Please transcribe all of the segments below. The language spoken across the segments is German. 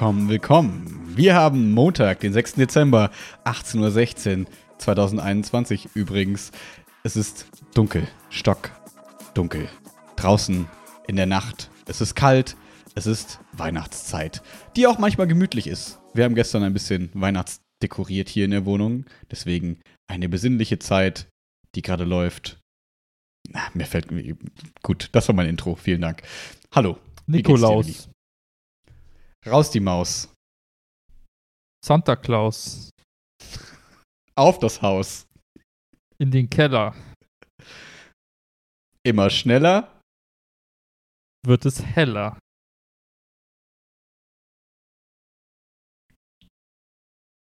Willkommen, willkommen. Wir haben Montag, den 6. Dezember, 18.16 Uhr, 2021 übrigens. Es ist dunkel, stock, dunkel. Draußen in der Nacht. Es ist kalt. Es ist Weihnachtszeit, die auch manchmal gemütlich ist. Wir haben gestern ein bisschen Weihnachtsdekoriert hier in der Wohnung. Deswegen eine besinnliche Zeit, die gerade läuft. Na, mir fällt. Gut, das war mein Intro. Vielen Dank. Hallo. Nikolaus? Raus die Maus. Santa Claus, Auf das Haus. in den Keller Immer schneller. wird es heller.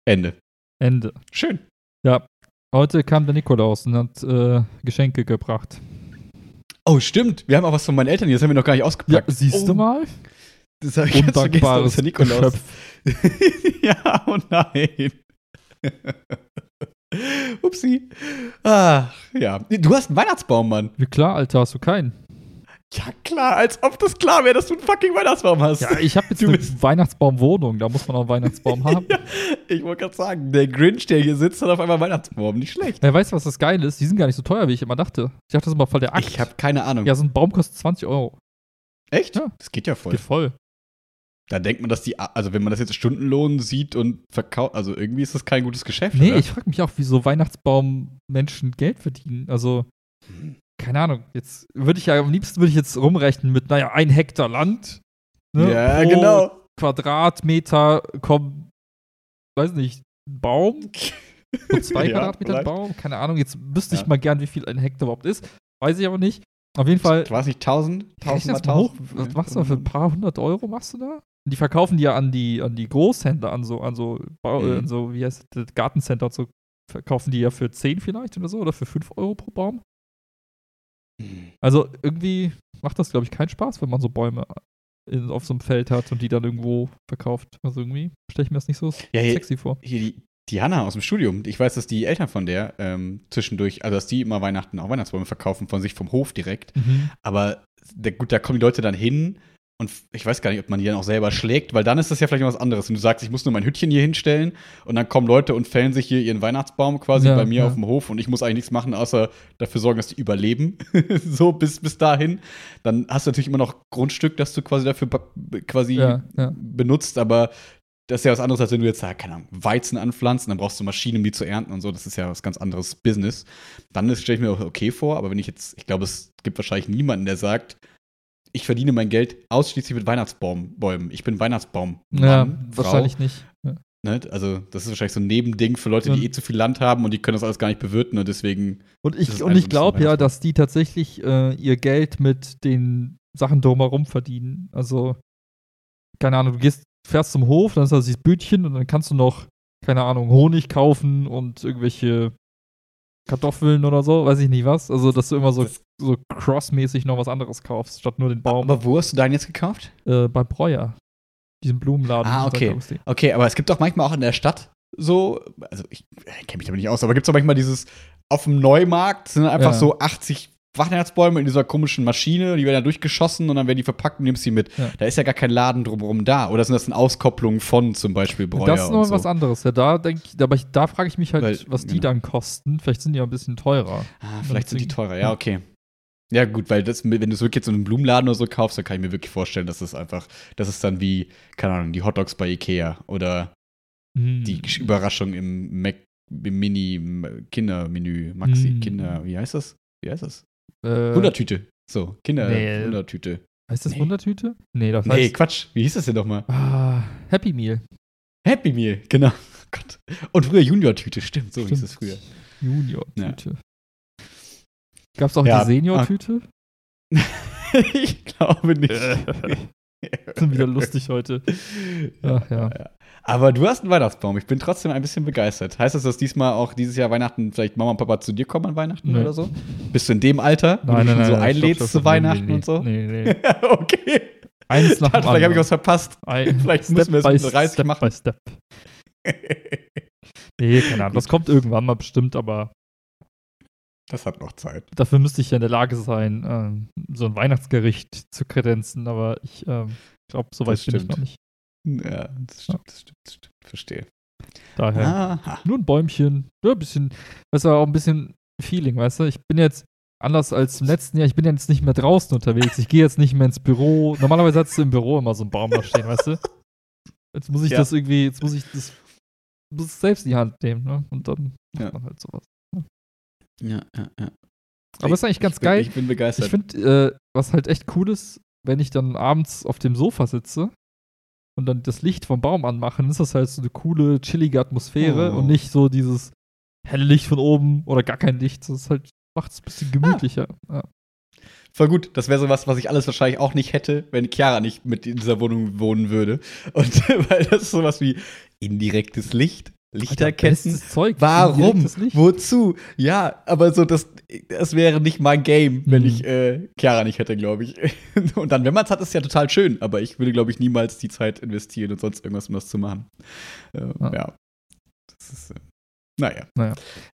Ende. Ende. Schön. Heute kam der Nikolaus und hat äh, Geschenke gebracht. Oh, stimmt. Wir haben auch was von meinen Eltern hier. Das haben wir noch gar nicht Ja, ausgepackt. siehst oh, du mal? Das habe ich vergessen. Undankbares ist der Nikolaus. Ja, oh nein. Upsi. Ach, ja. Du hast einen Weihnachtsbaum, Mann. Wie klar, Alter, hast du keinen? Ja, klar. Als ob das klar wäre, dass du einen fucking Weihnachtsbaum hast. Ja, ich habe jetzt Du eine Weihnachtsbaumwohnung, da muss man auch einen Weihnachtsbaum haben. Ja, ich wollte gerade sagen, der Grinch, der hier sitzt, hat auf einmal einen Weihnachtsbaum. Nicht schlecht. Ja, weißt du, was das Geile ist? Die sind gar nicht so teuer, wie ich immer dachte. Ich dachte, das ist mal voll der Akt. Ich habe keine Ahnung. ja, so ein Baum kostet 20 Euro. Echt? Ja. Das geht ja voll. Geht voll. Da denkt man, dass die, also wenn man das jetzt Stundenlohn sieht und verkauft, also irgendwie ist das kein gutes Geschäft. Nee, oder? ich frage mich auch, wieso Weihnachtsbaum-Menschen Geld verdienen. Also, keine Ahnung. Jetzt würde ich ja am liebsten würde ich jetzt rumrechnen mit, naja, ein Hektar Land. ne, Ja, pro genau. Quadratmeter kommt, weiß nicht, ein Baum. So zwei Ja, Quadratmeter vielleicht. Baum. Keine Ahnung. Jetzt wüsste ich Ja. mal gern, wie viel ein Hektar überhaupt ist. Weiß ich aber nicht. Auf jeden Fall. War es nicht 1000? Rechne 1000 das mal hoch. tausend? Was machst du da für ein paar hundert Euro? Machst du da? Die verkaufen die ja an die, an die Großhändler, an so, an so, Bau, Mhm. äh, an so wie heißt das, Gartencenter und so. Verkaufen die ja für 10 vielleicht oder so oder für 5 Euro pro Baum. Hm. Also irgendwie macht das, glaube ich, keinen Spaß, wenn man so Bäume in, auf so einem Feld hat und die dann irgendwo verkauft. Also irgendwie stelle ich mir das nicht so Ja, hier- sexy vor. Hier die, die Hanna aus dem Studium, ich weiß, dass die Eltern von der ähm, zwischendurch, also dass die immer Weihnachten auch Weihnachtsbäume verkaufen von sich vom Hof direkt. Mhm. Aber der, gut, da kommen die Leute dann hin und ich weiß gar nicht, ob man die dann auch selber schlägt, weil dann ist das ja vielleicht noch was anderes. Wenn du sagst, ich muss nur mein Hütchen hier hinstellen und dann kommen Leute und fällen sich hier ihren Weihnachtsbaum quasi Ja, bei mir ja. auf dem Hof und ich muss eigentlich nichts machen, außer dafür sorgen, dass die überleben. so bis, bis dahin. Dann hast du natürlich immer noch Grundstück, das du quasi dafür quasi Ja, benutzt, aber das ist ja was anderes, als wenn du jetzt, keine Ahnung, Weizen anpflanzt, dann brauchst du Maschinen, um die zu ernten und so. Das ist ja was ganz anderes Business. Dann stelle ich mir auch okay vor, aber wenn ich jetzt, ich glaube, es gibt wahrscheinlich niemanden, der sagt, ich verdiene mein Geld ausschließlich mit Weihnachtsbäumen. Ich bin Weihnachtsbaum. Ja, Mann, wahrscheinlich nicht. Ja. Ne? Also, das ist wahrscheinlich so ein Nebending für Leute, die Und- eh zu viel Land haben und die können das alles gar nicht bewirten und deswegen. Und ich, und ich glaube ja, dass die tatsächlich äh, ihr Geld mit den Sachen drumherum verdienen. Also, keine Ahnung, du gehst, fährst zum Hof, dann ist da dieses Bütchen und dann kannst du noch, keine Ahnung, Honig kaufen und irgendwelche Kartoffeln oder so, weiß ich nicht was. Also, dass du immer so, so crossmäßig noch was anderes kaufst, statt nur den Baum Aber wo hast du deinen jetzt gekauft? äh, bei Breuer. Diesen Blumenladen. Ah, okay. Okay, aber es gibt doch manchmal auch in der Stadt so, also ich äh, kenne mich damit nicht aus, aber gibt es auch manchmal dieses, auf dem Neumarkt sind einfach Ja. so 80 Weihnachtsbäume in dieser komischen Maschine, die werden dann durchgeschossen und dann werden die verpackt und nimmst sie mit. Ja. Da ist ja gar kein Laden drumherum da. Oder sind das dann Auskopplungen von zum Beispiel Breuer Das ist noch so? was anderes. Ja, da denke ich, aber ich, da frage ich mich halt, Weil- was die genau. dann kosten. Vielleicht sind die ja ein bisschen teurer. Ah, vielleicht sind die teurer, ja, okay. Ja, gut, weil das, wenn du es wirklich jetzt in einem Blumenladen oder so kaufst, dann kann ich mir wirklich vorstellen, dass es einfach, das ist dann wie, keine Ahnung, die Hotdogs bei Ikea oder Hm. die Überraschung im Mac im Mini-Kindermenü, Maxi, Mm. Kinder, wie heißt das? Wie heißt das? Äh, Wundertüte. So, Kinder, nee. Heißt das Nee. Wundertüte? Nee, das Nee, Quatsch. Wie hieß das denn nochmal? ah, Happy Meal. Happy Meal, genau. Gott. Und früher Junior-Tüte, stimmt, so hieß es früher. Junior-Tüte. Gab es auch Ja, die Senior-Tüte? ich glaube nicht. Sind wieder lustig heute. Ach, ja. Aber du hast einen Weihnachtsbaum. Ich bin trotzdem ein bisschen begeistert. Heißt das, dass diesmal auch dieses Jahr Weihnachten vielleicht Mama und Papa zu dir kommen an Weihnachten Nee. oder so? Bist du in dem Alter, wo Nein, du nein, nein. so einlädst stopp, zu. Weihnachten nee, nee, und so? Nee, nee. okay. Eins nach dem Vielleicht habe ich was verpasst. Ein- vielleicht müssen wir es mit 30 step machen. By step. Nee, keine Ahnung. Das kommt irgendwann mal bestimmt, aber Das hat noch Zeit. dafür müsste ich ja in der Lage sein, ähm, so ein Weihnachtsgericht zu kredenzen, aber ich ähm, glaube, so weit bin ich noch nicht. Ja, das stimmt, das stimmt, das stimmt. Verstehe. Daher Aha. nur ein Bäumchen, ja, ein bisschen, weißt du, auch ein bisschen Feeling, weißt du? Ich bin jetzt anders als im letzten Jahr, ich bin jetzt nicht mehr draußen unterwegs. Ich gehe jetzt nicht mehr ins Büro. Normalerweise hast du im Büro immer so einen Baum da stehen, weißt du? Jetzt muss ich Ja. das irgendwie, jetzt muss ich das, muss selbst in die Hand nehmen, ne? Und dann macht Ja. man halt sowas. Ja, ja, ja. Aber ist eigentlich ganz ich bin, geil. Ich bin begeistert. Ich finde, äh, was halt echt cool ist, wenn ich dann abends auf dem Sofa sitze und dann das Licht vom Baum anmache, dann ist das halt so eine coole, chillige Atmosphäre Oh. und nicht so dieses helle Licht von oben oder gar kein Licht. Das halt, macht es ein bisschen gemütlicher. Ja. Voll gut. Das wäre sowas, was ich alles wahrscheinlich auch nicht hätte, wenn Chiara nicht mit in dieser Wohnung wohnen würde. Und weil das ist sowas wie indirektes Licht, Lichterketten. Zeug. Warum? Wozu? Ja, aber so, das, das wäre nicht mein Game, wenn Mhm. ich äh, Chiara nicht hätte, glaube ich. Und dann, wenn man es hat, ist es ja total schön. Aber ich würde, glaube ich, niemals die Zeit investieren und sonst irgendwas, um das zu machen. Äh, Ja. ja. Das ist, äh, naja. Naja.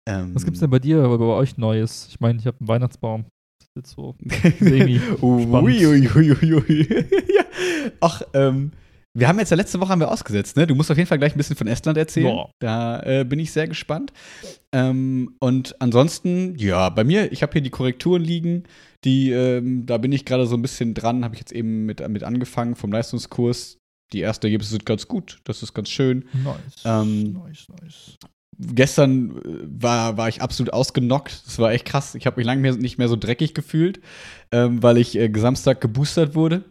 Ähm, Was gibt's denn bei dir oder bei euch Neues? Ich meine, ich habe einen Weihnachtsbaum. Das ist jetzt so semi. Ui, ui, ui, ui, ui. ja. Ach, ähm, wir haben jetzt ja letzte Woche haben wir ausgesetzt, ne? Du musst auf jeden Fall gleich ein bisschen von Estland erzählen. Ja. Da äh, bin ich sehr gespannt. Ähm, und ansonsten, ja, bei mir, ich habe hier die Korrekturen liegen. Die, ähm, da bin ich gerade so ein bisschen dran, habe ich jetzt eben mit, mit angefangen vom Leistungskurs. Die ersten Ergebnisse sind ganz gut, das ist ganz schön. Nice. Ähm, nice, nice. gestern äh, war, war ich absolut ausgenockt. Das war echt krass. Ich habe mich lange mehr, nicht mehr so dreckig gefühlt, ähm, weil ich äh, Samstag geboostert wurde.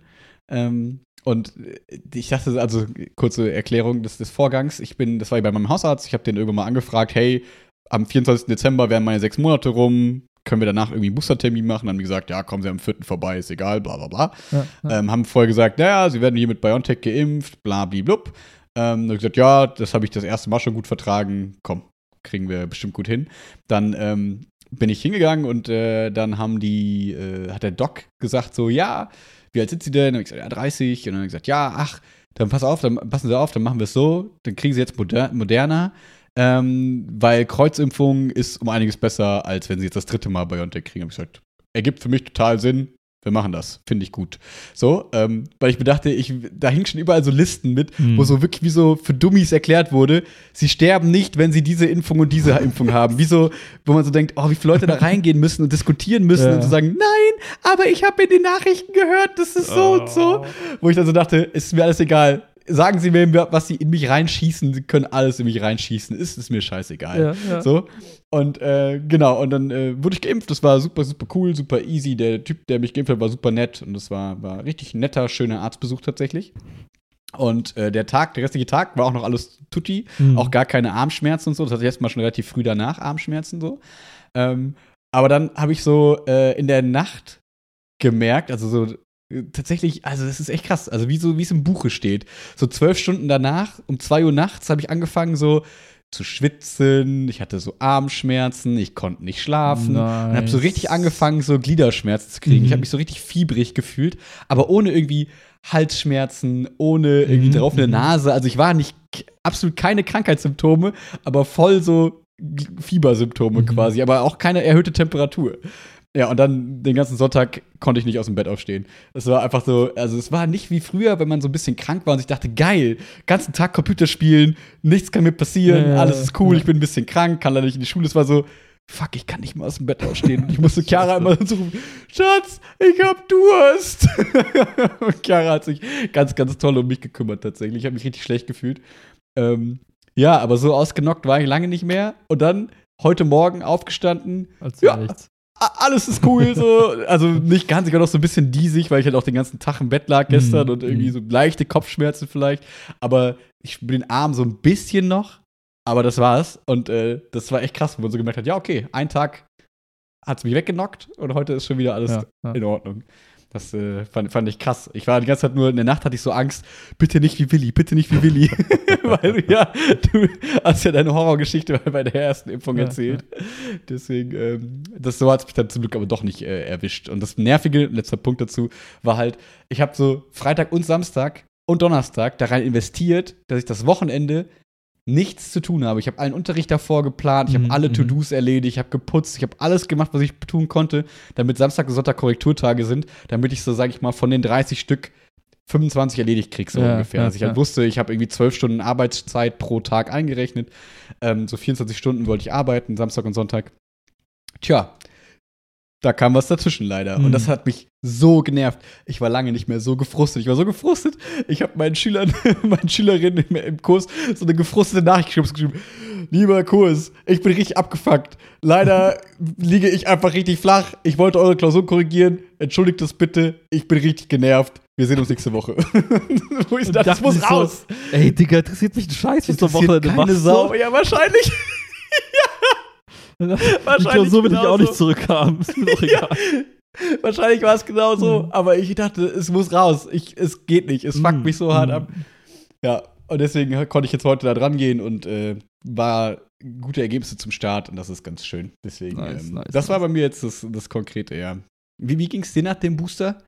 Ähm, und äh, ich dachte, also kurze Erklärung des, des Vorgangs. Ich bin, das war bei meinem Hausarzt. Ich habe den irgendwann mal angefragt, hey, am 24. Dezember wären meine sechs Monate rum. Können wir danach irgendwie einen Boostertermin machen? Dann haben die gesagt, ja, kommen Sie am 4. vorbei, ist egal, bla bla bla. Ja, ja. Ähm, haben vorher gesagt, naja, sie werden hier mit BioNTech geimpft, bla blub. Ähm, dann gesagt, ja, das habe ich das erste Mal schon gut vertragen. Komm, kriegen wir bestimmt gut hin. Dann ähm, bin ich hingegangen und äh, dann haben die, äh, hat der Doc gesagt, so, ja, wie alt sind Sie denn? Dann hab ich gesagt, ja, 30. Und dann hat er gesagt, ja, ach, dann pass auf, dann passen Sie auf, dann machen wir es so, dann kriegen Sie jetzt moder moderner. Ähm, weil Kreuzimpfung ist um einiges besser, als wenn sie jetzt das dritte Mal BioNTech kriegen. Hab ich gesagt, ergibt für mich total Sinn. Wir machen das. Finde ich gut. So, ähm, weil ich mir dachte, ich, da hingen schon überall so Listen mit, Hm. wo so wirklich wie so für Dummies erklärt wurde, sie sterben nicht, wenn sie diese Impfung und diese Impfung haben. Wie so, wo man so denkt, oh, wie viele Leute da reingehen müssen und diskutieren müssen Ja. und so sagen, nein, aber ich habe in den Nachrichten gehört, das ist so und so. Wo ich dann so dachte, ist mir alles egal. Sagen Sie mir, was Sie in mich reinschießen, Sie können alles in mich reinschießen. Ist es mir scheißegal. Ja, ja. So. Und äh, genau, und dann äh, wurde ich geimpft. Das war super, super cool, super easy. Der Typ, der mich geimpft hat, war super nett. Und das war, war richtig netter, schöner Arztbesuch tatsächlich. Und äh, der Tag, der restliche Tag war auch noch alles tutti. Mhm. Auch gar keine Armschmerzen und so. Das hatte ich jetzt mal schon relativ früh danach Armschmerzen so. Ähm, aber dann habe ich so äh, in der Nacht gemerkt, also so tatsächlich, also das ist echt krass, also wie so, wie es im Buche steht. So zwölf Stunden danach, um zwei Uhr nachts, habe ich angefangen so zu schwitzen, ich hatte so Armschmerzen, ich konnte nicht schlafen Nice. und habe so richtig angefangen, so Gliederschmerzen zu kriegen. Ich Mhm. habe mich so richtig fiebrig gefühlt, aber ohne irgendwie Halsschmerzen, ohne irgendwie Mhm, drauf eine mhm. Nase. Also ich war nicht absolut keine Krankheitssymptome, aber voll so Fiebersymptome Mhm. quasi, aber auch keine erhöhte Temperatur. Ja, und dann den ganzen Sonntag konnte ich nicht aus dem Bett aufstehen. Es war einfach so, also es war nicht wie früher, wenn man so ein bisschen krank war und sich dachte, geil, ganzen Tag Computer spielen, nichts kann mir passieren, Ja, alles ist cool, ja. ich bin ein bisschen krank, kann leider nicht in die Schule. Es war so, fuck, ich kann nicht mal aus dem Bett aufstehen. Und ich musste Chiara immer so rufen, Schatz, ich hab Durst. und Chiara hat sich ganz, ganz toll um mich gekümmert tatsächlich. Ich habe mich richtig schlecht gefühlt. Ähm, ja, aber so ausgenockt war ich lange nicht mehr. Und dann heute Morgen aufgestanden, Als Ja. nichts. Alles ist cool, so. Also nicht ganz, ich war noch so ein bisschen diesig, weil ich halt auch den ganzen Tag im Bett lag gestern Mhm, und irgendwie mhm. so leichte Kopfschmerzen vielleicht. Aber ich spüre den Arm so ein bisschen noch. Aber das war's. Und äh, das war echt krass, wo man so gemerkt hat, ja, okay, ein Tag hat's mich weggenockt und heute ist schon wieder alles Ja, ja. in Ordnung. Das äh, fand, fand ich krass. Ich war die ganze Zeit nur, in der Nacht hatte ich so Angst, bitte nicht wie Willi, bitte nicht wie Willi. Weil du ja, du hast ja deine Horrorgeschichte bei der ersten Impfung Ja, erzählt. Deswegen, ähm, das so hat es mich dann zum Glück aber doch nicht äh, erwischt. Und das Nervige, letzter Punkt dazu, war halt, ich habe so Freitag und Samstag und Donnerstag da rein investiert, dass ich das Wochenende nichts zu tun habe. Ich habe allen Unterricht davor geplant, ich habe Mhm, alle mhm. To-Dos erledigt, ich habe geputzt, ich habe alles gemacht, was ich tun konnte, damit Samstag und Sonntag Korrekturtage sind, damit ich so, sage ich mal, von den 30 Stück 25 erledigt krieg, so Ja, ungefähr. ja, Dass ich halt ja. wusste, ich habe irgendwie 12 Stunden Arbeitszeit pro Tag eingerechnet. Ähm, so 24 Stunden wollte ich arbeiten, Samstag und Sonntag. Tja, da kam was dazwischen leider. Und Mhm. das hat mich so genervt. Ich war lange nicht mehr so gefrustet. Ich war so gefrustet. Ich habe meinen Schülern, meinen Schülerinnen im, im Kurs so eine gefrustete Nachricht geschrieben. Lieber Kurs, ich bin richtig abgefuckt. Leider liege ich einfach richtig flach. Ich wollte eure Klausur korrigieren. Entschuldigt das bitte. Ich bin richtig genervt. Wir sehen uns nächste Woche. Wo ich Und dachte, das muss so, raus. Ey, Digga, interessiert mich ein Scheiß, was du am Wochenende keine machst. Sau. Ja, wahrscheinlich. Die wahrscheinlich Klausur will ich auch genauso. nicht zurückhaben. Ist mir doch Ja. Wahrscheinlich war es genau so, Mhm. aber ich dachte, es muss raus. Ich, es geht nicht. Es fuckt Mhm. mich so hart Mhm. ab. Ja, und deswegen konnte ich jetzt heute da dran gehen und äh, war gute Ergebnisse zum Start und das ist ganz schön. Deswegen, Nice, ähm, nice, das war nice. bei mir jetzt das, das Konkrete, ja. Wie, wie ging es dir nach dem Booster?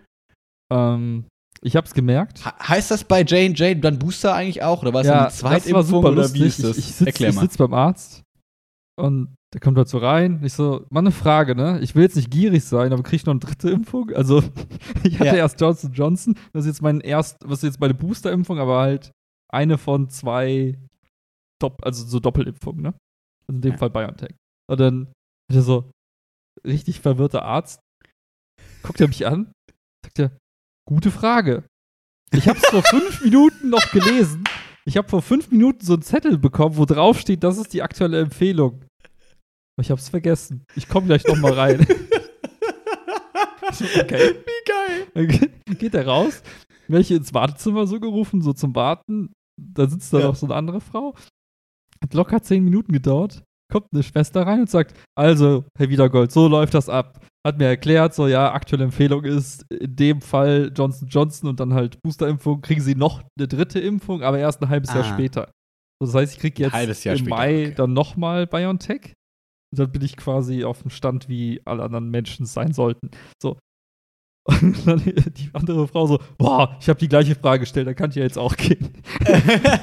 Ähm, ich hab's gemerkt. Ha heißt das bei J&J dann Booster eigentlich auch? Oder war es ja, eine das war Zweitimpfung super oder wie ist das? Ich, ich sitze sitz beim Arzt und der kommt halt so rein. Ich so, mal eine Frage, ne? Ich will jetzt nicht gierig sein, aber krieg ich noch eine dritte Impfung? Also, ich hatte Ja. erst Johnson Johnson. Das ist jetzt mein erst, was ist jetzt meine Booster-Impfung, aber halt eine von zwei, Dopp also so Doppelimpfungen, ne? Also in dem Ja. Fall BioNTech. Und dann hat er so, richtig verwirrter Arzt, guckt er mich an, sagt er, gute Frage. Ich habe es vor fünf Minuten noch gelesen. Ich habe vor fünf Minuten so einen Zettel bekommen, wo drauf steht, das ist die aktuelle Empfehlung. Ich habe es vergessen. Ich komme gleich noch mal rein. Okay. Wie geil. Geht er raus, ich ins Wartezimmer so gerufen, so zum Warten. Da sitzt da Ja. noch so eine andere Frau. Hat locker zehn Minuten gedauert. Kommt eine Schwester rein und sagt: Also, Herr Wiedergold, so läuft das ab. Hat mir erklärt, so ja, aktuelle Empfehlung ist in dem Fall Johnson Johnson und dann halt Boosterimpfung. Kriegen Sie noch eine dritte Impfung, aber erst ein halbes Jahr Ah. später. So, das heißt, ich kriege jetzt Jahr im später, Mai okay. dann nochmal BioNTech. Und dann bin ich quasi auf dem Stand, wie alle anderen Menschen sein sollten. So. Und dann die andere Frau so, boah, ich habe die gleiche Frage gestellt, da kann ich ja jetzt auch gehen.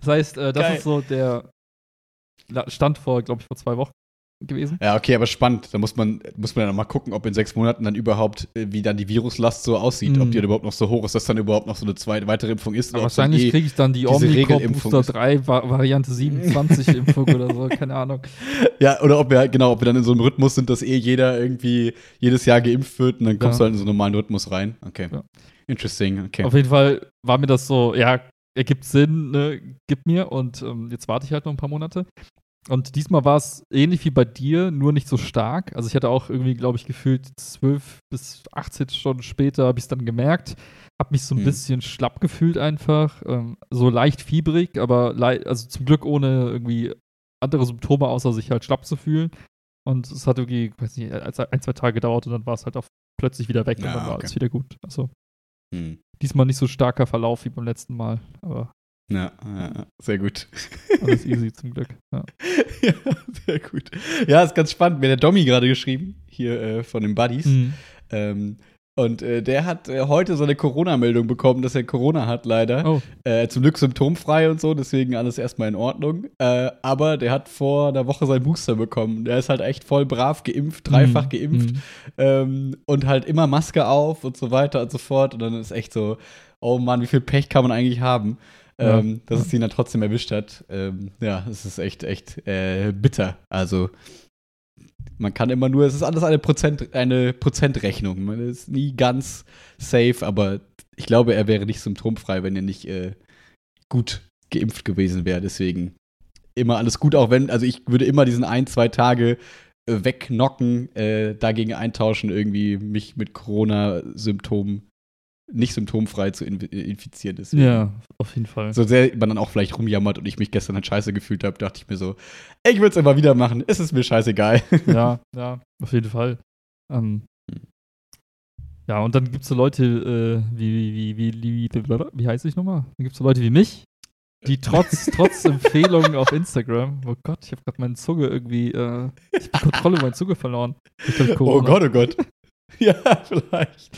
Das heißt, äh, das Geil. ist so der Stand vor, glaube ich, vor zwei Wochen gewesen. Ja, okay, aber spannend. Da muss man, muss man dann mal gucken, ob in sechs Monaten dann überhaupt, äh, wie dann die Viruslast so aussieht, ob Mhm. die dann überhaupt noch so hoch ist, dass dann überhaupt noch so eine zweite, weitere Impfung ist. Aber wahrscheinlich kriege ich dann die diese Omicron Regelimpfung Booster ist. 3 Va Variante 27 Impfung oder so, keine Ahnung. Ja, oder ob wir halt, genau, ob wir dann in so einem Rhythmus sind, dass eh jeder irgendwie jedes Jahr geimpft wird und dann kommst Ja. du halt in so einen normalen Rhythmus rein. Okay. Ja. Interesting, okay. Auf jeden Fall war mir das so, ja, ergibt Sinn, ne, gib mir und ähm, jetzt warte ich halt noch ein paar Monate. Und diesmal war es ähnlich wie bei dir, nur nicht so stark. Also ich hatte auch irgendwie, glaube ich, gefühlt 12 bis 18 Stunden später habe ich es dann gemerkt. Habe mich so ein Hm. bisschen schlapp gefühlt einfach. Ähm, so leicht fiebrig, aber lei also zum Glück ohne irgendwie andere Symptome, außer sich halt schlapp zu fühlen. Und es hat irgendwie, weiß nicht, ein, zwei Tage gedauert und dann war es halt auch plötzlich wieder weg Ja, und dann war okay. alles wieder gut. Also Hm. diesmal nicht so starker Verlauf wie beim letzten Mal, aber Ja, ja, sehr gut. alles easy zum Glück. Ja. ja, sehr gut. Ja, ist ganz spannend. Mir hat der Domi gerade geschrieben, hier äh, von den Buddies. Mhm. Ähm, und äh, der hat äh, heute so eine Corona-Meldung bekommen, dass er Corona hat, leider. Oh, Äh, zum Glück symptomfrei und so, deswegen alles erstmal in Ordnung. Äh, aber der hat vor einer Woche seinen Booster bekommen. Der ist halt echt voll brav geimpft, dreifach Mhm. geimpft Mhm. ähm, und halt immer Maske auf und so weiter und so fort. Und dann ist echt so, oh Mann, wie viel Pech kann man eigentlich haben, Ja. ähm, dass es ihn dann trotzdem erwischt hat. Ähm, ja, es ist echt, echt äh, bitter. Also man kann immer nur, es ist alles eine, Prozent, eine Prozentrechnung. Man ist nie ganz safe, aber ich glaube, er wäre nicht symptomfrei, wenn er nicht äh, gut geimpft gewesen wäre. Deswegen immer alles gut, auch wenn, also ich würde immer diesen ein, zwei Tage äh, wegknocken, äh, dagegen eintauschen, irgendwie mich mit Corona-Symptomen nicht symptomfrei zu inf infizieren. Deswegen. Ja, auf jeden Fall. So sehr man dann auch vielleicht rumjammert und ich mich gestern halt scheiße gefühlt habe, dachte ich mir so, ich würde es immer wieder machen, es ist mir scheißegal. ja, ja, auf jeden Fall. Ähm, ja, und dann gibt es so Leute, äh, wie, wie, wie, wie, wie, wie heiße ich nochmal? Dann gibt es so Leute wie mich, die trotz, trotz Empfehlungen auf Instagram, oh Gott, ich habe gerade meine Zunge irgendwie, äh, ich habe Kontrolle über meine Zunge verloren. Oh. Gott, oh Gott. ja, vielleicht.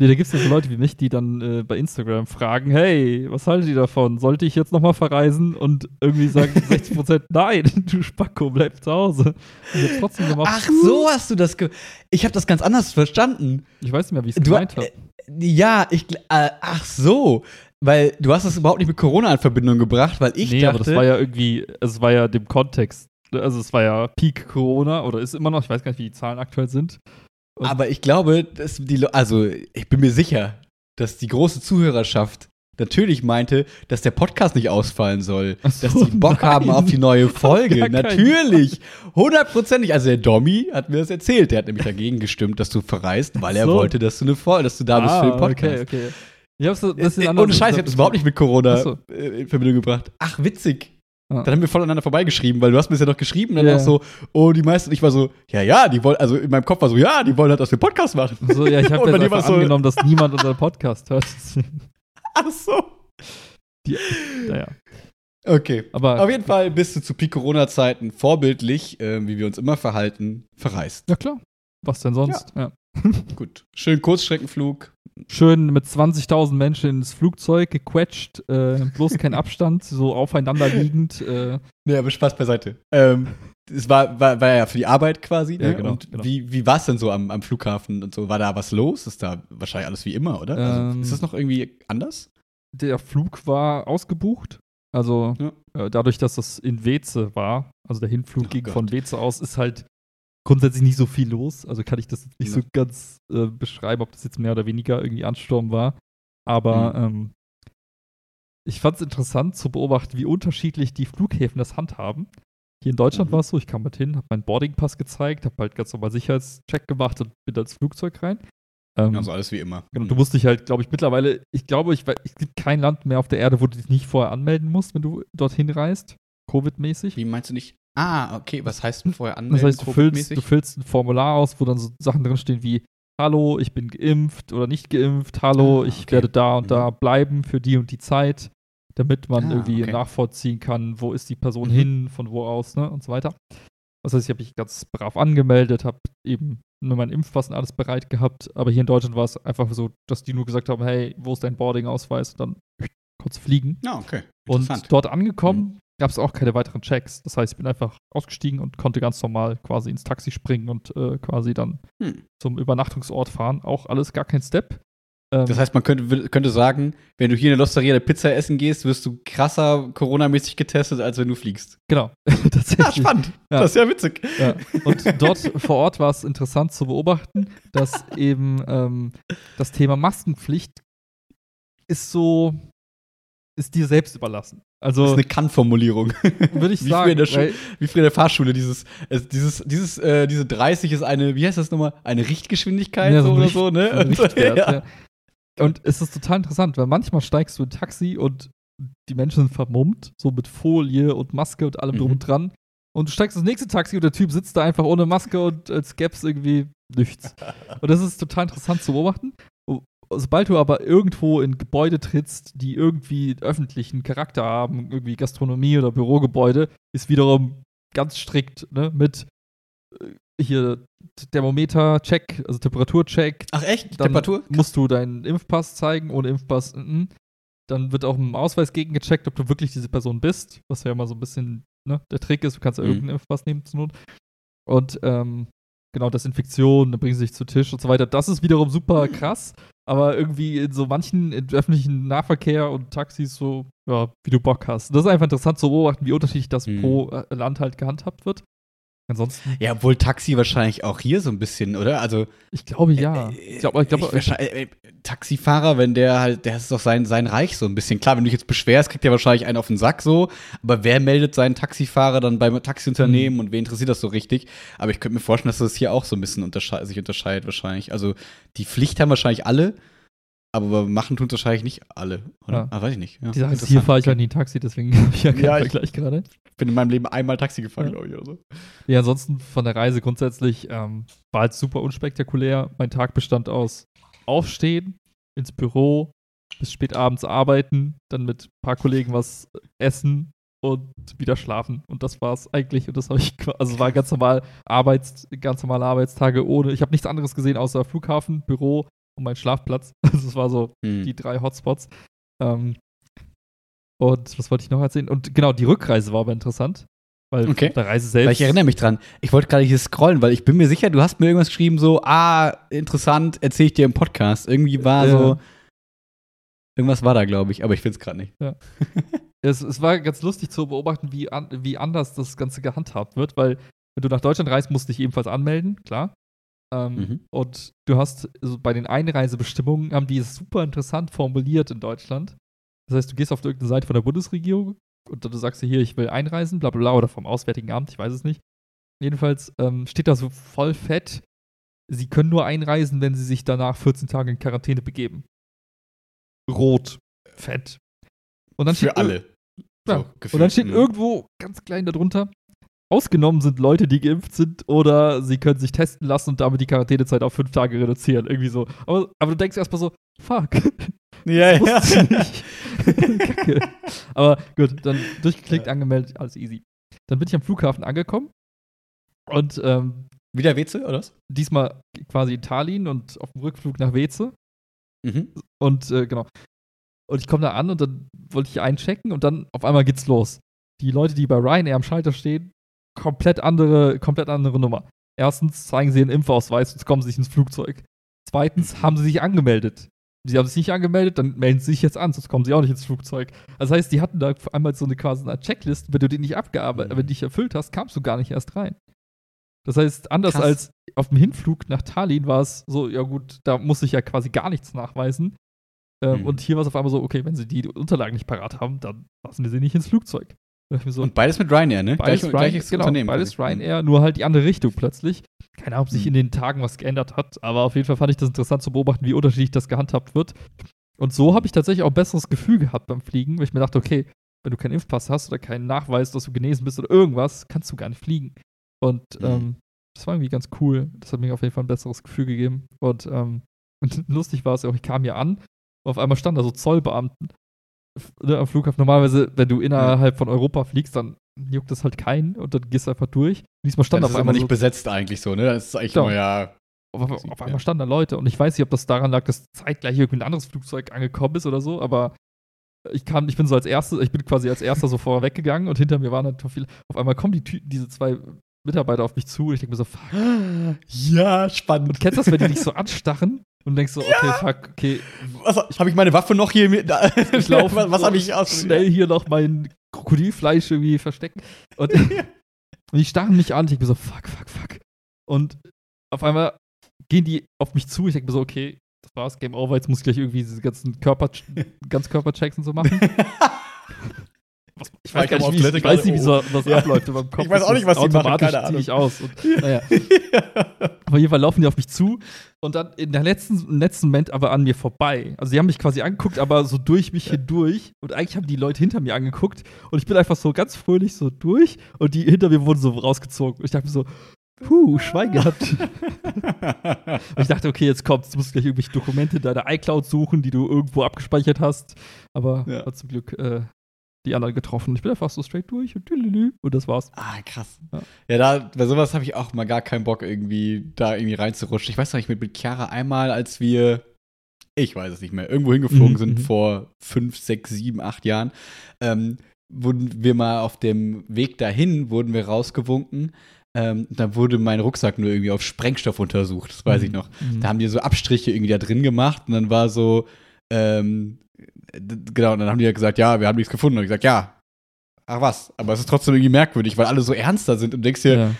Nee, da gibt es ja so Leute wie mich, die dann äh, bei Instagram fragen, hey, was haltet ihr davon? Sollte ich jetzt nochmal verreisen? Und irgendwie sagen 60% nein, du Spacko, bleib zu Hause. Und ich trotzdem gemacht. Ach, so hast du das ge Ich habe das ganz anders verstanden. Ich weiß nicht mehr, wie ich es gemeint habe. äh, ja, ich äh, ach so, weil du hast das überhaupt nicht mit Corona in Verbindung gebracht, weil ich nee, dachte, aber das war ja irgendwie, es war ja dem Kontext. Also es war ja Peak Corona oder ist immer noch, ich weiß gar nicht, wie die Zahlen aktuell sind. Und- aber ich glaube, dass die also ich bin mir sicher, dass die große Zuhörerschaft natürlich meinte, dass der Podcast nicht ausfallen soll, so, dass die Bock nein. haben auf die neue Folge. Natürlich, hundertprozentig. Also der Domi hat mir das erzählt. Der hat nämlich dagegen gestimmt, dass du verreist, weil er So. wollte, dass du eine Folge, dass du da bist für den Podcast. Ah, Okay, okay. Ich hab's so ein Äh, bisschen äh, anders. Ohne Scheiß, ich hab das überhaupt nicht mit Corona so. äh, in Verbindung gebracht. Ach, witzig. Ah. Dann haben wir voneinander vorbeigeschrieben, weil du hast mir das ja noch geschrieben und dann Ja. auch so, oh, die meisten, ich war so, ja, ja, die wollen, also in meinem Kopf war so, ja, die wollen halt, dass wir Podcast machen. So, ja, ich habe einfach so- angenommen, dass niemand unseren Podcast hört. Ach so. Die, naja. Okay. Aber Auf jeden Fall bist du zu Peak-Corona-Zeiten vorbildlich, äh, wie wir uns immer verhalten, verreist. ja klar. Was denn sonst? Ja. Gut. Schön Kurzstreckenflug. Schön mit 20.000 Menschen ins Flugzeug gequetscht, äh, bloß kein Abstand, so aufeinander liegend. Äh, Nee, aber Spaß beiseite. Ähm, es war, war, war ja für die Arbeit quasi. Ja, Ne? genau, und genau. wie, wie war es denn so am, am Flughafen und so? War da was los? Ist da wahrscheinlich alles wie immer, oder? Ähm, also, ist das noch irgendwie anders? der Flug war ausgebucht. Also Ja. äh, dadurch, dass das in Weze war, also der Hinflug Oh ging Gott. von Weze aus, ist halt grundsätzlich nicht so viel los. Also kann ich das jetzt nicht Ja. so ganz äh, beschreiben, ob das jetzt mehr oder weniger irgendwie Ansturm war. Aber Mhm. ähm, ich fand es interessant zu beobachten, wie unterschiedlich die Flughäfen das handhaben. Hier in Deutschland Mhm. war es so, ich kam mit hin, habe meinen Boardingpass gezeigt, habe halt ganz normal Sicherheitscheck gemacht und bin ins Flugzeug rein. Ähm, Also alles wie immer. Genau, du musst dich halt, glaube ich, mittlerweile, ich glaube, ich, es gibt kein Land mehr auf der Erde, wo du dich nicht vorher anmelden musst, wenn du dorthin reist, Covid-mäßig. Wie meinst du nicht? Ah, okay. Was heißt vorher anmelden? Das heißt, du füllst, du füllst ein Formular aus, wo dann so Sachen drinstehen wie, hallo, ich bin geimpft oder nicht geimpft, hallo, Ah, ich okay. werde da und Mhm. da bleiben für die und die Zeit, damit man Ah, irgendwie okay. nachvollziehen kann, wo ist die Person Mhm. hin, von wo aus, ne, und so weiter. Das heißt, ich habe mich ganz brav angemeldet, habe eben nur meinen Impfpass und alles bereit gehabt, aber hier in Deutschland war es einfach so, dass die nur gesagt haben, hey, wo ist dein Boarding-Ausweis? Und dann kurz fliegen. Ja, okay. Und. Mhm. dort angekommen gab es auch keine weiteren Checks. Das heißt, ich bin einfach ausgestiegen und konnte ganz normal quasi ins Taxi springen und äh, quasi dann Hm. zum Übernachtungsort fahren. Auch alles gar kein Step. Ähm, Das heißt, man könnte, könnte sagen, wenn du hier in der Losteria eine Pizza essen gehst, wirst du krasser Corona-mäßig getestet, als wenn du fliegst. genau. Ja, Tatsächlich. spannend. Ja. Das ist ja witzig. Ja. Und dort vor Ort war es interessant zu beobachten, dass eben ähm, das Thema Maskenpflicht ist so, ist dir selbst überlassen. Das ist Also eine Kann-Formulierung. würde ich wie früher sagen, der Schule. Wie früher in der Fahrschule, dieses, äh, dieses, dieses, äh, diese 30 ist eine, wie heißt das nochmal? Eine Richtgeschwindigkeit Ja, so oder Richt- so, ne? so Und- Richtwert, ja. ja. Und es ist total interessant, weil manchmal steigst du in ein Taxi und die Menschen sind vermummt, so mit Folie und Maske und allem drum Mhm. und dran. Und du steigst ins nächste Taxi und der Typ sitzt da einfach ohne Maske und als gäb's irgendwie nichts. Und das ist total interessant zu beobachten. Sobald du aber irgendwo in Gebäude trittst, die irgendwie öffentlichen Charakter haben, irgendwie Gastronomie oder Bürogebäude, ist wiederum ganz strikt ne, mit äh, hier Thermometer-Check, also Temperatur-Check, Ach echt? dann Temperatur? musst du deinen Impfpass zeigen, ohne Impfpass. mhm. Dann wird auch im Ausweis gegengecheckt, ob du wirklich diese Person bist, was ja immer so ein bisschen ne, der Trick ist. Du kannst ja Mhm. irgendeinen Impfpass nehmen zur Not. Und ähm, genau, Desinfektion, dann bringen sie dich zu Tisch und so weiter. Das ist wiederum super krass, aber irgendwie in so manchen in öffentlichen Nahverkehr und Taxis so, ja, wie du Bock hast. Das ist einfach interessant zu beobachten, wie unterschiedlich das Mhm. pro äh, Land halt gehandhabt wird. Ansonsten, Ja, obwohl Taxi wahrscheinlich auch hier so ein bisschen, oder? Also, ich glaube ja. äh, Ich glaube, ich glaube, wahrscheinlich- äh, Taxifahrer, wenn der halt, der ist doch sein, sein Reich so ein bisschen. Klar, wenn du dich jetzt beschwerst, kriegt der wahrscheinlich einen auf den Sack so. Aber wer meldet seinen Taxifahrer dann beim Taxiunternehmen Mhm. und wen interessiert das so richtig? Aber ich könnte mir vorstellen, dass das hier auch so ein bisschen untersche sich unterscheidet wahrscheinlich. Also, die Pflicht haben wahrscheinlich alle, aber machen tun wahrscheinlich nicht alle, oder? Ja. Ah, weiß ich nicht. Ja, Die ist, hier fahre ich halt nie Taxi, deswegen habe ich ja keinen Ja, ich- Vergleich gerade. Ich bin in meinem Leben einmal Taxi gefahren, Ja. glaube ich, oder so. Ja, ansonsten von der Reise grundsätzlich ähm, war halt super unspektakulär. Mein Tag bestand aus Aufstehen, ins Büro, bis spät abends arbeiten, dann mit ein paar Kollegen was essen und wieder schlafen. Und das war's eigentlich. Und das habe ich, also es war ganz normal Arbeits, ganz normale Arbeitstage ohne. Ich habe nichts anderes gesehen außer Flughafen, Büro um meinen Schlafplatz. Also es war so Hm. die drei Hotspots. Ähm, und was wollte ich noch erzählen? Und genau, die Rückreise war aber interessant. Weil Okay. der Reise Weil selbst. ich erinnere mich dran. Ich wollte gerade hier scrollen, weil ich bin mir sicher, du hast mir irgendwas geschrieben, so, ah, interessant, erzähle ich dir im Podcast. Irgendwie war Ja. so. Irgendwas war da, glaube ich, aber ich finde es gerade nicht. es, es war ganz lustig zu beobachten, wie, an, wie anders das Ganze gehandhabt wird, weil wenn du nach Deutschland reist, musst du dich ebenfalls anmelden, klar. Ähm, Mhm. Und du hast also bei den Einreisebestimmungen haben die es super interessant formuliert in Deutschland. Das heißt, du gehst auf irgendeine Seite von der Bundesregierung und dann sagst du hier, ich will einreisen, bla bla bla, oder vom Auswärtigen Amt, ich weiß es nicht. Jedenfalls ähm, steht da so voll fett, sie können nur einreisen, wenn sie sich danach 14 Tage in Quarantäne begeben. Rot, fett. Und dann Für steht alle. ja. So, und dann steht Mhm. irgendwo ganz klein darunter, ausgenommen sind Leute, die geimpft sind oder sie können sich testen lassen und damit die Quarantänezeit auf fünf Tage reduzieren. Irgendwie so. Aber, aber du denkst erstmal so, fuck, Ja, nicht. Kacke. Aber gut, dann durchgeklickt, angemeldet, alles easy. Dann bin ich am Flughafen angekommen und ähm, Wieder Weze, oder was? diesmal quasi in Tallinn und auf dem Rückflug nach Weze. Mhm. Und äh, genau. Und ich komme da an und dann wollte ich einchecken und dann auf einmal geht's los. Die Leute, die bei Ryanair am Schalter stehen, komplett andere, komplett andere Nummer. Erstens zeigen sie ihren Impfausweis und kommen sie nicht ins Flugzeug. Zweitens haben sie sich angemeldet. Sie haben sich nicht angemeldet, dann melden sie sich jetzt an, sonst kommen sie auch nicht ins Flugzeug. Das heißt, die hatten da einmal so eine quasi eine Checklist, wenn du die nicht abgearbeitet, Mhm. wenn du die nicht erfüllt hast, kamst du gar nicht erst rein. Das heißt, anders Krass. als auf dem Hinflug nach Tallinn war es so, ja gut, da muss ich ja quasi gar nichts nachweisen. Ähm, Mhm. Und hier war es auf einmal so, okay, wenn sie die Unterlagen nicht parat haben, dann lassen wir sie nicht ins Flugzeug. So, Und beides mit Ryanair, ne? beides, Gleich- Ryan, gleiches genau, Unternehmen beides. Ryanair, nur halt die andere Richtung plötzlich. Keine Ahnung, ob sich Mhm. in den Tagen was geändert hat, aber auf jeden Fall fand ich das interessant zu beobachten, wie unterschiedlich das gehandhabt wird. Und so habe ich tatsächlich auch ein besseres Gefühl gehabt beim Fliegen, weil ich mir dachte, okay, wenn du keinen Impfpass hast oder keinen Nachweis, dass du genesen bist oder irgendwas, kannst du gar nicht fliegen. Und Mhm. ähm, das war irgendwie ganz cool. Das hat mir auf jeden Fall ein besseres Gefühl gegeben. Und, ähm, und lustig war es auch, ich kam hier an und auf einmal standen da so Zollbeamten ne, am Flughafen. Normalerweise, wenn du innerhalb von Europa fliegst, dann juckt das halt keinen und dann gehst du einfach durch. Diesmal stand Dann auf ist es einmal immer nicht so, besetzt eigentlich so, ne? Das ist eigentlich Genau. immer ja. auf, auf, auf ja. einmal standen da Leute und ich weiß nicht, ob das daran lag, dass zeitgleich irgendwie ein anderes Flugzeug angekommen ist oder so, aber ich kam, ich bin so als erster, ich bin quasi als erster so vorher weggegangen und hinter mir waren halt viele. Auf einmal kommen die Tü diese zwei Mitarbeiter auf mich zu und ich denke mir so, fuck. Ja, spannend. Und kennst du das, wenn die dich so anstarren und denkst so, okay, fuck, okay, Was, habe ich meine Waffe noch hier ich laufe was was habe ich aus? schnell hier noch mein Krokodilfleisch irgendwie verstecken. Und, und die starren mich an. Ich denke mir so, fuck, fuck, fuck. Und auf einmal gehen die auf mich zu. Ich denke mir so, okay, das war's, Game Over. Jetzt muss ich gleich irgendwie diese ganzen Körper, Ganzkörperchecks und so machen. Ich weiß ich nicht, ich Toilette weiß nicht, wie so, was Ja. abläuft in meinem Kopf. Ich weiß auch nicht, was die machen, keine zieh ich Ahnung. aus. Und, naja. Auf jeden Fall laufen die auf mich zu und dann in der letzten, im letzten Moment aber an mir vorbei. Also die haben mich quasi angeguckt, aber so durch mich hindurch. Und eigentlich haben die Leute hinter mir angeguckt und ich bin einfach so ganz fröhlich so durch und die hinter mir wurden so rausgezogen. Und ich dachte mir so, puh, Schwein gehabt. und ich dachte, okay, jetzt kommt's, du musst gleich irgendwelche Dokumente in deiner iCloud suchen, die du irgendwo abgespeichert hast. Aber Ja. zum Glück äh, die anderen getroffen. Ich bin einfach so straight durch und, und das war's. Ah, krass. Ja. Ja, da, bei sowas habe ich auch mal gar keinen Bock, irgendwie da irgendwie reinzurutschen. Ich weiß noch nicht, mit, mit Chiara einmal, als wir, ich weiß es nicht mehr, irgendwo hingeflogen Mhm, sind mhm. vor fünf, sechs, sieben, acht Jahren, ähm, wurden wir mal auf dem Weg dahin, wurden wir rausgewunken. Ähm, da wurde mein Rucksack nur irgendwie auf Sprengstoff untersucht, das weiß ich noch. Mhm. Da haben die so Abstriche irgendwie da drin gemacht und dann war so, ähm, genau, und dann haben die ja gesagt, ja, wir haben nichts gefunden. Und ich gesagt, ja, ach was, aber es ist trotzdem irgendwie merkwürdig, weil alle so ernster sind und denkst dir, ja.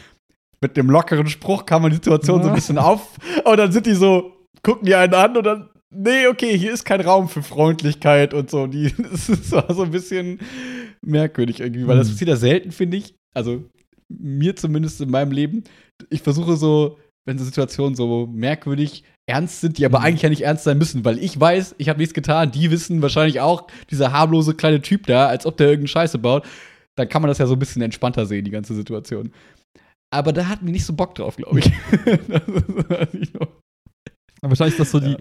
mit dem lockeren Spruch kann man die Situation so ein Ja. bisschen auf und dann sind die so, gucken die einen an und dann, nee, okay, hier ist kein Raum für Freundlichkeit und so. Die, das ist so so ein bisschen merkwürdig irgendwie, weil das Mhm. passiert ja selten, finde ich. Also mir zumindest in meinem Leben. Ich versuche so, wenn so Situationen so merkwürdig ernst sind, die aber Mhm. eigentlich ja nicht ernst sein müssen, weil ich weiß, ich habe nichts getan, die wissen wahrscheinlich auch, dieser harmlose kleine Typ da, als ob der irgendeine Scheiße baut, dann kann man das ja so ein bisschen entspannter sehen, die ganze Situation. Aber da hatten wir nicht so Bock drauf, glaube ich. weiß ich wahrscheinlich ist das so die,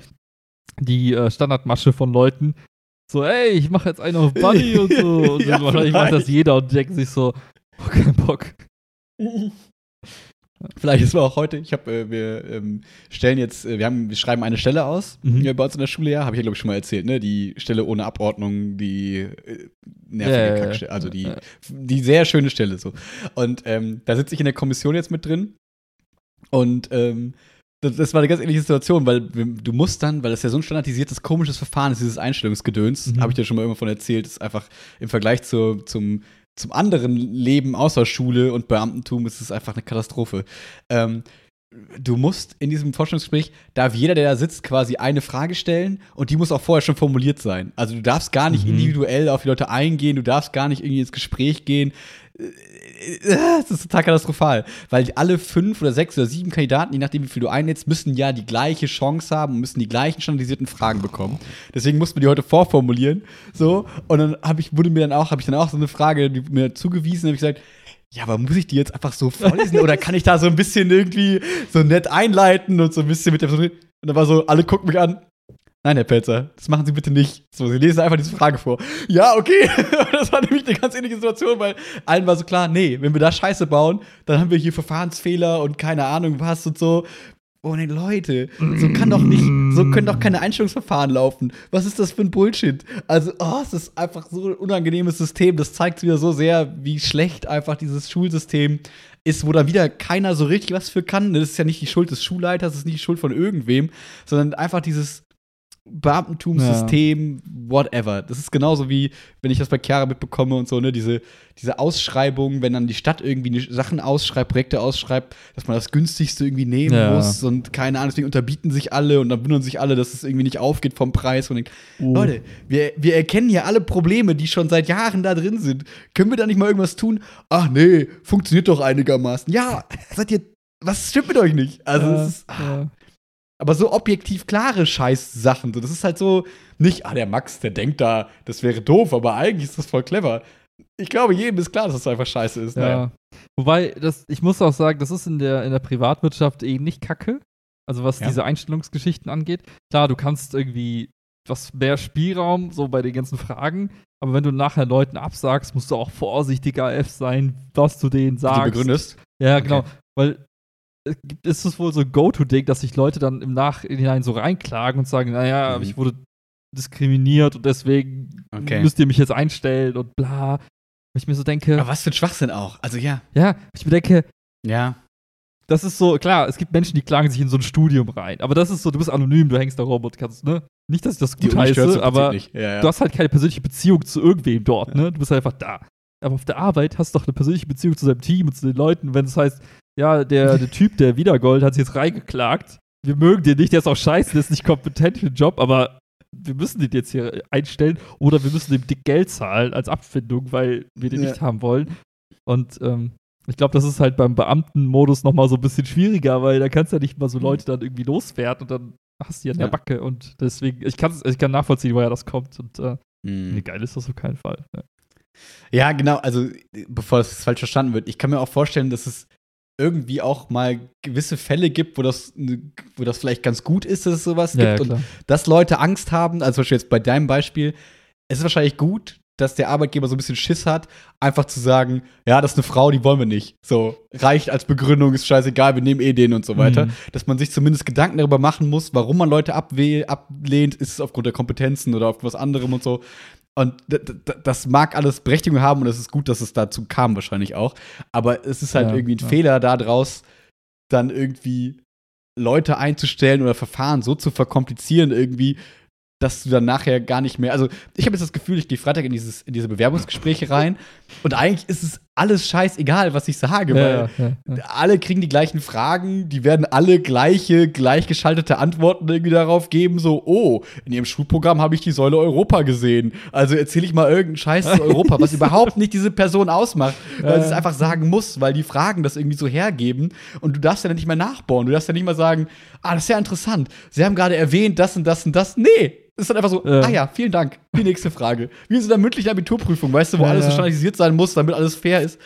die äh, Standardmasche von Leuten. So, ey, ich mache jetzt einen auf Buddy und so. Und Ja, wahrscheinlich macht das vielleicht. jeder und denkt sich so, oh, kein Bock. Vielleicht ist es auch heute. Ich habe, äh, wir ähm, stellen jetzt, äh, wir haben, wir schreiben eine Stelle aus Mhm. äh, bei uns in der Schule, ja, habe ich ja glaube ich schon mal erzählt, ne? Die Stelle ohne Abordnung, die äh, nervige Ja. Kackstelle, also die, die sehr schöne Stelle so. Und ähm, da sitze ich in der Kommission jetzt mit drin und ähm, das, das war eine ganz ähnliche Situation, weil du musst dann, weil das ja so ein standardisiertes, komisches Verfahren ist, dieses Einstellungsgedöns, Mhm. habe ich dir schon mal irgendwann von erzählt, ist einfach im Vergleich zu, zum, zum anderen Leben außer Schule und Beamtentum ist es einfach eine Katastrophe. Ähm, du musst in diesem Vorstellungsgespräch, darf jeder, der da sitzt, quasi eine Frage stellen und die muss auch vorher schon formuliert sein. Also du darfst gar nicht Mhm. individuell auf die Leute eingehen, du darfst gar nicht irgendwie ins Gespräch gehen. Das ist total katastrophal, weil alle fünf oder sechs oder sieben Kandidaten, je nachdem wie viel du einlädst, müssen ja die gleiche Chance haben und müssen die gleichen standardisierten Fragen bekommen. Deswegen mussten wir die heute vorformulieren, so und dann habe ich wurde mir dann auch habe ich dann auch so eine Frage die mir zugewiesen, habe ich gesagt, ja, aber muss ich die jetzt einfach so vorlesen oder kann ich da so ein bisschen irgendwie so nett einleiten und so ein bisschen mit der und dann war so alle gucken mich an. Nein, Herr Pelzer, das machen Sie bitte nicht. So, Sie lesen einfach diese Frage vor. Ja, okay. das war nämlich eine ganz ähnliche Situation, weil allen war so klar, nee, wenn wir da Scheiße bauen, dann haben wir hier Verfahrensfehler und keine Ahnung was und so. Oh nee, Leute, so kann doch nicht, so können doch keine Einstellungsverfahren laufen. Was ist das für ein Bullshit? Also, oh, es ist einfach so ein unangenehmes System. Das zeigt wieder so sehr, wie schlecht einfach dieses Schulsystem ist, wo da wieder keiner so richtig was für kann. Das ist ja nicht die Schuld des Schulleiters, das ist nicht die Schuld von irgendwem, sondern einfach dieses Beamtentumssystem, whatever. Das ist genauso wie, wenn ich das bei Chiara mitbekomme und so, ne, diese, diese Ausschreibung, wenn dann die Stadt irgendwie Sachen ausschreibt, Projekte ausschreibt, dass man das günstigste irgendwie nehmen Ja. muss und keine Ahnung, deswegen unterbieten sich alle und dann wundern sich alle, dass es irgendwie nicht aufgeht vom Preis. Und denkt, Oh. Leute, wir, wir erkennen hier alle Probleme, die schon seit Jahren da drin sind. Können wir da nicht mal irgendwas tun? Ach nee, funktioniert doch einigermaßen. Ja, seid ihr, was stimmt mit euch nicht? Also, Ja, es ist, ah, ja. Aber so objektiv klare Scheiß-Sachen. So, das ist halt so nicht, ah, der Max, der denkt da, das wäre doof, aber eigentlich ist das voll clever. Ich glaube, jedem ist klar, dass das einfach scheiße ist. Ja. Naja. Wobei, das, ich muss auch sagen, das ist in der, in der Privatwirtschaft eh nicht kacke. Also was Ja. diese Einstellungsgeschichten angeht. Klar, du kannst irgendwie was mehr Spielraum, so bei den ganzen Fragen. Aber wenn du nachher Leuten absagst, musst du auch vorsichtig AF sein, was du denen sagst. du begründest. Ja, genau. Okay. Weil ist es wohl so ein Go-To-Ding, dass sich Leute dann im Nachhinein so reinklagen und sagen, naja, Mhm. ich wurde diskriminiert und deswegen Okay. müsst ihr mich jetzt einstellen und bla. Und ich mir so denke, Aber was für ein Schwachsinn auch. Also ja. ja, ich mir denke, Ja. das ist so, klar, es gibt Menschen, die klagen sich in so ein Studium rein. Aber das ist so, du bist anonym, du hängst da rum und kannst, ne? Nicht, dass ich das gut heiße, aber. Ja, ja. du hast halt keine persönliche Beziehung zu irgendwem dort, ne? Du bist halt einfach da. Aber auf der Arbeit hast du doch eine persönliche Beziehung zu deinem Team und zu den Leuten. Wenn es heißt, ja, der, der Typ, der Wiedergold, hat sich jetzt reingeklagt. Wir mögen den nicht, der ist auch scheiße, der ist nicht kompetent für den Job, aber wir müssen den jetzt hier einstellen oder wir müssen dem dick Geld zahlen als Abfindung, weil wir den Ja. nicht haben wollen. Und ähm, ich glaube, das ist halt beim Beamtenmodus noch mal so ein bisschen schwieriger, weil da kannst du ja nicht mal so Leute dann irgendwie loswerden und dann hast du die an der Ja. Backe. Und deswegen, ich, ich kann nachvollziehen, woher das kommt. Und äh, Mhm. nee, geil ist das auf keinen Fall. Ja. Ja, genau. Also, bevor es falsch verstanden wird, ich kann mir auch vorstellen, dass es irgendwie auch mal gewisse Fälle gibt, wo das, wo das vielleicht ganz gut ist, dass es sowas gibt und dass Leute Angst haben, also zum Beispiel jetzt bei deinem Beispiel, es ist wahrscheinlich gut, dass der Arbeitgeber so ein bisschen Schiss hat, einfach zu sagen, ja, das ist eine Frau, die wollen wir nicht. So, reicht als Begründung, ist scheißegal, wir nehmen eh den und so weiter. Mhm. Dass man sich zumindest Gedanken darüber machen muss, warum man Leute ablehnt, ist es aufgrund der Kompetenzen oder auf was anderem und so. Und das mag alles Berechtigung haben und es ist gut, dass es dazu kam, wahrscheinlich auch. Aber es ist halt Ja, irgendwie ein ja. Fehler daraus, dann irgendwie Leute einzustellen oder Verfahren so zu verkomplizieren, irgendwie, dass du dann nachher gar nicht mehr. Also, ich habe jetzt das Gefühl, ich gehe Freitag in, dieses, in diese Bewerbungsgespräche rein und eigentlich ist es alles scheißegal, was ich sage, weil Ja, ja, ja. alle kriegen die gleichen Fragen, die werden alle gleiche, gleichgeschaltete Antworten irgendwie darauf geben, so, oh, in ihrem Schulprogramm habe ich die Säule Europa gesehen. Also erzähle ich mal irgendeinen Scheiß zu Europa, was überhaupt nicht diese Person ausmacht, weil sie es einfach sagen muss, weil die Fragen das irgendwie so hergeben und du darfst ja nicht mehr nachbauen. Du darfst ja nicht mal sagen, ah, das ist ja interessant. Sie haben gerade erwähnt, das und das und das. Nee. Ist dann einfach so, Ja. ah ja, vielen Dank. Die nächste Frage. Wie in so einer mündlichen Abiturprüfung, weißt du, wo Ja, alles so ja. standardisiert sein muss, damit alles fair ist.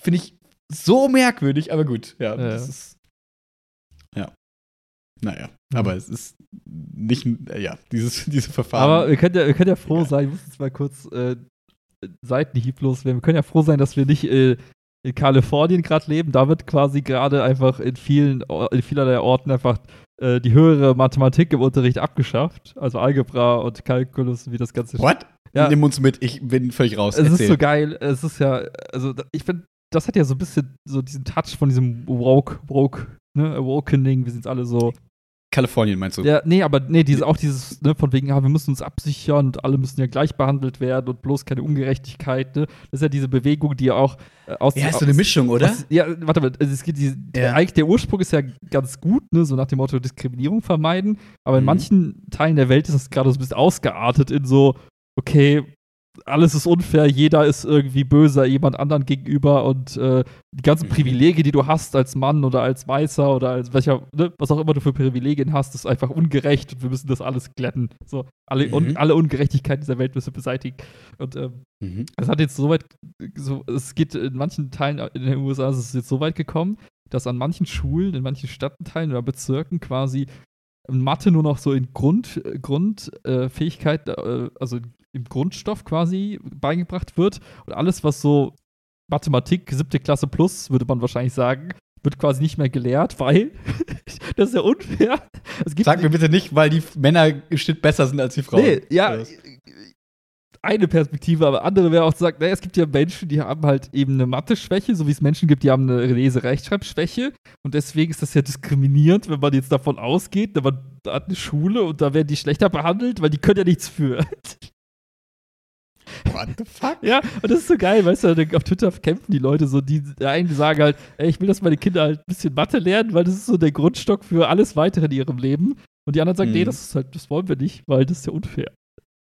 Finde ich so merkwürdig, aber gut. Ja, Ja. das ist. Ja. Naja, aber es ist nicht, äh, ja, dieses, diese Verfahren. Aber wir können ja, wir können ja froh sein, ich muss jetzt mal kurz äh, Seitenhieb loswerden. Wir können ja froh sein, dass wir nicht äh, in Kalifornien gerade leben, da wird quasi gerade einfach in vielen, in vielerlei Orten einfach äh, die höhere Mathematik im Unterricht abgeschafft. Also Algebra und Kalkulus, wie das Ganze What? Ja. Nimm uns mit, ich bin völlig raus. Es Erzähl. ist so geil. Es ist ja, also ich finde, das hat ja so ein bisschen so diesen Touch von diesem Woke, Woke, ne, Awakening. Wir sind alle so. Kalifornien meinst du? Ja, nee, aber nee, dieses, auch dieses, ne, von wegen, ja, wir müssen uns absichern und alle müssen ja gleich behandelt werden und bloß keine Ungerechtigkeit, ne? Das ist ja diese Bewegung, die ja auch äh, aus Ja, ist so eine Mischung, oder? aus, ja, warte mal, also es geht die, Ja. eigentlich der Ursprung ist ja ganz gut, ne, so nach dem Motto Diskriminierung vermeiden, aber in Mhm. manchen Teilen der Welt ist das gerade so ein bisschen ausgeartet in so, okay, alles ist unfair, jeder ist irgendwie böser jemand anderen gegenüber und äh, die ganzen Mhm. Privilegien, die du hast als Mann oder als Weißer oder als welcher, ne, was auch immer du für Privilegien hast, ist einfach ungerecht und wir müssen das alles glätten. So, alle, Mhm. un, alle Ungerechtigkeiten dieser Welt müssen wir beseitigen. Und ähm, Mhm. es hat jetzt so weit, so, es geht in manchen Teilen in den USA ist es jetzt so weit gekommen, dass an manchen Schulen, in manchen Stadtteilen oder Bezirken quasi Mathe nur noch so in Grund, Grundfähigkeit, äh, äh, also im Grundstoff quasi beigebracht wird und alles, was so Mathematik, siebte Klasse plus, würde man wahrscheinlich sagen, wird quasi nicht mehr gelehrt, weil das ist ja unfair. Sag mir bitte nicht, weil die Männer im Schnitt besser sind als die Frauen. Nee, ja? Eine Perspektive, aber andere wäre auch zu sagen, naja, es gibt ja Menschen, die haben halt eben eine Mathe-Schwäche, so wie es Menschen gibt, die haben eine Lese-Rechtschreibschwäche und deswegen ist das ja diskriminierend, wenn man jetzt davon ausgeht, man hat eine Schule und da werden die schlechter behandelt, weil die können ja nichts für. What the fuck? ja, und das ist so geil, weißt du, auf Twitter kämpfen die Leute so, die einen sagen halt, ey, ich will, dass meine Kinder halt ein bisschen Mathe lernen, weil das ist so der Grundstock für alles weitere in ihrem Leben. Und die anderen sagen, Mhm. nee, das ist halt, das wollen wir nicht, weil das ist ja unfair.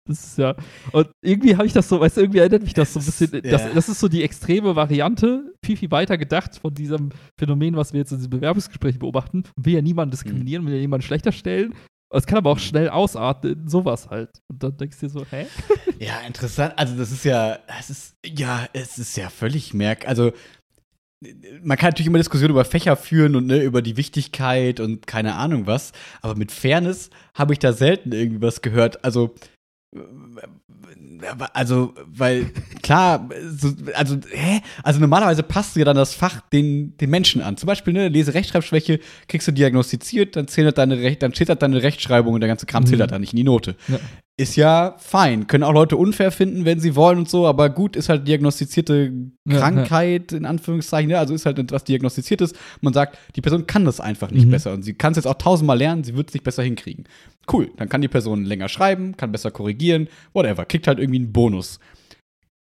Das ist ja. Und irgendwie habe ich das so, weißt du, irgendwie erinnert mich das so ein bisschen. Ja. Das, das ist so die extreme Variante, viel, viel weiter gedacht von diesem Phänomen, was wir jetzt in diesem Bewerbungsgespräch beobachten. Will ja niemanden diskriminieren, will ja niemanden schlechter stellen. Es kann aber auch schnell ausarten in sowas halt. Und dann denkst du dir so, hä? Ja, interessant. Also, das ist ja, das ist, ja, es ist ja völlig merk. Also, man kann natürlich immer Diskussionen über Fächer führen und ne, über die Wichtigkeit und keine Ahnung was. Aber mit Fairness habe ich da selten irgendwie was gehört. Also, also, weil, klar, so, also, hä? Also, normalerweise passt ja dann das Fach den, den Menschen an. Zum Beispiel, ne, Lese-Rechtschreibschwäche kriegst du diagnostiziert, dann zählt deine, Recht, dann steht halt deine Rechtschreibung und der ganze Kram Mhm. zählt halt dann nicht in die Note. Ja. Ist ja fein. Können auch Leute unfair finden, wenn sie wollen und so, aber gut, ist halt diagnostizierte Ja, Krankheit, in Anführungszeichen, ja, also ist halt etwas diagnostiziert ist. Man sagt, die Person kann das einfach nicht Mhm. besser und sie kann es jetzt auch tausendmal lernen, sie wird es nicht besser hinkriegen. Cool, dann kann die Person länger schreiben, kann besser korrigieren, whatever, kriegt halt irgendwie einen Bonus.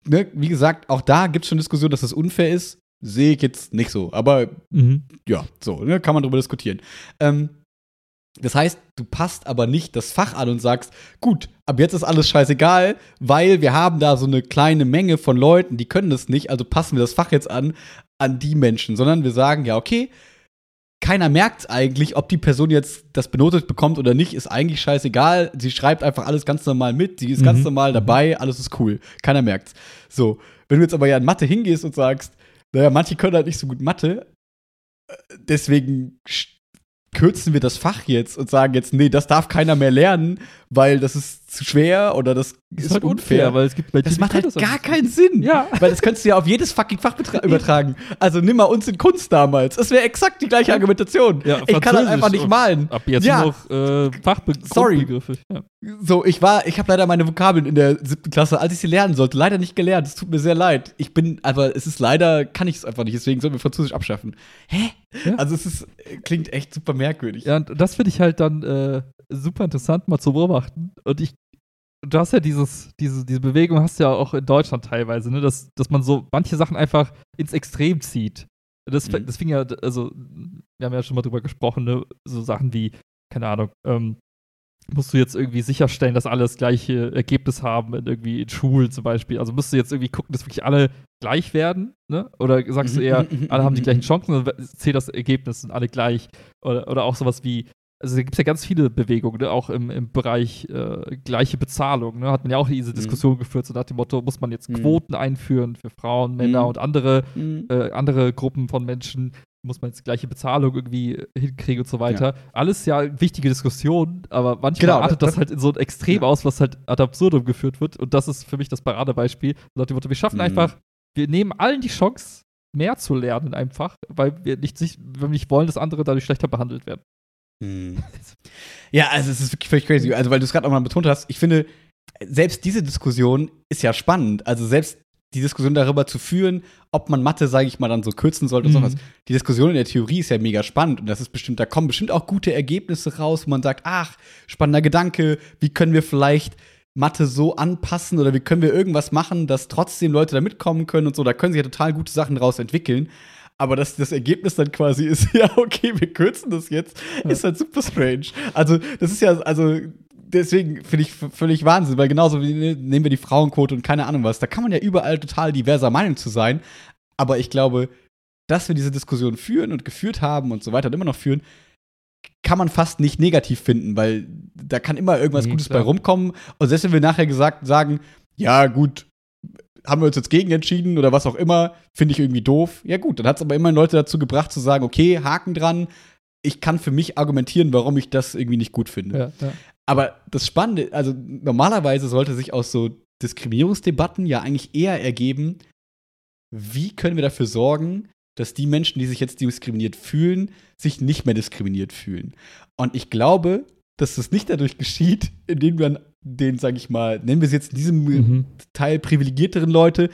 Ne? Wie gesagt, auch da gibt es schon Diskussionen, dass das unfair ist. Sehe ich jetzt nicht so, aber Mhm. ja, so, ne, kann man drüber diskutieren. Ähm, das heißt, du passt aber nicht das Fach an und sagst, gut, ab jetzt ist alles scheißegal, weil wir haben da so eine kleine Menge von Leuten, die können das nicht, also passen wir das Fach jetzt an, an die Menschen, sondern wir sagen, ja, okay, keiner merkt eigentlich, ob die Person jetzt das benotet bekommt oder nicht, ist eigentlich scheißegal. Sie schreibt einfach alles ganz normal mit, sie ist Mhm. ganz normal dabei, alles ist cool. Keiner merkt's. So, wenn du jetzt aber ja in Mathe hingehst und sagst, naja, manche können halt nicht so gut Mathe, äh, deswegen kürzen wir das Fach jetzt und sagen jetzt, nee, das darf keiner mehr lernen, weil das ist zu schwer oder das Das ist, halt unfair. unfair, weil es gibt Menschen, Das macht halt das gar keinen Sinn. Ja. Weil das könntest du ja auf jedes fucking Fach übertragen. Also nimm mal uns in Kunst damals. Das wäre exakt die gleiche Argumentation. Ja, ich kann halt Französisch einfach nicht malen. Ab jetzt Ja. nur noch äh, Fachbe Sorry. Grundbegriffe. Ja. So, ich war, ich habe leider meine Vokabeln in der siebten Klasse, als ich sie lernen sollte, leider nicht gelernt. Es tut mir sehr leid. Ich bin, aber es ist leider, kann ich es einfach nicht. Deswegen sollten wir Französisch abschaffen. Hä? Ja. Also es ist, klingt echt super merkwürdig. Ja, und das finde ich halt dann äh, super interessant mal zu beobachten. Und ich, du hast ja dieses, diese, diese Bewegung hast du ja auch in Deutschland teilweise, ne? dass, dass man so manche Sachen einfach ins Extrem zieht. Das, Mhm. das fing ja, also, wir haben ja schon mal drüber gesprochen, ne? so Sachen wie, keine Ahnung, ähm, musst du jetzt irgendwie sicherstellen, dass alle das gleiche Ergebnis haben, in irgendwie in Schulen zum Beispiel. Also musst du jetzt irgendwie gucken, dass wirklich alle gleich werden, ne? Oder sagst du Mhm, eher, mhm, mhm, alle haben die gleichen. Chancen, dann zählt das Ergebnis, sind alle gleich. Oder, oder auch sowas wie, also da gibt es ja ganz viele Bewegungen, ne? auch im, im Bereich äh, gleiche Bezahlung. Ne? Hat man ja auch diese Mhm. Diskussion geführt, so nach dem Motto, muss man jetzt Mhm. Quoten einführen für Frauen, Männer Mhm. und andere, Mhm. äh, andere Gruppen von Menschen, muss man jetzt gleiche Bezahlung irgendwie hinkriegen und so weiter. Alles ja wichtige Diskussionen, aber manchmal Genau, artet das- das halt in so ein Extrem Ja. aus, was halt ad absurdum geführt wird. Und das ist für mich das Paradebeispiel. So Nach dem Motto, wir schaffen Mhm. einfach, wir nehmen allen die Chance, mehr zu lernen einfach, weil wir nicht, weil wir nicht wollen, dass andere dadurch schlechter behandelt werden. Hm. Ja, also es ist wirklich völlig crazy. Also, weil du es gerade auch mal betont hast, ich finde, selbst diese Diskussion ist ja spannend. Also, selbst die Diskussion darüber zu führen, ob man Mathe, sage ich mal, dann so kürzen sollte mhm. und sowas. Die Diskussion in der Theorie ist ja mega spannend und das ist bestimmt, da kommen bestimmt auch gute Ergebnisse raus, wo man sagt, ach, spannender Gedanke, wie können wir vielleicht Mathe so anpassen oder wie können wir irgendwas machen, dass trotzdem Leute da mitkommen können und so. Da können sich ja total gute Sachen raus entwickeln. Aber dass das Ergebnis dann quasi ist, ja, okay, wir kürzen das jetzt, ja. ist halt super strange. Also, das ist ja, also, deswegen finde ich völlig Wahnsinn, weil genauso wie ne, nehmen wir die Frauenquote und keine Ahnung was, da kann man ja überall total diverser Meinung zu sein. Aber ich glaube, dass wir diese Diskussion führen und geführt haben und so weiter und immer noch führen, kann man fast nicht negativ finden, weil da kann immer irgendwas nee, Gutes klar. bei rumkommen. Und selbst wenn wir nachher gesagt sagen, ja, gut, haben wir uns jetzt gegen entschieden oder was auch immer, finde ich irgendwie doof. Ja, gut, dann hat es aber immer Leute dazu gebracht zu sagen, okay, Haken dran, ich kann für mich argumentieren, warum ich das irgendwie nicht gut finde. Ja, ja. Aber das Spannende, also normalerweise sollte sich aus so Diskriminierungsdebatten ja eigentlich eher ergeben, wie können wir dafür sorgen, dass die Menschen, die sich jetzt diskriminiert fühlen, sich nicht mehr diskriminiert fühlen. Und ich glaube, dass das nicht dadurch geschieht, indem man den, sag ich mal, nennen wir es jetzt in diesem mhm. Teil privilegierteren Leute,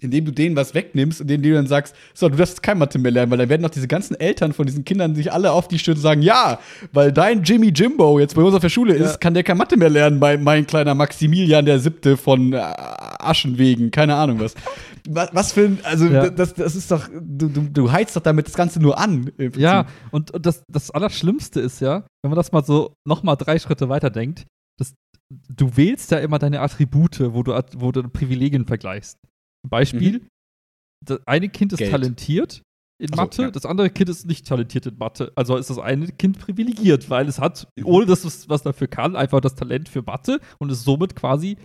indem du denen was wegnimmst, indem du dann sagst, so, du darfst kein Mathe mehr lernen, weil dann werden doch diese ganzen Eltern von diesen Kindern sich alle auf die Stirn sagen, ja, weil dein Jimmy Jimbo jetzt bei uns auf der Schule ist, ja. kann der kein Mathe mehr lernen bei mein kleiner Maximilian der Siebte von äh, Aschenwegen, keine Ahnung was. Was, was für ein, also ja. das, das ist doch, du, du, du heizt doch damit das Ganze nur an. Ja, und, und das, das Allerschlimmste ist ja, wenn man das mal so nochmal drei Schritte weiter denkt, das, du wählst ja immer deine Attribute, wo du, wo du Privilegien vergleichst. Beispiel: mhm. Das eine Kind ist Geld. talentiert in Mathe, so, ja. das andere Kind ist nicht talentiert in Mathe. Also ist das eine Kind privilegiert, weil es hat, ohne dass es was dafür kann, einfach das Talent für Mathe und ist somit quasi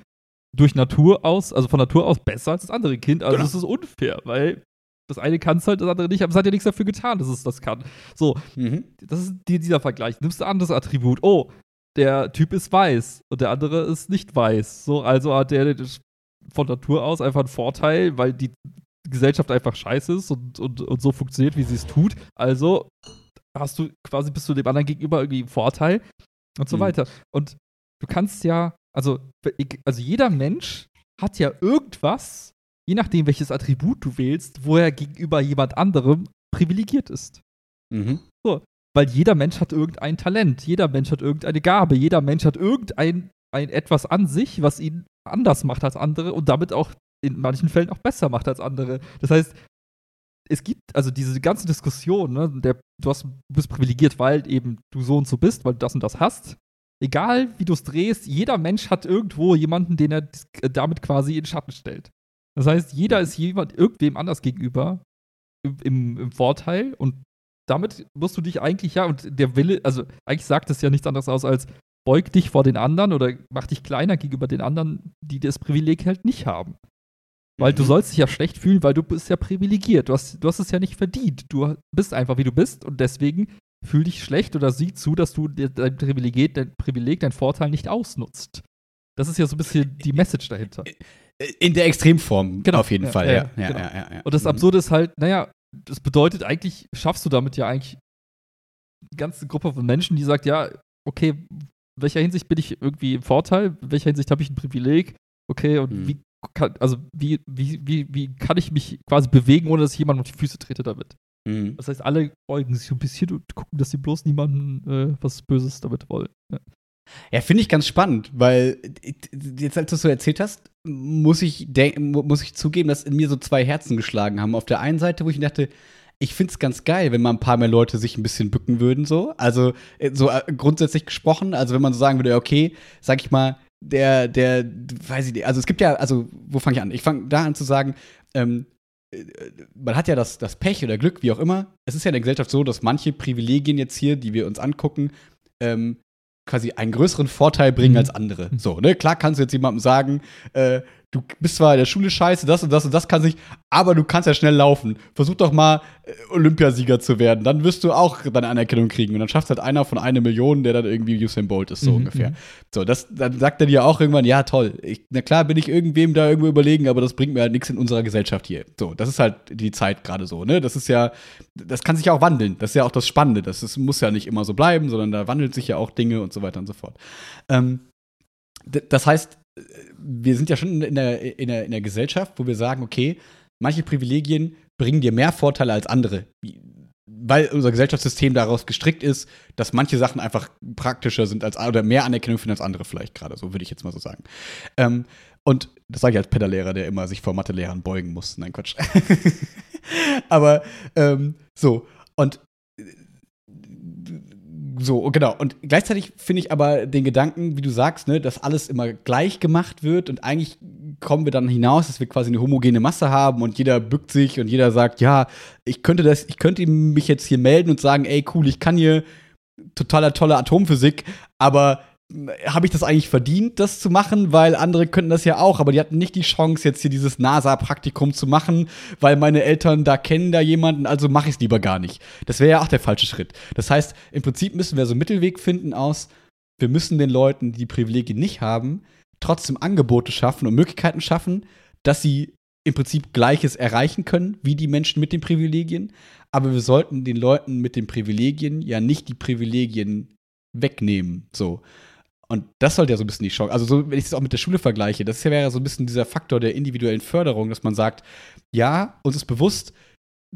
durch Natur aus, also von Natur aus besser als das andere Kind. Also genau. es ist unfair, weil das eine kann es halt, das andere nicht, aber es hat ja nichts dafür getan, dass es das kann. So, mhm. das ist die, dieser Vergleich. Nimmst du ein anderes Attribut, oh, der Typ ist weiß und der andere ist nicht weiß. So, also hat der von Natur aus einfach ein Vorteil, weil die Gesellschaft einfach scheiße ist und, und, und so funktioniert, wie sie es tut. Also hast du quasi bist du dem anderen gegenüber irgendwie ein Vorteil und so mhm. weiter. Und du kannst ja, also, also jeder Mensch hat ja irgendwas, je nachdem, welches Attribut du wählst, wo er gegenüber jemand anderem privilegiert ist. Mhm. So, weil jeder Mensch hat irgendein Talent, jeder Mensch hat irgendeine Gabe, jeder Mensch hat irgendein ein etwas an sich, was ihn anders macht als andere und damit auch in manchen Fällen auch besser macht als andere. Das heißt, es gibt also diese ganze Diskussion, ne, der, du, hast, du bist privilegiert, weil eben du so und so bist, weil du das und das hast. Egal wie du es drehst, jeder Mensch hat irgendwo jemanden, den er damit quasi in Schatten stellt. Das heißt, jeder ist jemand irgendwem anders gegenüber im, im Vorteil und damit musst du dich eigentlich, ja, und der Wille, also eigentlich sagt es ja nichts anderes aus als, beug dich vor den anderen oder mach dich kleiner gegenüber den anderen, die das Privileg halt nicht haben. Weil mhm. du sollst dich ja schlecht fühlen, weil du bist ja privilegiert. Du hast, du hast es ja nicht verdient. Du bist einfach, wie du bist und deswegen fühl dich schlecht oder sieh zu, dass du dein Privileg, dein Privileg, dein Vorteil nicht ausnutzt. Das ist ja so ein bisschen die Message dahinter. In der Extremform, genau. auf jeden ja, Fall, ja. ja, genau. und das mhm. Absurde ist halt, naja, das bedeutet eigentlich, schaffst du damit ja eigentlich eine ganze Gruppe von Menschen, die sagt, ja, okay, in welcher Hinsicht bin ich irgendwie im Vorteil, in welcher Hinsicht habe ich ein Privileg, okay, und mhm. wie kann, also wie, wie, wie, wie kann ich mich quasi bewegen, ohne dass ich jemandem auf die Füße trete damit? Mhm. Das heißt, alle beugen sich ein bisschen und gucken, dass sie bloß niemanden äh, was Böses damit wollen. Ja. Ja, finde ich ganz spannend, weil jetzt, als du es so erzählt hast, muss ich, muss ich zugeben, dass in mir so zwei Herzen geschlagen haben. Auf der einen Seite, wo ich dachte, ich finde es ganz geil, wenn mal ein paar mehr Leute sich ein bisschen bücken würden, so. Also, äh, so äh, grundsätzlich gesprochen, also wenn man so sagen würde, okay, sag ich mal, der, der, weiß ich nicht, also es gibt ja, also, wo fange ich an? Ich fange da an zu sagen, ähm, äh, man hat ja das, das Pech oder Glück, wie auch immer. Es ist ja in der Gesellschaft so, dass manche Privilegien jetzt hier, die wir uns angucken, ähm, quasi einen größeren Vorteil bringen mhm. als andere. So, ne? Klar kannst du jetzt jemandem sagen, äh, du bist zwar in der Schule scheiße, das und das und das kannst nicht, aber du kannst ja schnell laufen. Versuch doch mal äh, Olympiasieger zu werden. Dann wirst du auch deine Anerkennung kriegen. Und dann schafft halt einer von einer Million, der dann irgendwie Usain Bolt ist, so Mhm, ungefähr. mhm. So, das, dann sagt er dir auch irgendwann, ja, toll. Ich, na klar bin ich irgendwem da irgendwo überlegen, aber das bringt mir halt nichts in unserer Gesellschaft hier. So, das ist halt die Zeit gerade so, ne? Das ist ja, das kann sich ja auch wandeln. Das ist ja auch das Spannende. Das ist, muss ja nicht immer so bleiben, sondern da wandelt sich ja auch Dinge und so weiter und so fort. Ähm, das heißt, wir sind ja schon in der, in, der, in der Gesellschaft, wo wir sagen, okay, manche Privilegien bringen dir mehr Vorteile als andere. Weil unser Gesellschaftssystem daraus gestrickt ist, dass manche Sachen einfach praktischer sind als oder mehr Anerkennung finden als andere vielleicht gerade, so würde ich jetzt mal so sagen. Ähm, und das sage ich als Pedalehrer, der immer sich vor Mathelehrern beugen muss. Nein, Quatsch. Aber ähm, so, und so, genau. Und gleichzeitig finde ich aber den Gedanken, wie du sagst, ne, dass alles immer gleich gemacht wird und eigentlich kommen wir dann hinaus, dass wir quasi eine homogene Masse haben und jeder bückt sich und jeder sagt, ja, ich könnte das, ich könnte mich jetzt hier melden und sagen, ey, cool, ich kann hier totaler tolle Atomphysik, aber habe ich das eigentlich verdient, das zu machen? Weil andere könnten das ja auch, aber die hatten nicht die Chance, jetzt hier dieses NASA-Praktikum zu machen, weil meine Eltern da kennen da jemanden, also mache ich es lieber gar nicht. Das wäre ja auch der falsche Schritt. Das heißt, im Prinzip müssen wir so einen Mittelweg finden aus, wir müssen den Leuten, die die Privilegien nicht haben, trotzdem Angebote schaffen und Möglichkeiten schaffen, dass sie im Prinzip Gleiches erreichen können wie die Menschen mit den Privilegien. Aber wir sollten den Leuten mit den Privilegien ja nicht die Privilegien wegnehmen. So. Und das sollte ja so ein bisschen die Chance. Also, so, wenn ich es auch mit der Schule vergleiche, das wäre ja so ein bisschen dieser Faktor der individuellen Förderung, dass man sagt, ja, uns ist bewusst,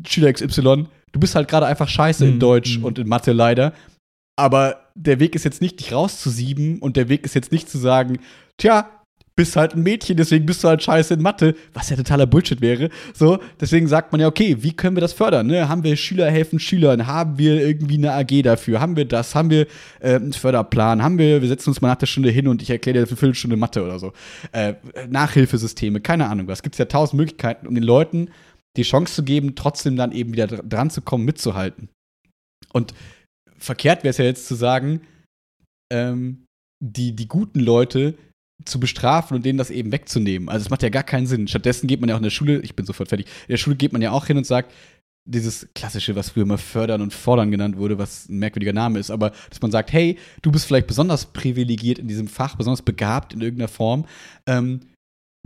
Schüler XY, du bist halt gerade einfach scheiße in Mhm, Deutsch mhm. und in Mathe leider. Aber der Weg ist jetzt nicht, dich rauszusieben und der Weg ist jetzt nicht zu sagen, tja, bist halt ein Mädchen, deswegen bist du halt scheiße in Mathe, was ja totaler Bullshit wäre. So, deswegen sagt man ja, okay, wie können wir das fördern? Ne? Haben wir Schüler helfen Schülern? Haben wir irgendwie eine AG dafür? Haben wir das? Haben wir äh, einen Förderplan? Haben wir, wir setzen uns mal nach der Stunde hin und ich erkläre dir eine Viertelstunde Mathe oder so. Äh, Nachhilfesysteme, keine Ahnung was. Gibt es ja tausend Möglichkeiten, um den Leuten die Chance zu geben, trotzdem dann eben wieder dr- dran zu kommen, mitzuhalten. Und verkehrt wäre es ja jetzt zu sagen, ähm, die, die guten Leute zu bestrafen und denen das eben wegzunehmen. Also es macht ja gar keinen Sinn. Stattdessen geht man ja auch in der Schule, ich bin sofort fertig, in der Schule geht man ja auch hin und sagt, dieses klassische, was früher mal fördern und fordern genannt wurde, was ein merkwürdiger Name ist, aber dass man sagt, hey, du bist vielleicht besonders privilegiert in diesem Fach, besonders begabt in irgendeiner Form. Ähm,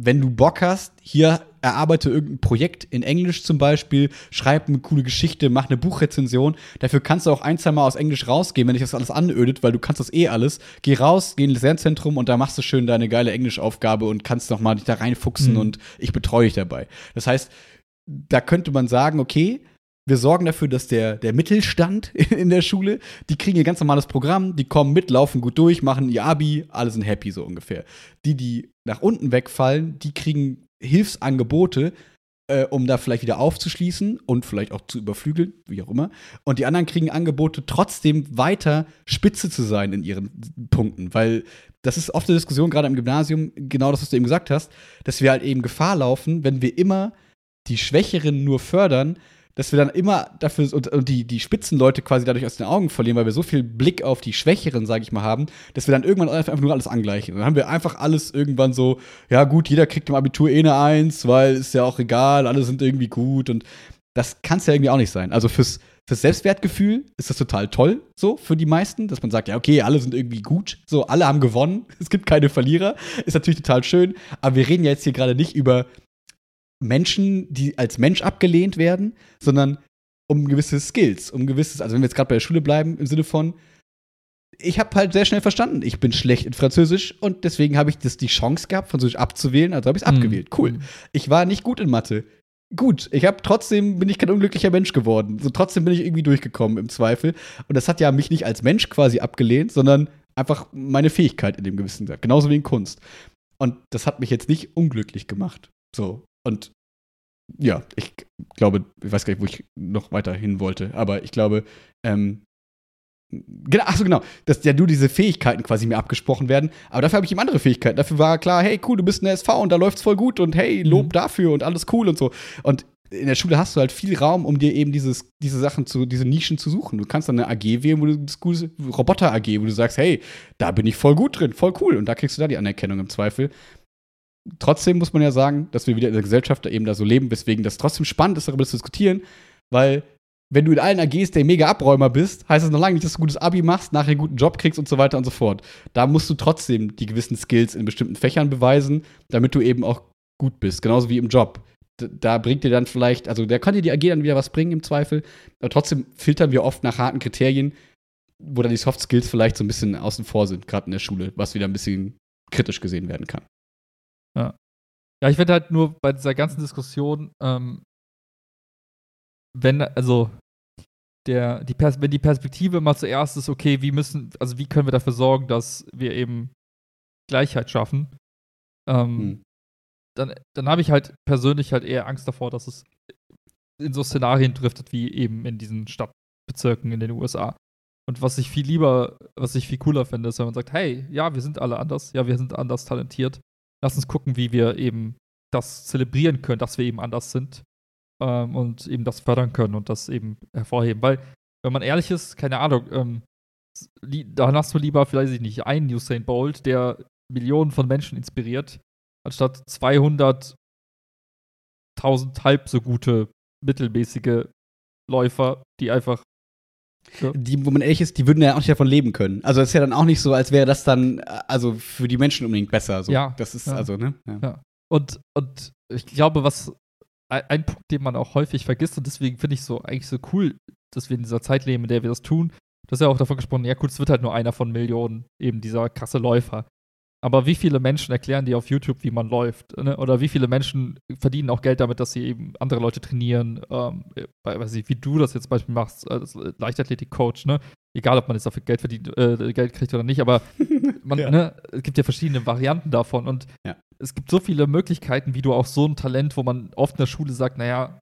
wenn du Bock hast, hier erarbeite irgendein Projekt in Englisch zum Beispiel, schreib eine coole Geschichte, mach eine Buchrezension. Dafür kannst du auch ein, zwei Mal aus Englisch rausgehen, wenn dich das alles anödet, weil du kannst das eh alles. Geh raus, geh ins Lernzentrum und da machst du schön deine geile Englischaufgabe und kannst noch mal dich da reinfuchsen Mhm. und ich betreue dich dabei. Das heißt, da könnte man sagen, okay, wir sorgen dafür, dass der, der Mittelstand in der Schule, die kriegen ihr ganz normales Programm, die kommen mit, laufen gut durch, machen ihr Abi, alle sind happy so ungefähr. Die, die nach unten wegfallen, die kriegen Hilfsangebote, äh, um da vielleicht wieder aufzuschließen und vielleicht auch zu überflügeln, wie auch immer. Und die anderen kriegen Angebote, trotzdem weiter spitze zu sein in ihren Punkten, weil das ist oft eine Diskussion, gerade im Gymnasium, genau das, was du eben gesagt hast, dass wir halt eben Gefahr laufen, wenn wir immer die Schwächeren nur fördern, dass wir dann immer dafür und, und die, die Spitzenleute quasi dadurch aus den Augen verlieren, weil wir so viel Blick auf die Schwächeren, sage ich mal, haben, dass wir dann irgendwann einfach nur alles angleichen. Dann haben wir einfach alles irgendwann so, ja gut, jeder kriegt im Abitur eh eine Eins, weil ist ja auch egal, alle sind irgendwie gut und das kann es ja irgendwie auch nicht sein. Also fürs, fürs Selbstwertgefühl ist das total toll, so für die meisten, dass man sagt, ja, okay, alle sind irgendwie gut, so, alle haben gewonnen, es gibt keine Verlierer, ist natürlich total schön, aber wir reden ja jetzt hier gerade nicht über Menschen, die als Mensch abgelehnt werden, sondern um gewisse Skills, um gewisses, also wenn wir jetzt gerade bei der Schule bleiben, im Sinne von, ich habe halt sehr schnell verstanden, ich bin schlecht in Französisch und deswegen habe ich das die Chance gehabt, Französisch abzuwählen, also habe ich es Mhm. abgewählt. Cool. Ich war nicht gut in Mathe. Gut, ich habe trotzdem bin ich kein unglücklicher Mensch geworden. So trotzdem bin ich irgendwie durchgekommen im Zweifel und das hat ja mich nicht als Mensch quasi abgelehnt, sondern einfach meine Fähigkeit in dem gewissen genauso wie in Kunst. Und das hat mich jetzt nicht unglücklich gemacht. So und ja, ich glaube, ich weiß gar nicht, wo ich noch weiter hin wollte, aber ich glaube, ähm, Genau, achso, genau. Dass ja nur diese Fähigkeiten quasi mir abgesprochen werden. Aber dafür habe ich ihm andere Fähigkeiten. Dafür war klar, hey, cool, du bist in der SV und da läuft's voll gut und hey, Lob Mhm. dafür und alles cool und so. Und in der Schule hast du halt viel Raum, um dir eben dieses, diese Sachen zu, diese Nischen zu suchen. Du kannst dann eine AG wählen, wo du das gute Roboter-AG, wo du sagst, hey, da bin ich voll gut drin, voll cool. Und da kriegst du da die Anerkennung im Zweifel. Trotzdem muss man ja sagen, dass wir wieder in der Gesellschaft eben da so leben, weswegen das trotzdem spannend ist, darüber zu diskutieren, weil wenn du in allen AGs der mega Abräumer bist, heißt das noch lange nicht, dass du gutes Abi machst, nachher einen guten Job kriegst und so weiter und so fort. Da musst du trotzdem die gewissen Skills in bestimmten Fächern beweisen, damit du eben auch gut bist. Genauso wie im Job. Da bringt dir dann vielleicht, also da kann dir die AG dann wieder was bringen im Zweifel, aber trotzdem filtern wir oft nach harten Kriterien, wo dann die Soft Skills vielleicht so ein bisschen außen vor sind, gerade in der Schule, was wieder ein bisschen kritisch gesehen werden kann. Ja. Ich finde halt nur bei dieser ganzen Diskussion, ähm, wenn, also, der, die Pers wenn die Perspektive mal zuerst ist, okay, wie müssen, also wie können wir dafür sorgen, dass wir eben Gleichheit schaffen, ähm, hm. dann, dann habe ich halt persönlich halt eher Angst davor, dass es in so Szenarien driftet, wie eben in diesen Stadtbezirken in den USA. Und was ich viel lieber, was ich viel cooler finde, ist, wenn man sagt, hey, ja, wir sind alle anders, ja, wir sind anders talentiert. Lass uns gucken, wie wir eben das zelebrieren können, dass wir eben anders sind ähm, und eben das fördern können und das eben hervorheben. Weil, wenn man ehrlich ist, keine Ahnung, ähm, dann hast du lieber, vielleicht ich nicht, einen Usain Bolt, der Millionen von Menschen inspiriert, anstatt 200.000 halb so gute, mittelmäßige Läufer, die einfach ja. Die, wo man ehrlich ist, die würden ja auch nicht davon leben können. Also, es ist ja dann auch nicht so, als wäre das dann, also für die Menschen unbedingt besser. So. Ja. Das ist ja. also, ne? Ja. Und, und ich glaube, was ein Punkt, den man auch häufig vergisst und deswegen finde ich so eigentlich so cool, dass wir in dieser Zeit leben, in der wir das tun. Du hast ja auch davon gesprochen, ja gut, es wird halt nur einer von Millionen, eben dieser krasse Läufer. Aber wie viele Menschen erklären dir auf YouTube, wie man läuft? Ne? Oder wie viele Menschen verdienen auch Geld damit, dass sie eben andere Leute trainieren? Ähm, weiß ich, wie du das jetzt zum Beispiel machst, als Leichtathletik-Coach, ne? Egal, ob man jetzt dafür Geld verdient, äh, Geld kriegt oder nicht, aber man, ja. ne, es gibt ja verschiedene Varianten davon. Und ja. es gibt so viele Möglichkeiten, wie du auch so ein Talent, wo man oft in der Schule sagt, naja,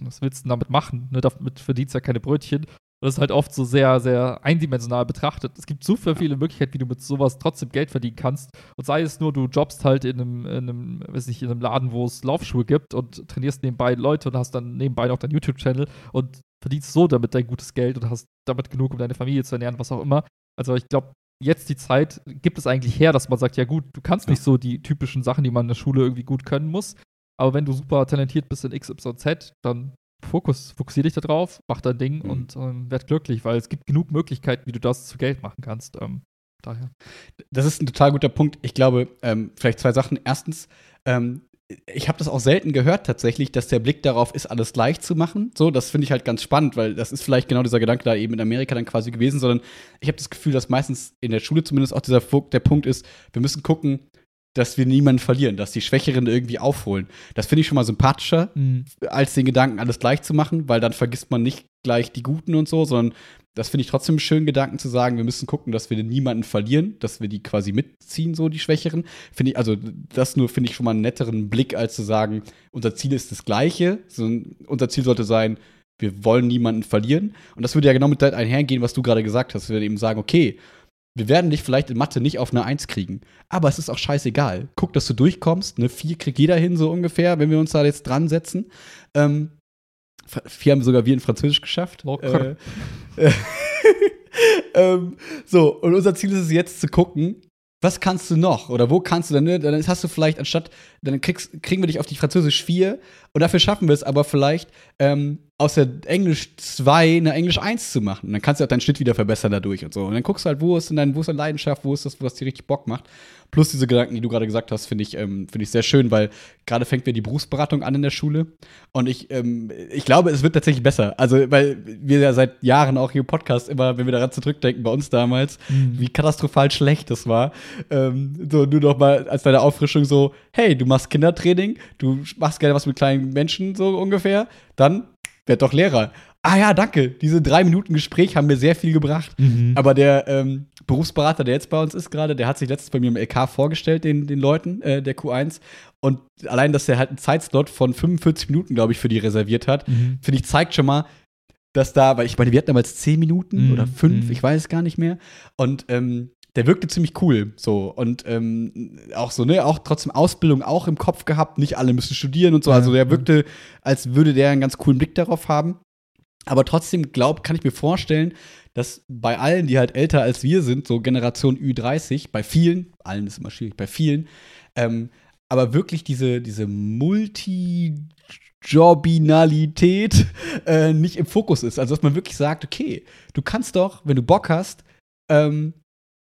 was willst du damit machen? Ne? Damit verdienst du ja keine Brötchen. Und das ist halt oft so sehr, sehr eindimensional betrachtet. Es gibt so viele Möglichkeiten, wie du mit sowas trotzdem Geld verdienen kannst. Und sei es nur, du jobbst halt in einem, in einem, weiß nicht, in einem Laden, wo es Laufschuhe gibt und trainierst nebenbei Leute und hast dann nebenbei noch deinen YouTube-Channel und verdienst so damit dein gutes Geld und hast damit genug, um deine Familie zu ernähren, was auch immer. Also ich glaube, jetzt die Zeit gibt es eigentlich her, dass man sagt, ja gut, du kannst nicht so die typischen Sachen, die man in der Schule irgendwie gut können muss. Aber wenn du super talentiert bist in XYZ, dann Fokus, fokussier dich da drauf, mach dein Ding mhm. und ähm, werd glücklich, weil es gibt genug Möglichkeiten, wie du das zu Geld machen kannst. Ähm, daher. Das ist ein total guter Punkt. Ich glaube, ähm, vielleicht zwei Sachen. Erstens, ähm, ich habe das auch selten gehört tatsächlich, dass der Blick darauf ist, alles leicht zu machen. So, das finde ich halt ganz spannend, weil das ist vielleicht genau dieser Gedanke da eben in Amerika dann quasi gewesen, sondern ich habe das Gefühl, dass meistens in der Schule zumindest auch dieser der Punkt ist, wir müssen gucken, dass wir niemanden verlieren, dass die Schwächeren irgendwie aufholen. Das finde ich schon mal sympathischer, mhm. als den Gedanken, alles gleich zu machen, weil dann vergisst man nicht gleich die Guten und so, sondern das finde ich trotzdem einen schönen Gedanken zu sagen, wir müssen gucken, dass wir niemanden verlieren, dass wir die quasi mitziehen, so die Schwächeren. Finde ich, also das nur finde ich schon mal einen netteren Blick, als zu sagen, unser Ziel ist das gleiche. So, unser Ziel sollte sein, wir wollen niemanden verlieren. Und das würde ja genau mit einhergehen, was du gerade gesagt hast. Wir würden eben sagen, okay, wir werden dich vielleicht in Mathe nicht auf eine Eins kriegen. Aber es ist auch scheißegal. Guck, dass du durchkommst. Eine 4 kriegt jeder hin, so ungefähr, wenn wir uns da jetzt dran setzen. Ähm, vier haben sogar wir in Französisch geschafft. Okay. Äh, ähm, so, und unser Ziel ist es jetzt zu gucken, was kannst du noch? Oder wo kannst du dann, ne? Dann hast du vielleicht anstatt, dann kriegst, kriegen wir dich auf die Französisch 4 und dafür schaffen wir es aber vielleicht, ähm, aus der Englisch 2 eine Englisch 1 zu machen. Und dann kannst du auch deinen Schnitt wieder verbessern dadurch und so. Und dann guckst du halt, wo ist denn dein, wo ist deine Leidenschaft, wo ist das, was dir richtig Bock macht. Plus diese Gedanken, die du gerade gesagt hast, finde ich, ähm, finde ich sehr schön, weil gerade fängt mir die Berufsberatung an in der Schule. Und ich, ähm, ich glaube, es wird tatsächlich besser. Also, weil wir ja seit Jahren auch hier im Podcast immer, wenn wir daran zurückdenken, bei uns damals, mhm. wie katastrophal schlecht das war. Ähm, so, nur noch mal als deine Auffrischung so, hey, du machst Kindertraining, du machst gerne was mit kleinen Menschen, so ungefähr. Dann werd doch Lehrer. Ah ja, danke. Diese drei Minuten Gespräch haben mir sehr viel gebracht. Mhm. Aber der ähm, Berufsberater, der jetzt bei uns ist gerade, der hat sich letztens bei mir im LK vorgestellt, den, den Leuten äh, der Q1. Und allein, dass er halt einen Zeitslot von 45 Minuten, glaube ich, für die reserviert hat, mhm. finde ich, zeigt schon mal, dass da, weil ich meine, wir hatten damals 10 Minuten mhm. oder 5, mhm. ich weiß es gar nicht mehr. Und ähm, der wirkte ziemlich cool, so und ähm, auch so ne, auch trotzdem Ausbildung auch im Kopf gehabt. Nicht alle müssen studieren und so. Also der wirkte, als würde der einen ganz coolen Blick darauf haben. Aber trotzdem glaub, kann ich mir vorstellen, dass bei allen, die halt älter als wir sind, so Generation Ü30, bei vielen, allen ist immer schwierig, bei vielen, ähm, aber wirklich diese, diese Multi-Jobinalität äh, nicht im Fokus ist. Also, dass man wirklich sagt, okay, du kannst doch, wenn du Bock hast, ähm,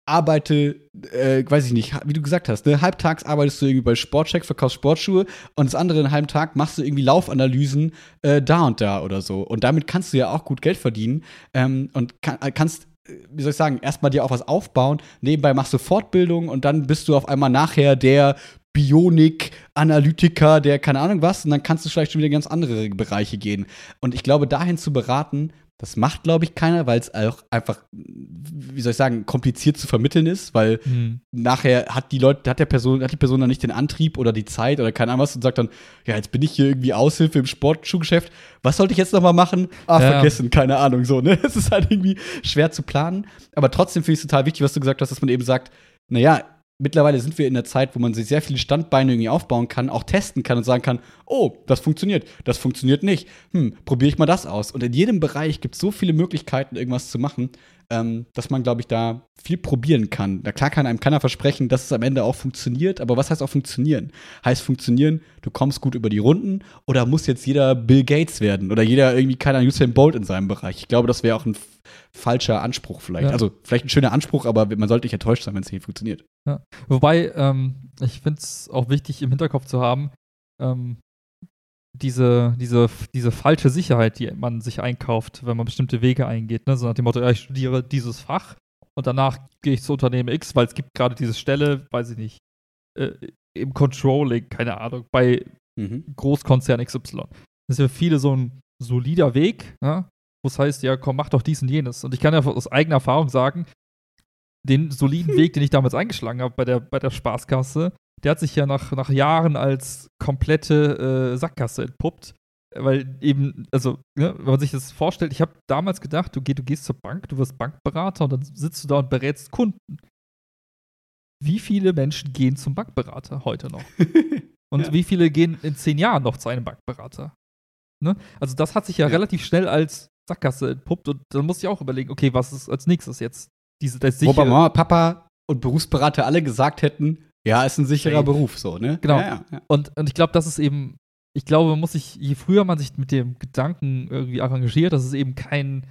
arbeite, äh, weiß ich nicht, wie du gesagt hast, ne, halbtags arbeitest du irgendwie bei Sportcheck, verkaufst Sportschuhe und das andere einen halben Tag machst du irgendwie Laufanalysen äh, da und da oder so. Und damit kannst du ja auch gut Geld verdienen ähm, und kann, äh, kannst äh, wie soll ich sagen, erstmal dir auch was aufbauen, nebenbei machst du Fortbildung und dann bist du auf einmal nachher der Bionik-Analytiker, der keine Ahnung was, und dann kannst du vielleicht schon wieder in ganz andere Bereiche gehen. Und ich glaube, dahin zu beraten, das macht, glaube ich, keiner, weil es auch einfach, wie soll ich sagen, kompliziert zu vermitteln ist, weil mhm. nachher hat die Leute, hat der Person, hat die Person dann nicht den Antrieb oder die Zeit oder keine Ahnung was und sagt dann, ja, jetzt bin ich hier irgendwie Aushilfe im Sportschuhgeschäft. Was sollte ich jetzt noch mal machen? Ah, ja. vergessen, keine Ahnung, so, ne? Es ist halt irgendwie schwer zu planen. Aber trotzdem finde ich es total wichtig, was du gesagt hast, dass man eben sagt, naja, mittlerweile sind wir in der Zeit, wo man sich sehr viele Standbeine irgendwie aufbauen kann, auch testen kann und sagen kann, oh, das funktioniert, das funktioniert nicht. Hm, probiere ich mal das aus. Und in jedem Bereich gibt es so viele Möglichkeiten, irgendwas zu machen, ähm, dass man, glaube ich, da viel probieren kann. Da klar kann einem keiner versprechen, dass es am Ende auch funktioniert, aber was heißt auch funktionieren? Heißt funktionieren, du kommst gut über die Runden oder muss jetzt jeder Bill Gates werden oder jeder irgendwie keiner Usain Bolt in seinem Bereich? Ich glaube, das wäre auch ein falscher Anspruch vielleicht. Ja. Also vielleicht ein schöner Anspruch, aber man sollte nicht enttäuscht sein, wenn es nicht funktioniert. Ja. Wobei, ähm, ich finde es auch wichtig im Hinterkopf zu haben, ähm, diese, diese, diese falsche Sicherheit, die man sich einkauft, wenn man bestimmte Wege eingeht. Ne? So nach dem Motto, ja, ich studiere dieses Fach und danach gehe ich zu Unternehmen X, weil es gibt gerade diese Stelle, weiß ich nicht, äh, im Controlling, keine Ahnung, bei mhm. Großkonzern XY. Das ist für viele so ein solider Weg, ja? wo es heißt, ja, komm, mach doch dies und jenes. Und ich kann ja aus eigener Erfahrung sagen, den soliden Weg, den ich damals eingeschlagen habe bei der, bei der Spaßkasse, der hat sich ja nach, nach Jahren als komplette äh, Sackgasse entpuppt. Weil eben, also, ne, wenn man sich das vorstellt, ich habe damals gedacht, du, geh, du gehst zur Bank, du wirst Bankberater und dann sitzt du da und berätst Kunden. Wie viele Menschen gehen zum Bankberater heute noch? Und ja. wie viele gehen in zehn Jahren noch zu einem Bankberater? Ne? Also, das hat sich ja, ja, relativ schnell als Sackgasse entpuppt und dann muss ich auch überlegen, okay, was ist als nächstes jetzt? Diese, das Wo Mama, Papa und Berufsberater alle gesagt hätten, ja, ist ein sicherer hey. Beruf, so, ne? Genau. Ja, ja, Und, und ich glaube, das ist eben, ich glaube, man muss sich, je früher man sich mit dem Gedanken irgendwie arrangiert, dass es eben kein,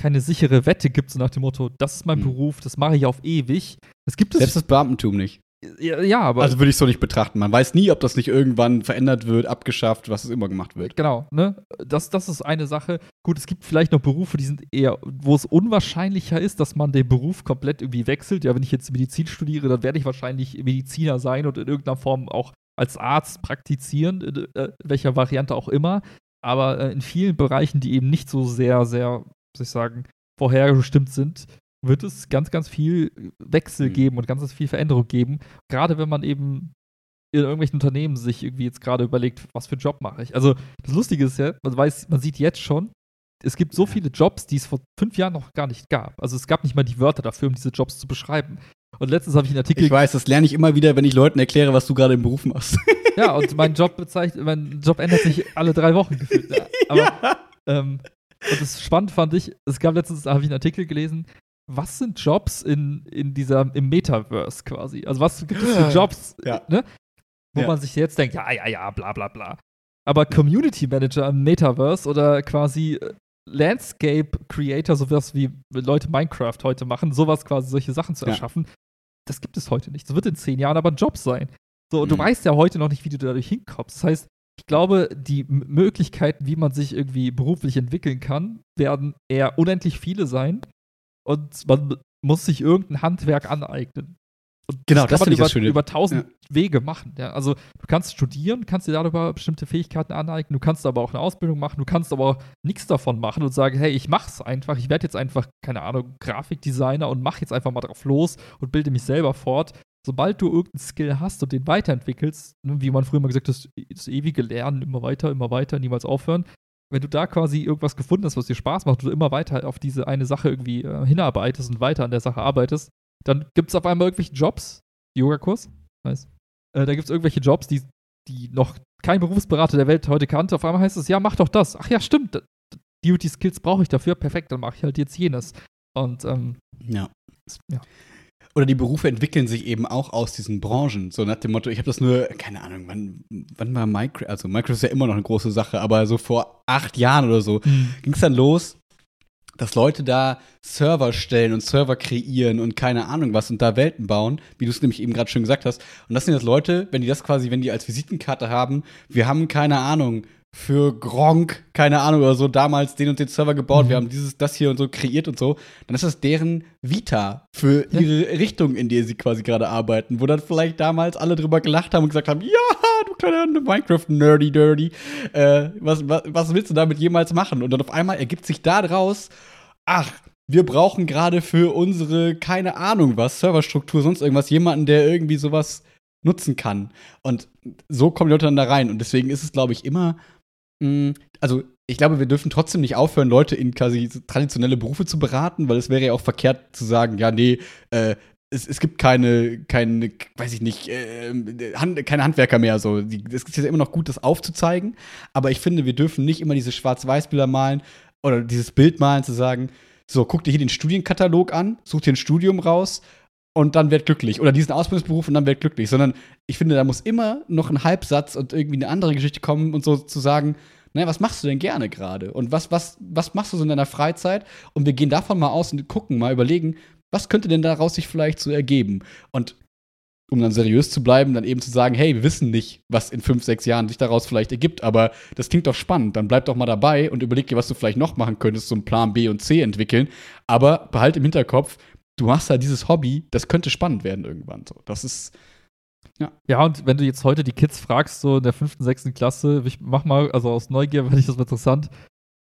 keine sichere Wette gibt, so nach dem Motto, das ist mein hm. Beruf, das mache ich auf ewig. Das gibt es. Selbst das Beamtentum nicht. Ja, aber. Also würde ich so nicht betrachten. Man weiß nie, ob das nicht irgendwann verändert wird, abgeschafft, was es immer gemacht wird. Genau, ne? Das, das ist eine Sache. Gut, es gibt vielleicht noch Berufe, die sind eher, wo es unwahrscheinlicher ist, dass man den Beruf komplett irgendwie wechselt. Ja, wenn ich jetzt Medizin studiere, dann werde ich wahrscheinlich Mediziner sein und in irgendeiner Form auch als Arzt praktizieren, in äh, welcher Variante auch immer. Aber äh, in vielen Bereichen, die eben nicht so sehr, sehr, soll ich sagen, vorherbestimmt sind, wird es ganz, ganz viel Wechsel mhm. geben und ganz, ganz viel Veränderung geben. Gerade wenn man eben in irgendwelchen Unternehmen sich irgendwie jetzt gerade überlegt, was für einen Job mache ich. Also das Lustige ist ja, man weiß, man sieht jetzt schon, es gibt so viele Jobs, die es vor fünf Jahren noch gar nicht gab. Also es gab nicht mal die Wörter dafür, um diese Jobs zu beschreiben. Und letztens habe ich einen Artikel. Ich weiß, das lerne ich immer wieder, wenn ich Leuten erkläre, was du gerade im Beruf machst. ja, und mein Job bezeichnet, mein Job ändert sich alle drei Wochen gefühlt. Aber ja. Ähm, und das spannend fand ich, es gab letztens, habe ich einen Artikel gelesen, was sind Jobs in, in dieser, im Metaverse quasi? Also was gibt es für Jobs, ja. ne? Wo ja. man sich jetzt denkt, ja, ja, ja, bla bla bla. Aber Community Manager im Metaverse oder quasi äh, Landscape Creator, sowas wie Leute Minecraft heute machen, sowas quasi, solche Sachen zu erschaffen, ja. das gibt es heute nicht. Das wird in zehn Jahren aber ein Job sein. So, und mhm. du weißt ja heute noch nicht, wie du dadurch hinkommst. Das heißt, ich glaube, die Möglichkeiten, wie man sich irgendwie beruflich entwickeln kann, werden eher unendlich viele sein und man muss sich irgendein Handwerk aneignen. Und genau, das, das kann man über, über tausend ja. Wege machen. Ja. Also du kannst studieren, kannst dir darüber bestimmte Fähigkeiten aneignen, du kannst aber auch eine Ausbildung machen, du kannst aber nichts davon machen und sagen, hey, ich mach's einfach, ich werde jetzt einfach, keine Ahnung, Grafikdesigner und mach jetzt einfach mal drauf los und bilde mich selber fort. Sobald du irgendeinen Skill hast und den weiterentwickelst, ne, wie man früher mal gesagt hat, das ewige Lernen, immer weiter, immer weiter, niemals aufhören, wenn du da quasi irgendwas gefunden hast, was dir Spaß macht, und du immer weiter auf diese eine Sache irgendwie äh, hinarbeitest und weiter an der Sache arbeitest, dann gibt es auf einmal irgendwelche Jobs, Yoga-Kurs, nice. Äh, da gibt es irgendwelche Jobs, die, die noch kein Berufsberater der Welt heute kannte. Auf einmal heißt es, ja, mach doch das. Ach ja, stimmt. Die Skills brauche ich dafür. Perfekt, dann mache ich halt jetzt jenes. Und ähm, ja. ja. Oder die Berufe entwickeln sich eben auch aus diesen Branchen. So nach dem Motto, ich habe das nur, keine Ahnung, wann, wann war Microsoft, also Microsoft ist ja immer noch eine große Sache, aber so vor acht Jahren oder so Mhm. ging es dann los, dass Leute da Server stellen und Server kreieren und keine Ahnung was und da Welten bauen, wie du es nämlich eben gerade schon gesagt hast. Und das sind jetzt Leute, wenn die das quasi, wenn die als Visitenkarte haben, wir haben keine Ahnung für Gronk, keine Ahnung oder so, damals den und den Server gebaut, Mhm. wir haben dieses, das hier und so kreiert und so, dann ist das deren Vita für Ja. ihre Richtung, in der sie quasi gerade arbeiten, wo dann vielleicht damals alle drüber gelacht haben und gesagt haben, ja, du kleiner Minecraft-Nerdy, Dirty, äh, was, was, was willst du damit jemals machen? Und dann auf einmal ergibt sich da draus, ach, wir brauchen gerade für unsere, keine Ahnung was, Serverstruktur, sonst irgendwas, jemanden, der irgendwie sowas nutzen kann. Und so kommen die Leute dann da rein. Und deswegen ist es, glaube ich, immer, mh, also ich glaube, wir dürfen trotzdem nicht aufhören, Leute in quasi traditionelle Berufe zu beraten, weil es wäre ja auch verkehrt zu sagen, ja, nee, äh, es, es gibt keine, keine, weiß ich nicht, äh, Hand, keine Handwerker mehr. So. Die, es ist ja immer noch gut, das aufzuzeigen. Aber ich finde, wir dürfen nicht immer diese Schwarz-Weiß-Bilder malen oder dieses Bild malen, zu sagen, so, guck dir hier den Studienkatalog an, such dir ein Studium raus und dann werd glücklich. Oder diesen Ausbildungsberuf und dann werd glücklich. Sondern ich finde, da muss immer noch ein Halbsatz und irgendwie eine andere Geschichte kommen und so zu sagen, naja, was machst du denn gerne gerade? Und was, was, was machst du so in deiner Freizeit? Und wir gehen davon mal aus und gucken mal, überlegen, was könnte denn daraus sich vielleicht so ergeben? Und um dann seriös zu bleiben, dann eben zu sagen, hey, wir wissen nicht, was in fünf, sechs Jahren sich daraus vielleicht ergibt, aber das klingt doch spannend. Dann bleib doch mal dabei und überleg dir, was du vielleicht noch machen könntest, so einen Plan B und C entwickeln. Aber behalt im Hinterkopf, du machst da dieses Hobby, das könnte spannend werden irgendwann. So, das ist Ja, und wenn du jetzt heute die Kids fragst, so in der fünften, sechsten Klasse, ich mach mal, also aus Neugier fand ich das mal interessant,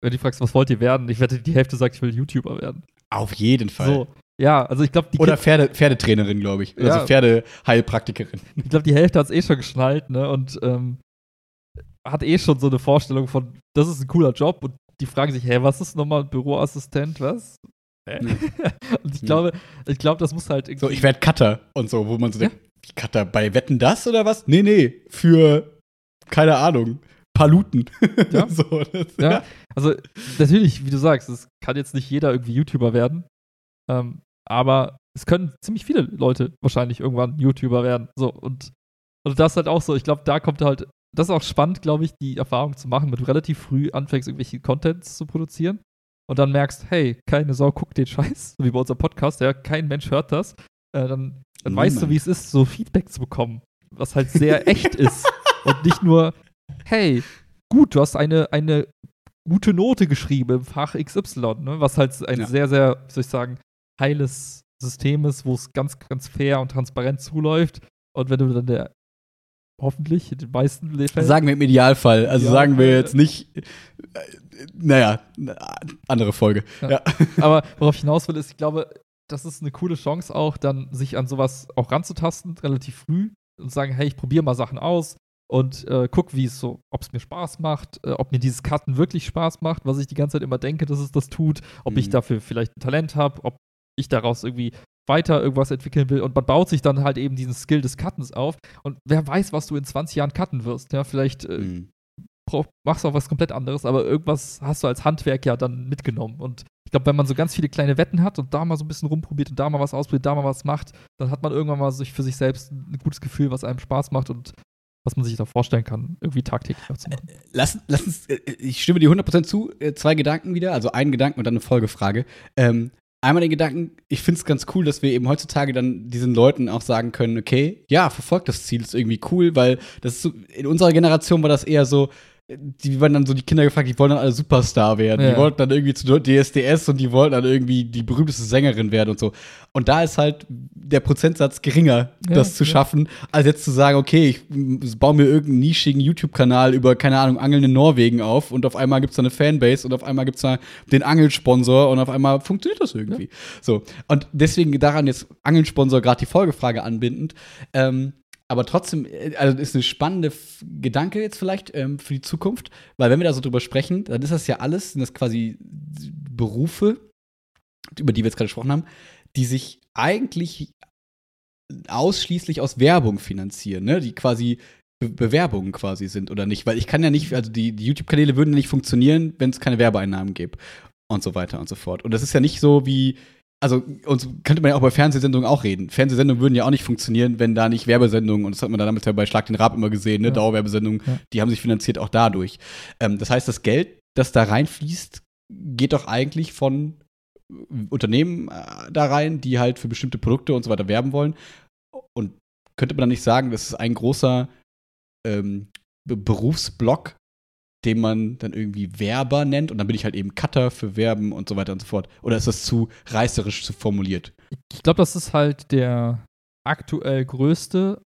wenn du fragst, was wollt ihr werden? Ich wette, die Hälfte sagt, ich will YouTuber werden. auf jeden Fall. So. Ja, also ich glaube, die, Oder Kids- Pferde, Pferdetrainerin, glaube ich. Ja. Also Pferdeheilpraktikerin. ich glaub, die Hälfte hat es eh schon geschnallt, ne? Und ähm, hat eh schon so eine Vorstellung von, das ist ein cooler Job und die fragen sich, hey, was ist nochmal ein Büroassistent, was? Und ich Ja. glaube, ich glaube, das muss halt irgendwie. So, ich werde Cutter und so, wo man so Ja. denkt, wie Cutter bei Wetten das oder was? Nee, nee, für, keine Ahnung, Paluten. Ja. so, das, Ja, also natürlich, wie du sagst, es kann jetzt nicht jeder irgendwie YouTuber werden. Ähm, aber es können ziemlich viele Leute wahrscheinlich irgendwann YouTuber werden. So, und, und das halt auch so, ich glaube, da kommt halt, das ist auch spannend, glaube ich, die Erfahrung zu machen, wenn du relativ früh anfängst, irgendwelche Contents zu produzieren und dann merkst, hey, keine Sau guckt den Scheiß, so wie bei unserem Podcast, ja, kein Mensch hört das, äh, dann, dann weißt du, wie es ist, so Feedback zu bekommen, was halt sehr echt ist und nicht nur, hey, gut, du hast eine, eine gute Note geschrieben im Fach XY, ne? was halt ein Ja. sehr, sehr, wie soll ich sagen, heiles System ist, wo es ganz, ganz fair und transparent zuläuft. Und wenn du dann der, hoffentlich, in den meisten Fällen, Sagen wir im Idealfall. Also Ja, sagen wir jetzt nicht, äh, naja, andere Folge. Ja. Ja. aber worauf ich hinaus will, ist, ich glaube, das ist eine coole Chance auch, dann sich an sowas auch ranzutasten, relativ früh und sagen, hey, ich probiere mal Sachen aus und äh, guck, wie es so, ob es mir Spaß macht, äh, ob mir dieses Cutten wirklich Spaß macht, was ich die ganze Zeit immer denke, dass es das tut, ob ich Mhm. dafür vielleicht ein Talent habe, ob ich daraus irgendwie weiter irgendwas entwickeln will und man baut sich dann halt eben diesen Skill des Cuttens auf und wer weiß, was du in 20 Jahren cutten wirst, ja, vielleicht äh, Mhm. machst du auch was komplett anderes, aber irgendwas hast du als Handwerk ja dann mitgenommen. Und ich glaube, wenn man so ganz viele kleine Wetten hat und da mal so ein bisschen rumprobiert und da mal was ausprobiert, da mal was macht, dann hat man irgendwann mal sich für sich selbst ein gutes Gefühl, was einem Spaß macht und was man sich da vorstellen kann, irgendwie tagtäglich auch zu machen. Lass, lass uns, äh, ich stimme dir 100% zu, äh, zwei Gedanken wieder, also einen Gedanken und dann eine Folgefrage. Ähm, einmal den Gedanken, ich finde es ganz cool, dass wir eben heutzutage dann diesen Leuten auch sagen können, okay, ja, verfolgt das Ziel, ist irgendwie cool, weil das ist so, in unserer Generation war das eher so, die waren dann so die Kinder gefragt, die wollen dann alle Superstar werden. Ja. Die wollten dann irgendwie zu DSDS und die wollten dann irgendwie die berühmteste Sängerin werden und so. Und da ist halt der Prozentsatz geringer, Ja, das zu ja. schaffen, als jetzt zu sagen, okay, ich baue mir irgendeinen nischigen YouTube-Kanal über, keine Ahnung, Angeln in Norwegen auf und auf einmal gibt es da eine Fanbase und auf einmal gibt es da den Angelsponsor und auf einmal funktioniert das irgendwie. So. Und deswegen daran jetzt Angelsponsor gerade die Folgefrage anbindend. Ähm, aber trotzdem, äh, also ist eine spannende Gedanke jetzt vielleicht ähm, für die Zukunft, weil wenn wir da so drüber sprechen, dann ist das ja alles, sind das quasi Berufe, über die wir jetzt gerade gesprochen haben, die sich eigentlich ausschließlich aus Werbung finanzieren, ne? die quasi Be Bewerbungen quasi sind oder nicht, weil ich kann ja nicht, also die, die YouTube-Kanäle würden ja nicht funktionieren, wenn es keine Werbeeinnahmen gäbe und so weiter und so fort. Und das ist ja nicht so wie also uns könnte man ja auch bei Fernsehsendungen auch reden. Fernsehsendungen würden ja auch nicht funktionieren, wenn da nicht Werbesendungen, und das hat man da damals ja bei Schlag den Rab immer gesehen, ne, Ja. Dauerwerbesendungen, Ja. die haben sich finanziert auch dadurch. Ähm, das heißt, das Geld, das da reinfließt, geht doch eigentlich von äh, Unternehmen äh, da rein, die halt für bestimmte Produkte und so weiter werben wollen. Und könnte man dann nicht sagen, das ist ein großer ähm, Be Berufsblock, den man dann irgendwie Werber nennt und dann bin ich halt eben Cutter für Werben und so weiter und so fort. Oder ist das zu reißerisch zu formuliert? Ich glaube, das ist halt der aktuell größte,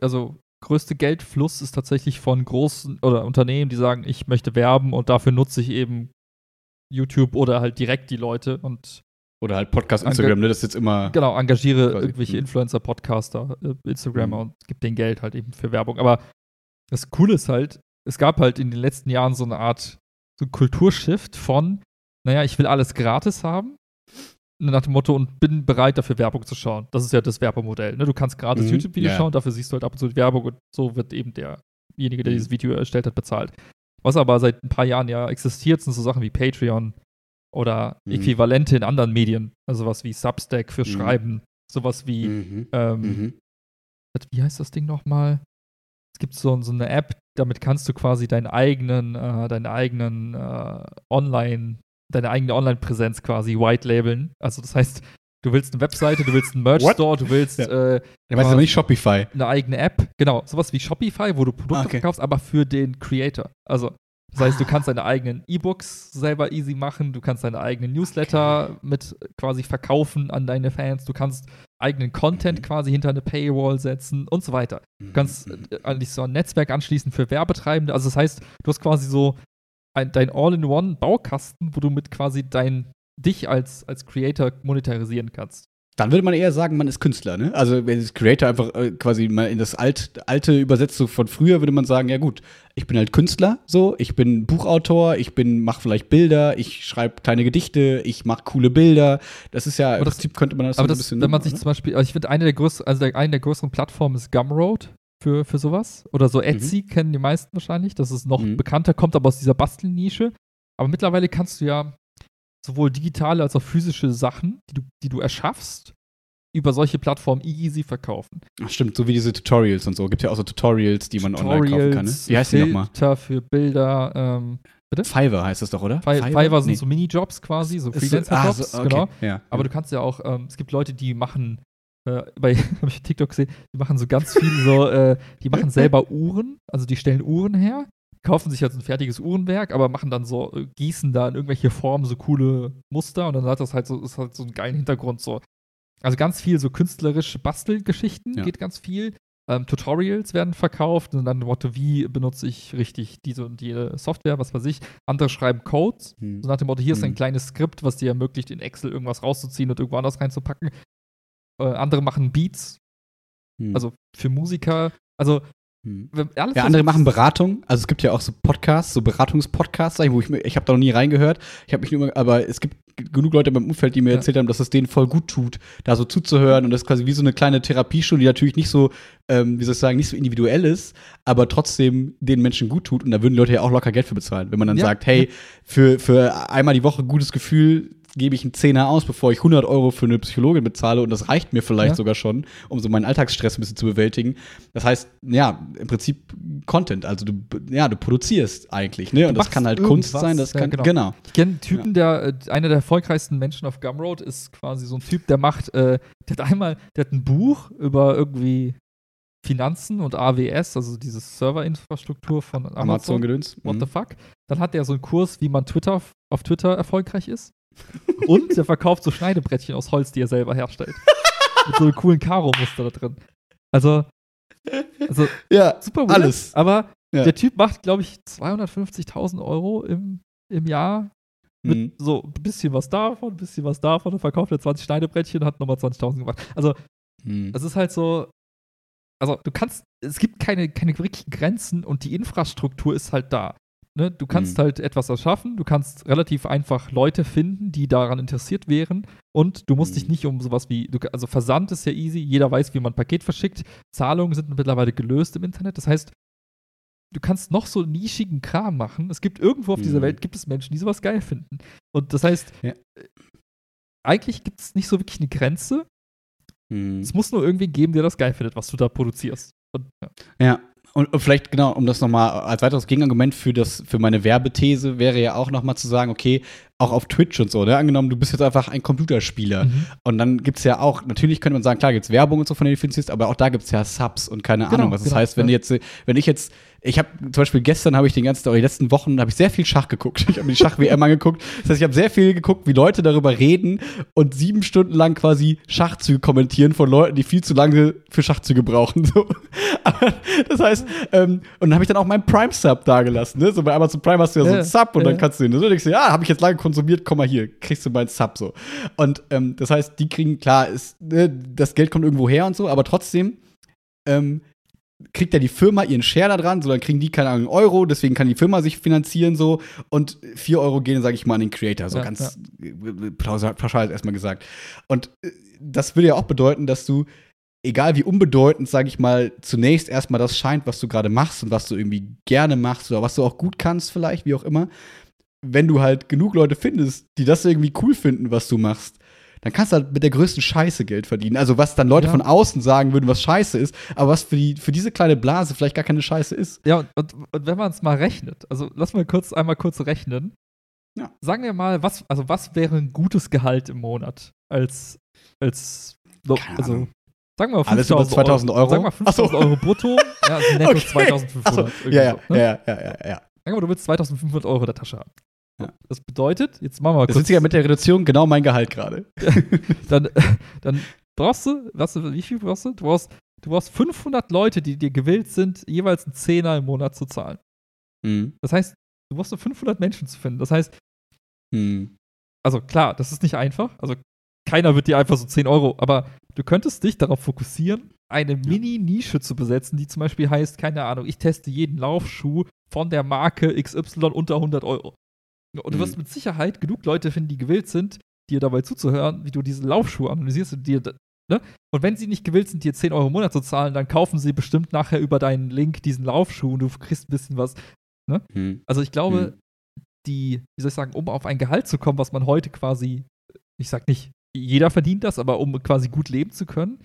also größte Geldfluss ist tatsächlich von großen oder Unternehmen, die sagen, ich möchte werben und dafür nutze ich eben YouTube oder halt direkt die Leute und Oder halt Podcast, Instagram, ne? Das ist jetzt immer. genau, engagiere irgendwelche hm. Influencer, Podcaster, äh, Instagramer Mhm. und gib denen Geld halt eben für Werbung. Aber das Coole ist halt, es gab halt in den letzten Jahren so eine Art so Kulturshift von, naja, ich will alles gratis haben, nach dem Motto und bin bereit, dafür Werbung zu schauen. Das ist ja das Werbemodell. Ne? Du kannst gratis Mhm, YouTube-Videos ja. schauen, dafür siehst du halt ab und zu Werbung und so wird eben derjenige, der Mhm. dieses Video erstellt hat, bezahlt. Was aber seit ein paar Jahren ja existiert, sind so Sachen wie Patreon oder Mhm. Äquivalente in anderen Medien. Also was wie Substack für Mhm. Schreiben, sowas wie, Mhm. ähm, Mhm. wie heißt das Ding nochmal? Es gibt so, so eine App, damit kannst du quasi deinen eigenen, äh, deinen eigenen äh, Online, deine eigene Online-Präsenz quasi white labeln. Also das heißt, du willst eine Webseite, du willst einen Merch-Store, du willst Ja. äh, Der weiß aber nicht Shopify. eine eigene App, genau, sowas wie Shopify, wo du Produkte Ah, okay. verkaufst, aber für den Creator. Also, das heißt, du kannst deine eigenen E-Books selber easy machen, du kannst deine eigenen Newsletter mit quasi verkaufen an deine Fans, du kannst eigenen Content Mhm. quasi hinter eine Paywall setzen und so weiter. Du kannst Mhm. äh, eigentlich so ein Netzwerk anschließen für Werbetreibende. Also, das heißt, du hast quasi so ein, dein All-in-One-Baukasten, wo du mit quasi dein dich als, als Creator monetarisieren kannst. Dann würde man eher sagen, man ist Künstler, ne? Also, wenn das Creator einfach äh, quasi mal in das alt, alte übersetzt so von früher, würde man sagen, ja gut, ich bin halt Künstler, so, ich bin Buchautor, ich bin, mach vielleicht Bilder, ich schreibe kleine Gedichte, ich mache coole Bilder. Das ist ja, im Aber das- Prinzip könnte man das Aber so ein das, bisschen. wenn man ne? sich zum Beispiel, also ich finde, eine der größten, also eine der größeren Plattformen ist Gumroad für, für sowas. Oder so Etsy kennen die meisten wahrscheinlich. Das ist noch Mhm. bekannter, kommt aber aus dieser Bastelnische. Aber mittlerweile kannst du ja sowohl digitale als auch physische Sachen, die du, die du erschaffst, über solche Plattformen easy verkaufen. Ach, stimmt, so wie diese Tutorials und so. Gibt ja auch so Tutorials, die man online kaufen kann, ne? Wie heißt die nochmal? Filter für Bilder. Ähm, Fiverr heißt das doch, oder? Fi- Fiverr, sind Nee. so Minijobs quasi, so Ist so- Freelancer-Jobs, ah, so, okay. genau. Ja. Aber du kannst ja auch, ähm, es gibt Leute, die machen, äh, bei habe ich TikTok gesehen, die machen so ganz viel so, äh, die machen selber Uhren, also die stellen Uhren her, kaufen sich halt so ein fertiges Uhrenwerk, aber machen dann so, äh, gießen da in irgendwelche Formen so coole Muster und dann hat das halt so, ist halt so einen geilen Hintergrund so. Also ganz viel so künstlerische Bastelgeschichten Ja. geht ganz viel. Ähm, Tutorials werden verkauft und dann Motto, wie benutze ich richtig diese und jede Software, was weiß ich. Andere schreiben Codes, Hm. so nach dem Motto, hier ist ein Mhm. kleines Skript, was dir ermöglicht, in Excel irgendwas rauszuziehen und irgendwo anders reinzupacken. Äh, andere machen Beats, Hm. also für Musiker. Also Hm. alles, Ja, andere machen Beratung. Also es gibt ja auch so Podcasts, so Beratungspodcasts, wo ich mir, ich habe da noch nie reingehört. Ich habe mich nur, aber es gibt genug Leute in meinem Umfeld, die mir Ja. erzählt haben, dass es denen voll gut tut, da so zuzuhören und das ist quasi wie so eine kleine Therapiestunde, die natürlich nicht so, ähm, wie soll ich sagen, nicht so individuell ist, aber trotzdem den Menschen gut tut und da würden Leute ja auch locker Geld für bezahlen. Wenn man dann Ja. sagt, hey, für, für einmal die Woche gutes Gefühl gebe ich einen Zehner aus, bevor ich 100 Euro für eine Psychologin bezahle und das reicht mir vielleicht Ja. sogar schon, um so meinen Alltagsstress ein bisschen zu bewältigen. Das heißt, ja, im Prinzip Content, also du, ja, du produzierst eigentlich, ne? Und das kann halt Kunst sein, das ja, kann, genau. genau. Ich kenne einen Typen, der, äh, einer der erfolgreichsten Menschen auf Gumroad ist quasi so ein Typ, der macht, äh, der hat einmal, der hat ein Buch über irgendwie Finanzen und AWS, also diese Serverinfrastruktur von Amazon. Amazon-Gedöns. What Mhm. the fuck? Dann hat er so einen Kurs, wie man Twitter auf Twitter erfolgreich ist. Und der verkauft so Schneidebrettchen aus Holz, die er selber herstellt. Mit so einem coolen Karo-Muster da drin. Also, also Ja, super weird, alles. Aber Ja. der Typ macht, glaube ich, 250.000 Euro im, im Jahr. Mit Mhm. so ein bisschen was davon, ein bisschen was davon. Dann verkauft er 20 Schneidebrettchen und hat nochmal 20.000 gemacht. Also, Mhm. es ist halt so. Also, du kannst, es gibt keine, keine wirklichen Grenzen und die Infrastruktur ist halt da. Ne? Du kannst Mhm. halt etwas erschaffen, du kannst relativ einfach Leute finden, die daran interessiert wären und du musst dich Mhm. nicht um sowas wie, du, also Versand ist ja easy, jeder weiß, wie man ein Paket verschickt, Zahlungen sind mittlerweile gelöst im Internet, das heißt, du kannst noch so nischigen Kram machen. Es gibt irgendwo auf dieser Mhm. Welt, gibt es Menschen, die sowas geil finden. Und das heißt, Ja. äh, eigentlich gibt es nicht so wirklich eine Grenze. Hm. Es muss nur irgendwie geben, der das geil findet, was du da produzierst. Und, ja. Ja. Und und vielleicht, genau, um das nochmal als weiteres Gegenargument für, das, für meine Werbethese wäre ja auch nochmal zu sagen, okay, auch auf Twitch und so, ne? Angenommen, du bist jetzt einfach ein Computerspieler. Mhm. Und dann gibt es ja auch, natürlich könnte man sagen, klar, gibt es Werbung und so, von du finanzierst, aber auch da gibt es ja Subs und keine Genau, Ahnung was. Das genau, heißt, wenn ja. jetzt, wenn ich jetzt, ich habe zum Beispiel gestern habe ich den ganzen, oder die letzten Wochen habe ich sehr viel Schach geguckt. Ich habe mir die Schach-WM angeguckt. Das heißt, ich habe sehr viel geguckt, wie Leute darüber reden und sieben Stunden lang quasi Schachzüge kommentieren von Leuten, die viel zu lange für Schachzüge brauchen. So. Das heißt, ähm, und dann habe ich dann auch meinen Prime-Sub dagelassen. Ne? So bei Amazon Prime hast du ja so Ja, einen Sub und ja. dann kannst du den so denkst du, ja, habe ich jetzt lange konsumiert, komm mal hier, kriegst du meinen Sub so. Und ähm, das heißt, die kriegen, klar, ist, ne, das Geld kommt irgendwo her und so, aber trotzdem ähm, kriegt ja die Firma ihren Share da dran, so dann kriegen die, keine Ahnung, Euro, deswegen kann die Firma sich finanzieren so und vier Euro gehen, sage ich mal, an den Creator, so Ja, ganz äh, pauschal pauschal erstmal gesagt. Und äh, das würde ja auch bedeuten, dass du, egal wie unbedeutend, sage ich mal, zunächst erstmal das scheint, was du gerade machst und was du irgendwie gerne machst oder was du auch gut kannst vielleicht, wie auch immer, wenn du halt genug Leute findest, die das irgendwie cool finden, was du machst, dann kannst du halt mit der größten Scheiße Geld verdienen. Also was dann Leute Ja. von außen sagen würden, was Scheiße ist, aber was für, die, für diese kleine Blase vielleicht gar keine Scheiße ist. Ja, und, und, und wenn man es mal rechnet, also lass mal kurz einmal kurz rechnen. Ja. Sagen wir mal, was, also was wäre ein gutes Gehalt im Monat als, als also sagen wir mal Alles über 2000 Euro? Sagen wir mal Ach so. 5000 Euro brutto, ja, also netto Okay. 2500. Achso, irgendwie ja, ja, so, ne? ja, ja, ja, ja, ja. Sagen wir mal, du willst 2500 Euro in der Tasche haben. Ja. Das bedeutet, jetzt machen wir mal Das kurz, ist ja mit der Reduzierung genau mein Gehalt gerade. dann, dann brauchst du, was, wie viel brauchst du? Du brauchst, du brauchst 500 Leute, die dir gewillt sind, jeweils einen Zehner im Monat zu zahlen. Mhm. Das heißt, du brauchst nur 500 Menschen zu finden. Das heißt, Mhm. also klar, das ist nicht einfach. Also keiner wird dir einfach so 10 Euro, aber du könntest dich darauf fokussieren, eine Mini-Nische zu besetzen, die zum Beispiel heißt, keine Ahnung, ich teste jeden Laufschuh von der Marke XY unter 100 Euro. Und du Mhm. wirst mit Sicherheit genug Leute finden, die gewillt sind, dir dabei zuzuhören, wie du diese Laufschuhe analysierst und dir, ne? Und wenn sie nicht gewillt sind, dir 10 Euro im Monat zu zahlen, dann kaufen sie bestimmt nachher über deinen Link diesen Laufschuh und du kriegst ein bisschen was. Mhm. Also ich glaube, Hm. die, wie soll ich sagen, um auf ein Gehalt zu kommen, was man heute quasi, ich sag nicht, jeder verdient das, aber um quasi gut leben zu können,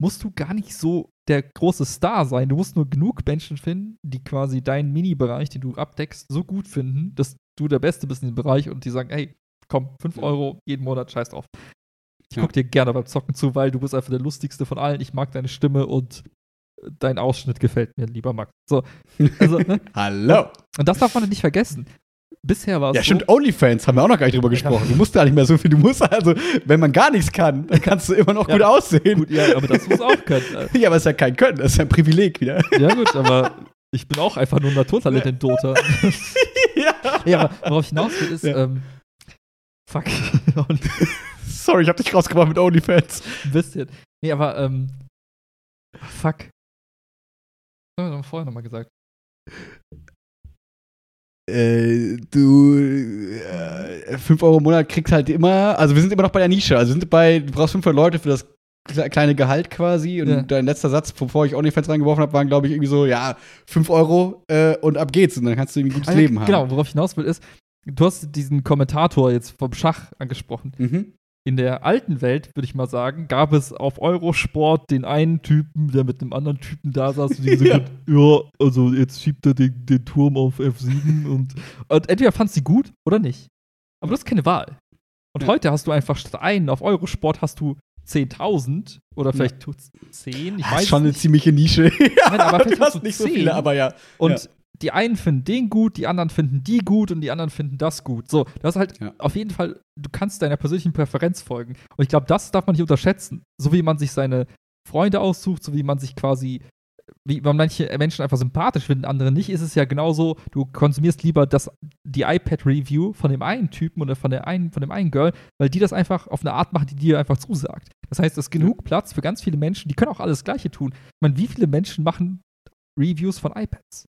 musst du gar nicht so der große Star sein. Du musst nur genug Menschen finden, die quasi deinen Mini-Bereich, den du abdeckst, so gut finden, dass du der Beste bist in dem Bereich und die sagen, hey, komm, 5 Ja. Euro jeden Monat, scheiß drauf. Ich Ja. guck dir gerne beim Zocken zu, weil du bist einfach der lustigste von allen. Ich mag deine Stimme und dein Ausschnitt gefällt mir, lieber Max. So, also, ne? Hallo. Und das darf man nicht vergessen. Bisher war es Ja, so, stimmt, OnlyFans haben wir auch noch gar nicht drüber gesprochen. Du musst da nicht mehr so viel. Du musst also, wenn man gar nichts kann, dann kannst du immer noch Ja. gut aussehen. Gut, ja, aber das muss auch können. Äh, Ja, aber es ist ja kein Können, das ist ja ein Privileg wieder. Ja, gut, aber ich bin auch einfach nur ein Naturtalent in Dota. ja. ja, aber worauf ich hinaus will, ist, Ja. ähm, fuck, ein Sorry, ich hab dich rausgebracht mit OnlyFans. bisschen. Nee, aber, ähm, fuck. Was haben wir vorher nochmal gesagt? Äh, du, äh, 5 Euro im Monat kriegst halt immer, also wir sind immer noch bei der Nische. Also wir sind bei, du brauchst 500 Leute für das kleine Gehalt quasi. Und Ja. dein letzter Satz, bevor ich OnlyFans reingeworfen habe, waren, glaube ich, irgendwie so, ja, 5 Euro äh, und ab geht's. Und dann kannst du irgendwie ein gutes ja, Leben haben. Genau, worauf ich hinaus will, ist, du hast diesen Kommentator jetzt vom Schach angesprochen. Mhm. In der alten Welt, würde ich mal sagen, gab es auf Eurosport den einen Typen, der mit einem anderen Typen da saß und die gesagt hat, ja, also jetzt schiebt er den, den Turm auf F7 und, und entweder fand sie gut oder nicht. Aber du hast keine Wahl. Und Ja. heute hast du einfach statt einen auf Eurosport hast du 10.000 oder vielleicht tut's 10, ich Das weiß ist schon es eine nicht. ziemliche Nische. Nein, aber du vielleicht hast hast du nicht so 10. viele, aber ja. Und Ja. die einen finden den gut, die anderen finden die gut und die anderen finden das gut. So, das ist halt Ja. auf jeden Fall, du kannst deiner persönlichen Präferenz folgen. Und ich glaube, das darf man nicht unterschätzen. So wie man sich seine Freunde aussucht, so wie man sich quasi, wie man manche Menschen einfach sympathisch finden, andere nicht, ist es ja genauso, du konsumierst lieber das, die iPad-Review von dem einen Typen oder von, der einen, von dem einen Girl, weil die das einfach auf eine Art machen, die dir einfach zusagt. Das heißt, es ist genug Platz für ganz viele Menschen, die können auch alles Gleiche tun. Ich meine, wie viele Menschen machen Reviews von iPads?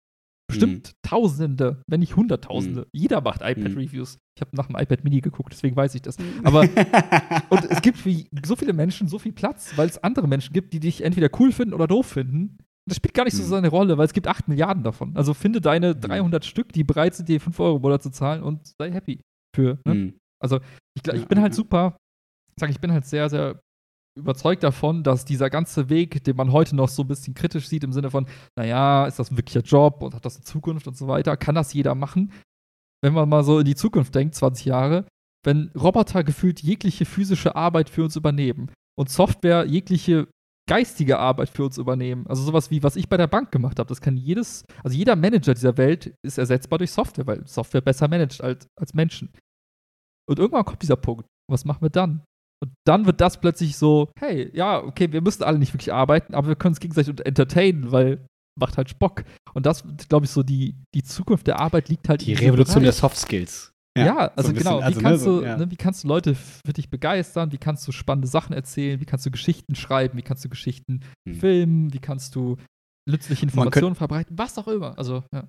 Bestimmt Tausende, wenn nicht Hunderttausende. Jeder macht iPad-Reviews. Ich habe nach dem iPad Mini geguckt, deswegen weiß ich das. Aber und es gibt für so viele Menschen so viel Platz, weil es andere Menschen gibt, die dich entweder cool finden oder doof finden. Das spielt gar nicht so Mhm. seine Rolle, weil es gibt 8 Milliarden davon. Also finde deine 300 Stück, die bereit sind, dir 5 Euro im Monat zu zahlen und sei happy für. Ne? Mhm. Also ich, ich bin halt super sage, ich bin halt sehr, sehr überzeugt davon, dass dieser ganze Weg, den man heute noch so ein bisschen kritisch sieht, im Sinne von, naja, ist das ein wirklicher Job und hat das eine Zukunft und so weiter, kann das jeder machen? Wenn man mal so in die Zukunft denkt, 20 Jahre, wenn Roboter gefühlt jegliche physische Arbeit für uns übernehmen und Software jegliche geistige Arbeit für uns übernehmen. Also sowas wie, was ich bei der Bank gemacht habe. Das kann jedes, also jeder Manager dieser Welt ist ersetzbar durch Software, weil Software besser managt als, als Menschen. Und irgendwann kommt dieser Punkt. Was machen wir dann? Und dann wird das plötzlich so, hey, ja, okay, wir müssen alle nicht wirklich arbeiten, aber wir können uns gegenseitig entertainen, weil macht halt Spock. Und das, glaube ich, so die, die Zukunft der Arbeit liegt halt Die Revolution der Soft Skills. Ja, ja also so genau. Also, wie, kannst ne, so, du, ja. ne, wie kannst du Leute für dich begeistern? Wie kannst du spannende Sachen erzählen? Wie kannst du Geschichten schreiben? Wie kannst du Geschichten hm. filmen? Wie kannst du nützliche Informationen verbreiten? Was auch immer. Also, ja.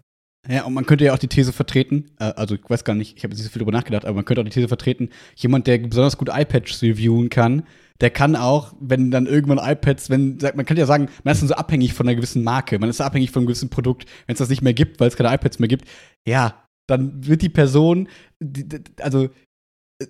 Ja, und man könnte ja auch die These vertreten, äh, also ich weiß gar nicht, ich habe jetzt nicht so viel darüber nachgedacht, aber man könnte auch die These vertreten, jemand, der besonders gut iPads reviewen kann, der kann auch, wenn dann irgendwann iPads, wenn, man kann ja sagen, man ist dann so abhängig von einer gewissen Marke, man ist abhängig von einem gewissen Produkt, wenn es das nicht mehr gibt, weil es keine iPads mehr gibt, ja, dann wird die Person, also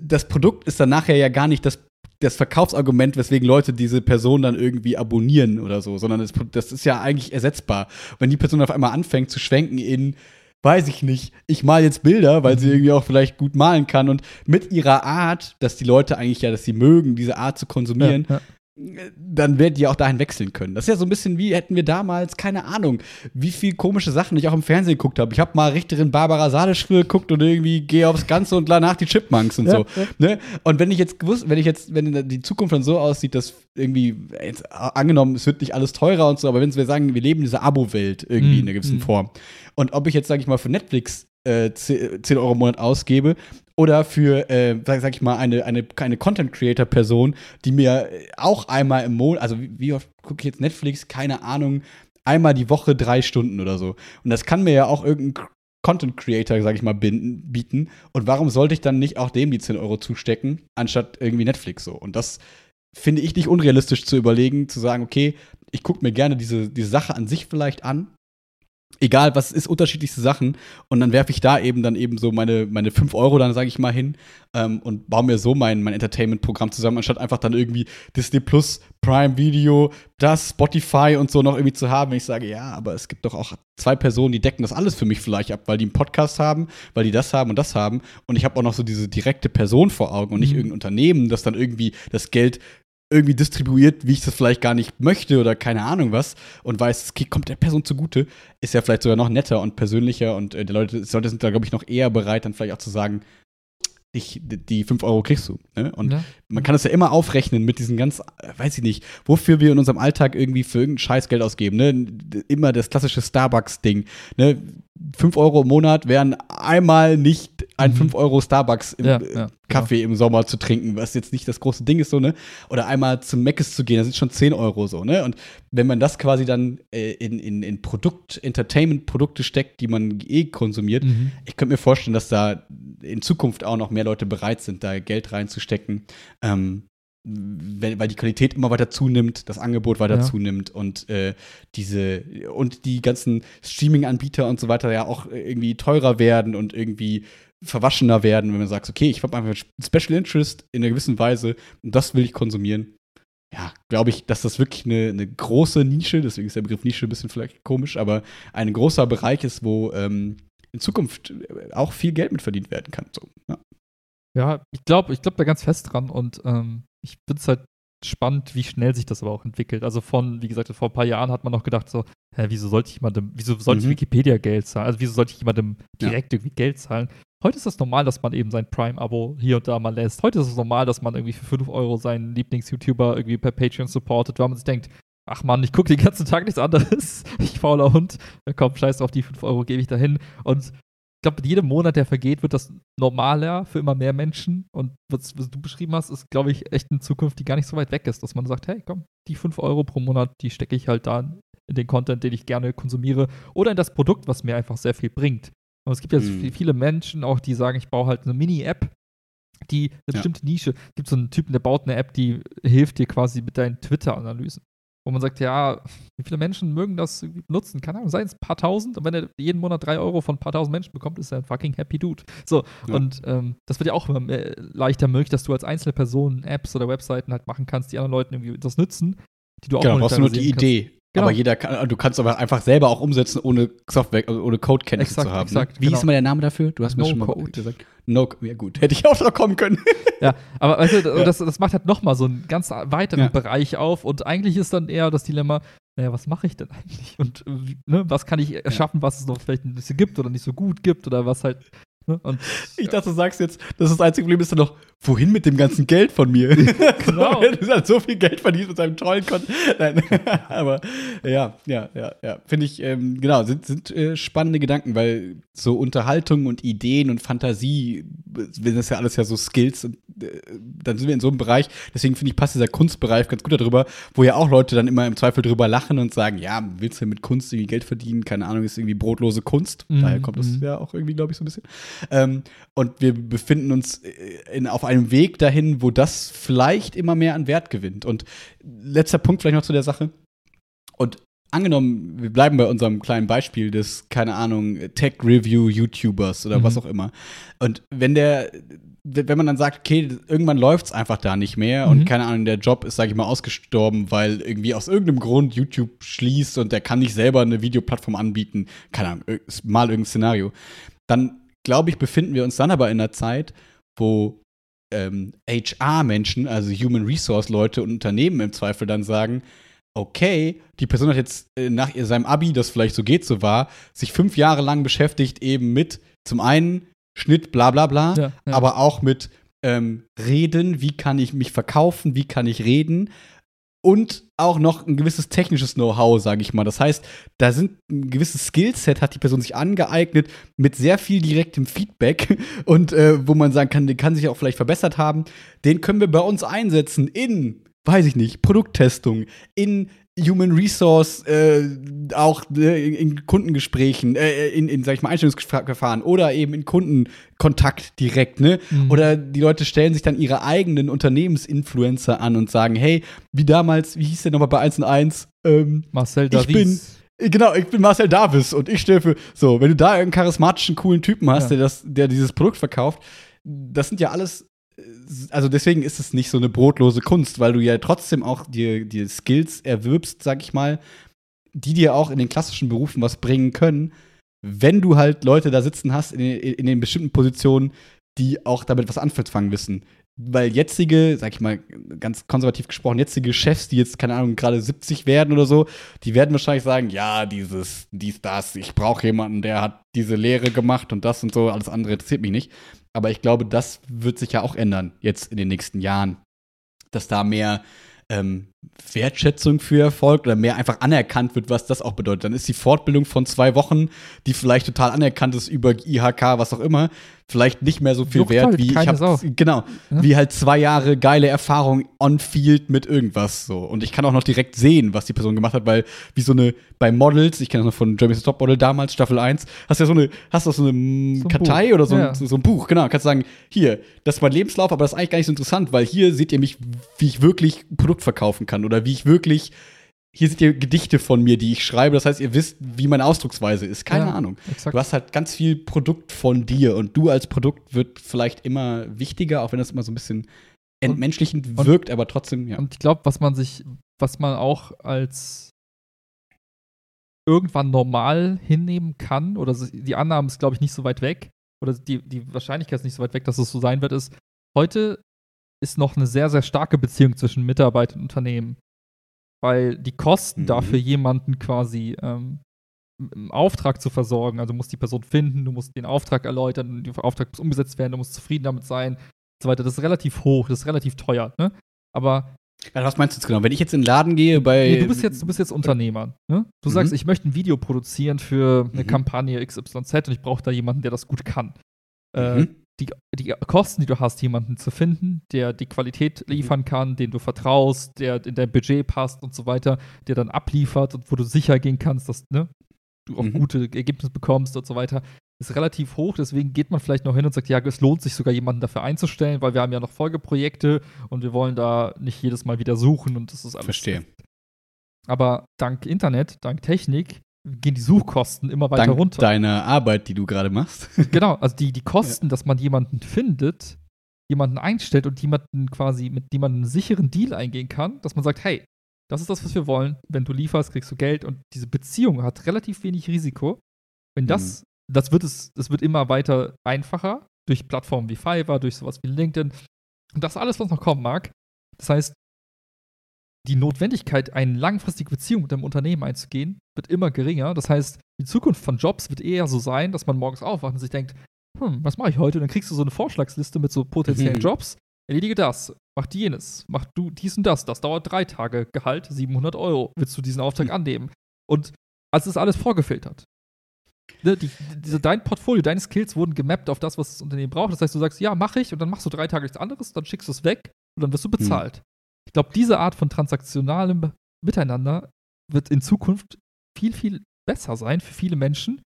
das Produkt ist dann nachher ja gar nicht das, das Verkaufsargument, weswegen Leute diese Person dann irgendwie abonnieren oder so, sondern das, das ist ja eigentlich ersetzbar. wenn die Person auf einmal anfängt zu schwenken in, weiß ich nicht, ich mal jetzt Bilder, weil sie mhm. irgendwie auch vielleicht gut malen kann und mit ihrer Art, dass die Leute eigentlich ja, dass sie mögen, diese Art zu konsumieren, ja, ja dann werden die auch dahin wechseln können. Das ist ja so ein bisschen wie hätten wir damals, keine Ahnung, wie viel komische Sachen ich auch im Fernsehen geguckt habe. Ich habe mal Richterin Barbara Salisch früher geguckt und irgendwie gehe aufs Ganze und danach die Chipmunks und ja, so. Ja. Ne? Und wenn ich jetzt gewusst, wenn ich jetzt, wenn die Zukunft dann so aussieht, dass irgendwie, jetzt, angenommen, es wird nicht alles teurer und so, aber wenn wir sagen, wir leben in dieser Abo-Welt irgendwie mm, in einer gewissen mm. Form. Und ob ich jetzt, sage ich mal, für Netflix äh, 10 Euro im Monat ausgebe oder für, äh, sag, sag, ich mal, eine, eine, eine Content-Creator-Person, die mir auch einmal im Monat, also wie, oft gucke ich jetzt Netflix, keine Ahnung, einmal die Woche drei Stunden oder so. Und das kann mir ja auch irgendein Content Creator, sag ich mal, bieten. Und warum sollte ich dann nicht auch dem die 10 Euro zustecken, anstatt irgendwie Netflix so? Und das finde ich nicht unrealistisch zu überlegen, zu sagen, okay, ich gucke mir gerne diese, diese Sache an sich vielleicht an, egal was ist, unterschiedlichste Sachen. Und dann werfe ich da eben dann eben so meine, meine 5 Euro dann, sage ich mal, hin ähm, und baue mir so mein, mein Entertainment-Programm zusammen, anstatt einfach dann irgendwie Disney Plus, Prime Video, das, Spotify und so noch irgendwie zu haben. Wenn ich sage, ja, aber es gibt doch auch zwei Personen, die decken das alles für mich vielleicht ab, weil die einen Podcast haben, weil die das haben und das haben. Und ich habe auch noch so diese direkte Person vor Augen und nicht mhm. irgendein Unternehmen, das dann irgendwie das Geld irgendwie distribuiert, wie ich das vielleicht gar nicht möchte oder keine Ahnung was und weiß, es kommt der Person zugute, ist ja vielleicht sogar noch netter und persönlicher und äh, die Leute, Leute sind da, glaube ich, noch eher bereit, dann vielleicht auch zu sagen, ich, die 5 Euro kriegst du. Ne? Und ja. man kann das ja immer aufrechnen mit diesen ganz, weiß ich nicht, wofür wir in unserem Alltag irgendwie für irgendein Scheiß Geld ausgeben. Ne? Immer das klassische Starbucks-Ding. Ne? 5 Euro im Monat wären einmal nicht ein mhm. 5 Euro Starbucks im ja, ja, genau. Kaffee genau. im Sommer zu trinken, was jetzt nicht das große Ding ist, so, ne? Oder einmal zum Meckes zu gehen, das sind schon 10 Euro so, ne? Und wenn man das quasi dann äh, in, in, in Produkt, Entertainment-Produkte steckt, die man eh konsumiert, mhm. ich könnte mir vorstellen, dass da in Zukunft auch noch mehr Leute bereit sind, da Geld reinzustecken. Ähm, weil, weil die Qualität immer weiter zunimmt, das Angebot weiter ja. zunimmt und äh, diese und die ganzen Streaming-Anbieter und so weiter ja auch irgendwie teurer werden und irgendwie verwaschener werden, wenn man sagt, okay, ich habe einfach Special Interest in einer gewissen Weise und das will ich konsumieren. Ja, glaube ich, dass das wirklich eine, eine, große Nische, deswegen ist der Begriff Nische ein bisschen vielleicht komisch, aber ein großer Bereich ist, wo ähm, in Zukunft auch viel Geld mit verdient werden kann. So, ja. ja ich glaube ich glaub da ganz fest dran und ähm, ich finde es halt spannend, wie schnell sich das aber auch entwickelt. Also von, wie gesagt, vor ein paar Jahren hat man noch gedacht, so, hä, wieso sollte ich jemandem, wieso sollte mhm. ich Wikipedia Geld zahlen? Also wieso sollte ich jemandem direkt ja. irgendwie Geld zahlen? Heute ist es das normal, dass man eben sein Prime-Abo hier und da mal lässt. Heute ist es normal, dass man irgendwie für 5 Euro seinen Lieblings-YouTuber irgendwie per Patreon supportet, weil man sich denkt, ach man, ich gucke den ganzen Tag nichts anderes. ich fauler Hund. Komm, scheiß auf die 5 Euro, gebe ich dahin. Und ich glaube, mit jedem Monat, der vergeht, wird das normaler für immer mehr Menschen. Und was, was du beschrieben hast, ist, glaube ich, echt eine Zukunft, die gar nicht so weit weg ist, dass man sagt, hey, komm, die 5 Euro pro Monat, die stecke ich halt da in den Content, den ich gerne konsumiere oder in das Produkt, was mir einfach sehr viel bringt. Und es gibt ja mhm. viele Menschen auch, die sagen, ich baue halt eine Mini-App, die eine bestimmte ja. Nische. Es gibt so einen Typen, der baut eine App, die hilft dir quasi mit deinen Twitter-Analysen. Wo man sagt, ja, wie viele Menschen mögen das nutzen? Keine Ahnung, seien es ein paar tausend. Und wenn er jeden Monat drei Euro von ein paar tausend Menschen bekommt, ist er ein fucking happy dude. So, Ja. und ähm, das wird ja auch immer mehr, leichter möglich, dass du als einzelne Person Apps oder Webseiten halt machen kannst, die anderen Leuten irgendwie das nützen, die du auch Genau, brauchst du nur die monetarisieren Idee. Genau. Aber jeder kann, du kannst aber einfach selber auch umsetzen, ohne Software, also ohne Codekenntnisse Exakt, zu haben. exakt, ne? Wie genau. ist immer der Name dafür? Du hast mir No schon mal Code. gesagt. No, ja gut, hätte ich auch drauf kommen können. Ja, aber weißt du, das, das macht halt nochmal so einen ganz weiteren Ja. Bereich auf und eigentlich ist dann eher das Dilemma, naja, was mache ich denn eigentlich? Und ne, was kann ich erschaffen, was es noch vielleicht nicht so gibt oder nicht so gut gibt oder was halt. Ne? Und Ich dachte, du sagst jetzt, dass das einzige Problem ist dann noch, wohin mit dem ganzen Geld von mir? Genau. du hast so viel Geld verdient mit seinem tollen Konto. Nein, aber ja, ja, ja, ja. Finde ich, ähm, genau, sind, sind äh, spannende Gedanken, weil so Unterhaltung und Ideen und Fantasie, wenn das ja alles ja so Skills, und, äh, dann sind wir in so einem Bereich, deswegen finde ich, passt dieser Kunstbereich ganz gut darüber, wo ja auch Leute dann immer im Zweifel drüber lachen und sagen, ja, willst du mit Kunst irgendwie Geld verdienen? Keine Ahnung, ist irgendwie brotlose Kunst. Mhm, Daher kommt es mhm. ja auch irgendwie, glaube ich, so ein bisschen. Ähm, und wir befinden uns äh, in, auf einem Weg dahin, wo das vielleicht immer mehr an Wert gewinnt. Und letzter Punkt vielleicht noch zu der Sache. Und angenommen, wir bleiben bei unserem kleinen Beispiel des, keine Ahnung, Tech-Review-YouTubers oder Mhm. was auch immer. Und wenn der, wenn man dann sagt, okay, irgendwann läuft es einfach da nicht mehr und Mhm. keine Ahnung, der Job ist, sage ich mal, ausgestorben, weil irgendwie aus irgendeinem Grund YouTube schließt und der kann nicht selber eine Videoplattform anbieten, keine Ahnung, mal irgendein Szenario, dann glaube ich, befinden wir uns dann aber in einer Zeit, wo ähm, HR-Menschen, also Human Resource-Leute und Unternehmen im Zweifel dann sagen, okay, die Person hat jetzt äh, nach seinem Abi, das vielleicht so geht, so war, sich fünf Jahre lang beschäftigt eben mit zum einen Schnitt, bla bla bla, Ja, ja. aber auch mit ähm, Reden, wie kann ich mich verkaufen, wie kann ich reden und auch noch ein gewisses technisches Know-how, sage ich mal. Das heißt, da sind ein gewisses Skillset, hat die Person sich angeeignet mit sehr viel direktem Feedback und äh, wo man sagen kann, den kann sich auch vielleicht verbessert haben. Den können wir bei uns einsetzen in, weiß ich nicht, Produkttestung, in Human Resource, äh, auch äh, in, Kundengesprächen, äh, in, in, sag ich mal, Einstellungsverfahren oder eben in Kundenkontakt direkt, ne? Mhm. Oder die Leute stellen sich dann ihre eigenen Unternehmensinfluencer an und sagen, hey, wie damals, wie hieß der nochmal bei 1 und 1? Ähm, Marcel ich Davies. Genau, ich bin Marcel Davis und ich stehe für. So, wenn du da einen charismatischen, coolen Typen hast, Ja. der, das, der dieses Produkt verkauft, das sind ja alles. Also deswegen ist es nicht so eine brotlose Kunst, weil du ja trotzdem auch dir, dir Skills erwirbst, sag ich mal, die dir auch in den klassischen Berufen was bringen können, wenn du halt Leute da sitzen hast in, in den bestimmten Positionen, die auch damit was anfangen wissen. Weil jetzige, sag ich mal, ganz konservativ gesprochen, jetzige Chefs, die jetzt, keine Ahnung, gerade 70 werden oder so, die werden wahrscheinlich sagen, ja, dieses, dies, das, ich brauche jemanden, der hat diese Lehre gemacht und das und so, alles andere interessiert mich nicht. Aber ich glaube, das wird sich ja auch ändern, jetzt in den nächsten Jahren. Dass da mehr ähm, Wertschätzung für erfolgt oder mehr einfach anerkannt wird, was das auch bedeutet. Dann ist die Fortbildung von zwei Wochen, die vielleicht total anerkannt ist über IHK, was auch immer, vielleicht nicht mehr so viel Juckt wert halt wie ich habe genau Ja. wie halt zwei Jahre geile Erfahrung on Field mit irgendwas so und ich kann auch noch direkt sehen, was die Person gemacht hat, weil wie so eine bei Models, ich kenne das noch von Jeremy's Top Model damals Staffel 1, hast ja so eine hast du so eine So ein Kartei Buch. oder so, Ja. ein, so, ein Buch, genau, kannst sagen, hier, das ist mein Lebenslauf, aber das ist eigentlich gar nicht so interessant, weil hier seht ihr mich, wie ich wirklich Produkt verkaufen kann oder wie ich wirklich hier seht ihr Gedichte von mir, die ich schreibe. Das heißt, ihr wisst, wie meine Ausdrucksweise ist. Keine Ja, Ahnung. exakt. Du hast halt ganz viel Produkt von dir und du als Produkt wird vielleicht immer wichtiger, auch wenn das immer so ein bisschen entmenschlichend und- wirkt, aber trotzdem, ja. Und ich glaube, was man sich, was man auch als irgendwann normal hinnehmen kann, oder die Annahme ist, glaube ich, nicht so weit weg, oder die, die Wahrscheinlichkeit ist nicht so weit weg, dass es so sein wird, ist, heute ist noch eine sehr, sehr starke Beziehung zwischen Mitarbeiter und Unternehmen. Weil die Kosten Mhm. dafür, jemanden quasi ähm, im Auftrag zu versorgen, also du musst die Person finden, du musst den Auftrag erläutern, der Auftrag muss umgesetzt werden, du musst zufrieden damit sein, und so weiter. Das ist relativ hoch, das ist relativ teuer, ne? Aber Also was meinst du jetzt genau? Wenn ich jetzt in den Laden gehe bei. Nee, du bist jetzt, du bist jetzt Unternehmer. Ne? Du Mhm. sagst, ich möchte ein Video produzieren für eine Mhm. Kampagne XYZ und ich brauche da jemanden, der das gut kann. Äh, Mhm. Die, die Kosten, die du hast, jemanden zu finden, der die Qualität Mhm. liefern kann, den du vertraust, der in dein Budget passt und so weiter, der dann abliefert und wo du sicher gehen kannst, dass ne, du auch Mhm. gute Ergebnisse bekommst und so weiter, ist relativ hoch. Deswegen geht man vielleicht noch hin und sagt, ja, es lohnt sich sogar jemanden dafür einzustellen, weil wir haben ja noch Folgeprojekte und wir wollen da nicht jedes Mal wieder suchen und das ist alles Verstehe. Aber dank Internet, dank Technik, gehen die Suchkosten immer weiter Dank runter. deiner Arbeit, die du gerade machst. Genau, also die, die Kosten, dass man jemanden findet, jemanden einstellt und jemanden quasi mit jemandem einen sicheren Deal eingehen kann, dass man sagt, hey, das ist das, was wir wollen. Wenn du lieferst, kriegst du Geld und diese Beziehung hat relativ wenig Risiko. Wenn das, das wird es, das wird immer weiter einfacher durch Plattformen wie Fiverr, durch sowas wie LinkedIn und das alles, was noch kommen mag. Das heißt, die Notwendigkeit, eine langfristige Beziehung mit einem Unternehmen einzugehen, wird immer geringer. Das heißt, die Zukunft von Jobs wird eher so sein, dass man morgens aufwacht und sich denkt, hm, was mache ich heute? Und dann kriegst du so eine Vorschlagsliste mit so potenziellen Mhm. Jobs. Erledige das, mach jenes, mach du dies und das. Das dauert drei Tage, Gehalt 700 Euro. Willst du diesen Auftrag Mhm. annehmen? Und also ist alles vorgefiltert. Ne, die, diese, dein Portfolio, deine Skills wurden gemappt auf das, was das Unternehmen braucht. Das heißt, du sagst, ja, mache ich und dann machst du drei Tage nichts anderes, dann schickst du es weg und dann wirst du bezahlt. Ich glaube, diese Art von transaktionalem Miteinander wird in Zukunft viel, viel besser sein für viele Menschen,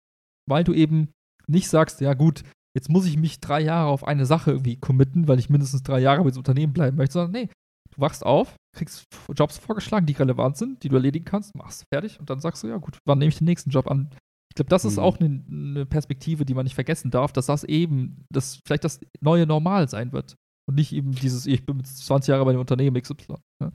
weil du eben nicht sagst, ja gut, jetzt muss ich mich drei Jahre auf eine Sache irgendwie committen, weil ich mindestens drei Jahre bei diesem Unternehmen bleiben möchte, sondern nee, du wachst auf, kriegst Jobs vorgeschlagen, die relevant sind, die du erledigen kannst, machst fertig und dann sagst du, ja gut, wann nehme ich den nächsten Job an? Ich glaube, das ist Mhm. auch eine ne Perspektive, die man nicht vergessen darf, dass das eben, das vielleicht das neue Normal sein wird. Und nicht eben dieses, ich bin mit 20 Jahre bei dem Unternehmen XY. Ne?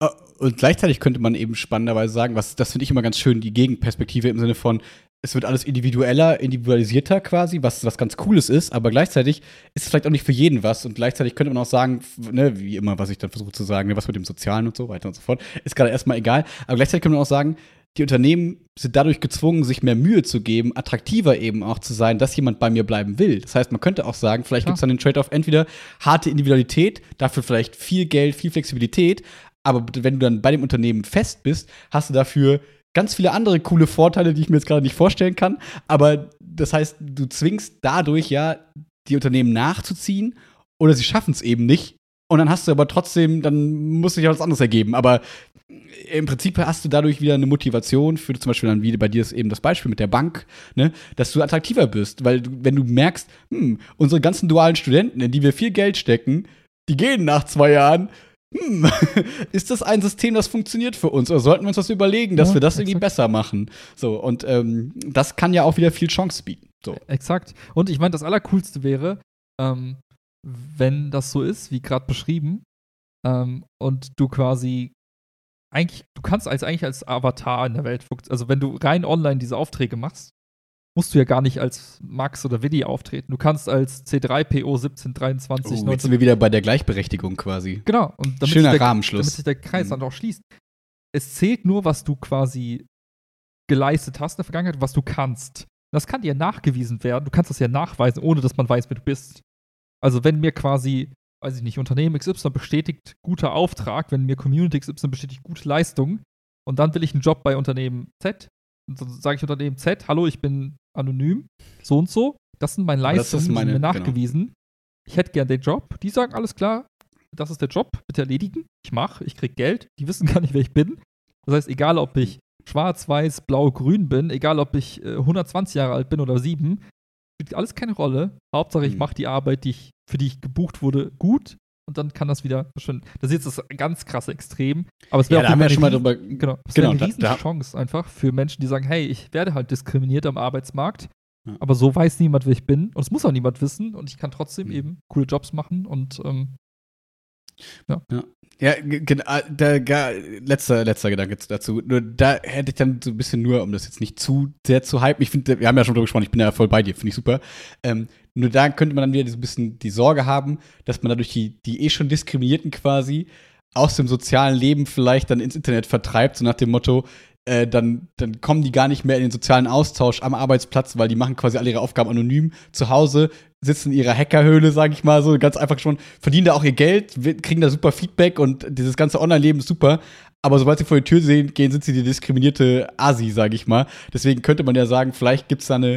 Äh, Und gleichzeitig könnte man eben spannenderweise sagen, was das finde ich immer ganz schön, die Gegenperspektive im Sinne von, es wird alles individueller, individualisierter quasi, was was ganz Cooles ist, aber gleichzeitig ist es vielleicht auch nicht für jeden was und gleichzeitig könnte man auch sagen, ne, wie immer, was ich dann versuche zu sagen, ne, was mit dem Sozialen und so weiter und so fort, ist gerade erstmal egal, aber gleichzeitig könnte man auch sagen, die Unternehmen sind dadurch gezwungen, sich mehr Mühe zu geben, attraktiver eben auch zu sein, dass jemand bei mir bleiben will. Das heißt, man könnte auch sagen, vielleicht Klar. gibt es dann den Trade-off entweder harte Individualität, dafür vielleicht viel Geld, viel Flexibilität, aber wenn du dann bei dem Unternehmen fest bist, hast du dafür ganz viele andere coole Vorteile, die ich mir jetzt gerade nicht vorstellen kann. Aber das heißt, du zwingst dadurch ja die Unternehmen nachzuziehen oder sie schaffen es eben nicht. Und dann hast du aber trotzdem, dann muss sich ja was anderes ergeben. Aber im Prinzip hast du dadurch wieder eine Motivation für zum Beispiel dann wie bei dir ist eben das Beispiel mit der Bank, ne, dass du attraktiver bist, weil du, wenn du merkst, hm, unsere ganzen dualen Studenten, in die wir viel Geld stecken, die gehen nach zwei Jahren, hm, ist das ein System, das funktioniert für uns? Oder sollten wir uns das überlegen, dass Ja, wir das irgendwie exakt. besser machen? So, und ähm, das kann ja auch wieder viel Chance bieten. So. Exakt. Und ich meine, das Allercoolste wäre, ähm, wenn das so ist, wie gerade beschrieben, ähm, und du quasi eigentlich, du kannst als eigentlich als Avatar in der Welt funktionieren. Also wenn du rein online diese Aufträge machst, musst du ja gar nicht als Max oder Willi auftreten. Du kannst als C3PO 1723 Oh, jetzt 19 sind wir wieder bei der Gleichberechtigung quasi. Genau. Und damit Schöner der, Rahmenschluss. Damit sich der Kreis Mhm. dann auch schließt. Es zählt nur, was du quasi geleistet hast in der Vergangenheit, was du kannst. Das kann dir nachgewiesen werden. Du kannst das ja nachweisen, ohne dass man weiß, wer du bist. Also, wenn mir quasi, weiß ich nicht, Unternehmen XY bestätigt guter Auftrag, wenn mir Community XY bestätigt gute Leistung und dann will ich einen Job bei Unternehmen Z, und dann sage ich Unternehmen Z, hallo, ich bin anonym, so und so, das sind meine Leistungen, meine- die sind mir genau. nachgewiesen. Ich hätte gern den Job. Die sagen, alles klar, das ist der Job, bitte erledigen. Ich mache, ich krieg Geld. Die wissen gar nicht, wer ich bin. Das heißt, egal ob ich schwarz, weiß, blau, grün bin, egal ob ich äh, 120 Jahre alt bin oder sieben, spielt alles keine Rolle. Hauptsache, ich Mhm. mache die Arbeit, die ich, für die ich gebucht wurde, gut und dann kann das wieder verschwinden. Das ist jetzt das ganz krasse Extrem. Aber es wäre Ja, da auf haben wir schon mal drüber. Genau, es Genau, da- eine da- Riesenchance einfach für Menschen, die sagen, hey, ich werde halt diskriminiert am Arbeitsmarkt, Ja. aber so weiß niemand, wer ich bin und es muss auch niemand wissen und ich kann trotzdem Mhm. eben coole Jobs machen und ähm, Ja, ge- gen- ah, da, ga, letzter, letzter Gedanke dazu. Nur da hätte ich dann so ein bisschen nur, um das jetzt nicht zu sehr zu hypen. Ich finde, wir haben ja schon drüber gesprochen, ich bin ja voll bei dir, finde ich super. Ähm, nur da könnte man dann wieder so ein bisschen die Sorge haben, dass man dadurch die, die eh schon Diskriminierten quasi aus dem sozialen Leben vielleicht dann ins Internet vertreibt, so nach dem Motto, äh, dann, dann kommen die gar nicht mehr in den sozialen Austausch am Arbeitsplatz, weil die machen quasi alle ihre Aufgaben anonym zu Hause, sitzen in ihrer Hackerhöhle, sag ich mal so, ganz einfach schon, verdienen da auch ihr Geld, kriegen da super Feedback und dieses ganze Online-Leben ist super. Aber sobald sie vor die Tür sehen, gehen, sind sie die diskriminierte Asi, sag ich mal. Deswegen könnte man ja sagen, vielleicht gibt's da eine,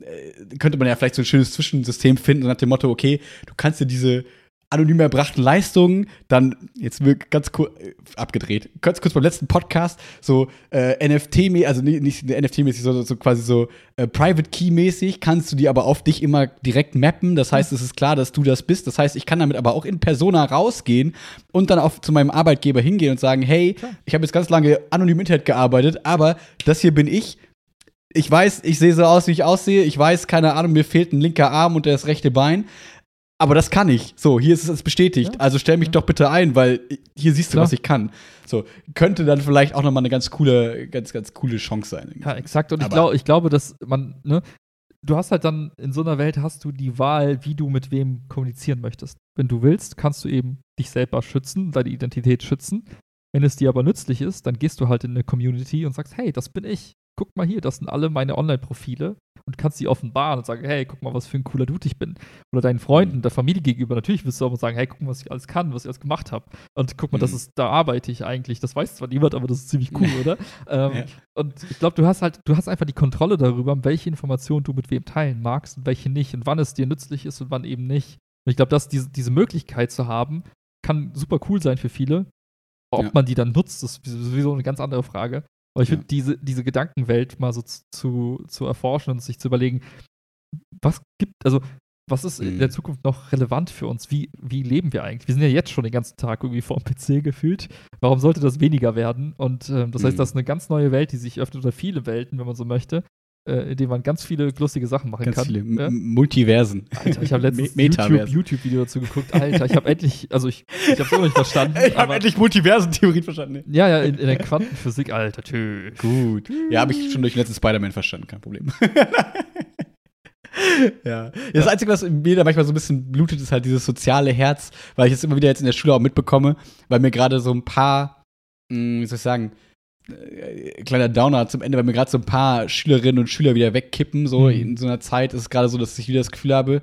äh, könnte man ja vielleicht so ein schönes Zwischensystem finden, nach dem Motto, okay, du kannst dir diese anonym erbrachten Leistungen, dann jetzt wird ganz kurz abgedreht. Ganz kurz beim letzten Podcast, so äh, NFT, also nicht, nicht NFT-mäßig, sondern so quasi so äh, Private Key-mäßig, kannst du die aber auf dich immer direkt mappen. Das heißt, es ist klar, dass du das bist. Das heißt, ich kann damit aber auch in Persona rausgehen und dann auch zu meinem Arbeitgeber hingehen und sagen, hey, ich habe jetzt ganz lange anonym im Internet gearbeitet, aber das hier bin ich ich weiß, ich sehe so aus, wie ich aussehe. Ich weiß, keine Ahnung, mir fehlt ein linker Arm und das rechte Bein. Aber das kann ich. So, hier ist es bestätigt. Ja. Also stell mich ja. doch bitte ein, weil hier siehst du, Klar. was ich kann. So, könnte dann vielleicht auch nochmal eine ganz coole, ganz, ganz coole Chance sein. Ja, exakt. Und ich, glaub, ich glaube, dass man, ne, du hast halt dann in so einer Welt hast du die Wahl, wie du mit wem kommunizieren möchtest. Wenn du willst, kannst du eben dich selber schützen, deine Identität schützen. Wenn es dir aber nützlich ist, dann gehst du halt in eine Community und sagst, hey, das bin ich guck mal hier, das sind alle meine Online-Profile und kannst sie offenbaren und sagen, hey, guck mal, was für ein cooler Dude ich bin. Oder deinen Freunden, mhm. der Familie gegenüber. Natürlich wirst du auch sagen, hey, guck mal, was ich alles kann, was ich alles gemacht habe. Und guck mal, mhm. das ist, da arbeite ich eigentlich. Das weiß zwar niemand, aber das ist ziemlich cool, oder? Ähm, ja. Und ich glaube, du hast halt, du hast einfach die Kontrolle darüber, welche Informationen du mit wem teilen magst und welche nicht und wann es dir nützlich ist und wann eben nicht. Und ich glaube, dass diese, diese Möglichkeit zu haben, kann super cool sein für viele. Ob ja. man die dann nutzt, ist sowieso eine ganz andere Frage. Aber ich ja. finde, diese, diese Gedankenwelt mal so zu, zu erforschen und sich zu überlegen, was gibt, also was ist in der mhm. Zukunft noch relevant für uns? Wie, wie leben wir eigentlich? Wir sind ja jetzt schon den ganzen Tag irgendwie vor dem PC gefühlt. Warum sollte das weniger werden? Und äh, das heißt, mhm. das ist eine ganz neue Welt, die sich öffnet, oder viele Welten, wenn man so möchte äh, in dem man ganz viele lustige Sachen machen ganz kann. Viele ja? Multiversen. Alter, ich habe letztens YouTube, YouTube-Video dazu geguckt. Alter, ich habe endlich, also ich, ich habe es immer nicht verstanden. ich habe endlich Multiversen-Theorien verstanden. Ja, ja, in, in, der Quantenphysik, Alter, tschö. Gut. Ja, habe ich schon durch den letzten Spider-Man verstanden, kein Problem. ja. Das Einzige, was mir da manchmal so ein bisschen blutet, ist halt dieses soziale Herz, weil ich es immer wieder jetzt in der Schule auch mitbekomme, weil mir gerade so ein paar, mh, hm, wie soll ich sagen, kleiner Downer zum Ende, weil mir gerade so ein paar Schülerinnen und Schüler wieder wegkippen. So mhm. in so einer Zeit ist es gerade so, dass ich wieder das Gefühl habe,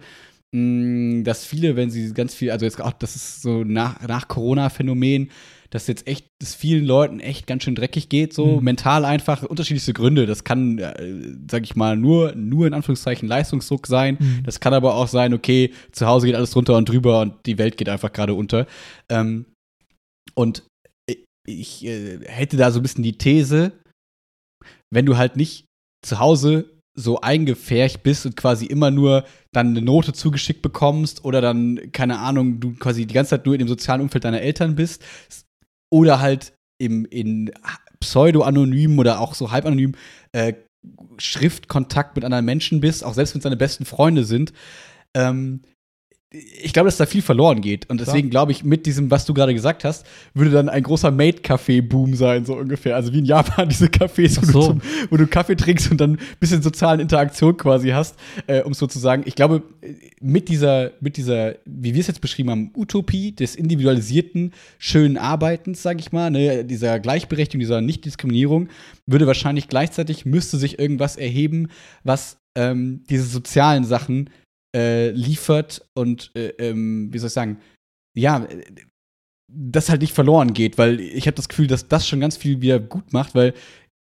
mh, dass viele, wenn sie ganz viel, also jetzt auch, das ist so nach, nach Corona-Phänomen, dass jetzt echt, dass vielen Leuten echt ganz schön dreckig geht, so mhm. mental einfach, unterschiedlichste Gründe. Das kann, äh, sag ich mal, nur, nur in Anführungszeichen Leistungsdruck sein. Mhm. Das kann aber auch sein, okay, zu Hause geht alles drunter und drüber und die Welt geht einfach gerade unter. Ähm, und ich äh, hätte da so ein bisschen die These, wenn du halt nicht zu Hause so eingefärcht bist und quasi immer nur dann eine Note zugeschickt bekommst oder dann, keine Ahnung, du quasi die ganze Zeit nur in dem sozialen Umfeld deiner Eltern bist oder halt im, in pseudo-anonym oder auch so halb-anonym äh, Schriftkontakt mit anderen Menschen bist, auch selbst wenn es deine besten Freunde sind, ähm, ich glaube, dass da viel verloren geht. Und deswegen glaube ich, mit diesem, was du gerade gesagt hast, würde dann ein großer Made-Café-Boom sein, so ungefähr. Also wie in Japan diese Cafés, wo, so. du, zum, wo, du, Kaffee trinkst und dann ein bisschen sozialen Interaktion quasi hast, äh, um es so zu sagen. Ich glaube, mit dieser, mit dieser, wie wir es jetzt beschrieben haben, Utopie des individualisierten, schönen Arbeitens, sage ich mal, ne, dieser Gleichberechtigung, dieser Nichtdiskriminierung, würde wahrscheinlich gleichzeitig, müsste sich irgendwas erheben, was ähm, diese sozialen Sachen äh, liefert und, äh, ähm, wie soll ich sagen, ja, das halt nicht verloren geht, weil ich habe das Gefühl, dass das schon ganz viel wieder gut macht, weil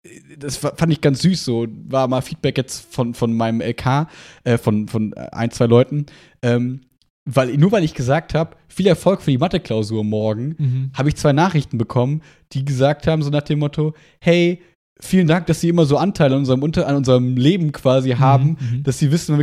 äh, das fand ich ganz süß so. War mal Feedback jetzt von, von meinem LK, äh, von, von ein, zwei Leuten. Ähm, weil, nur weil ich gesagt habe, viel Erfolg für die Mathe-Klausur morgen, mhm. habe ich zwei Nachrichten bekommen, die gesagt haben, so nach dem Motto: Hey, vielen Dank, dass Sie immer so Anteile an unserem, an unserem Leben quasi mhm, haben, mhm. dass Sie wissen,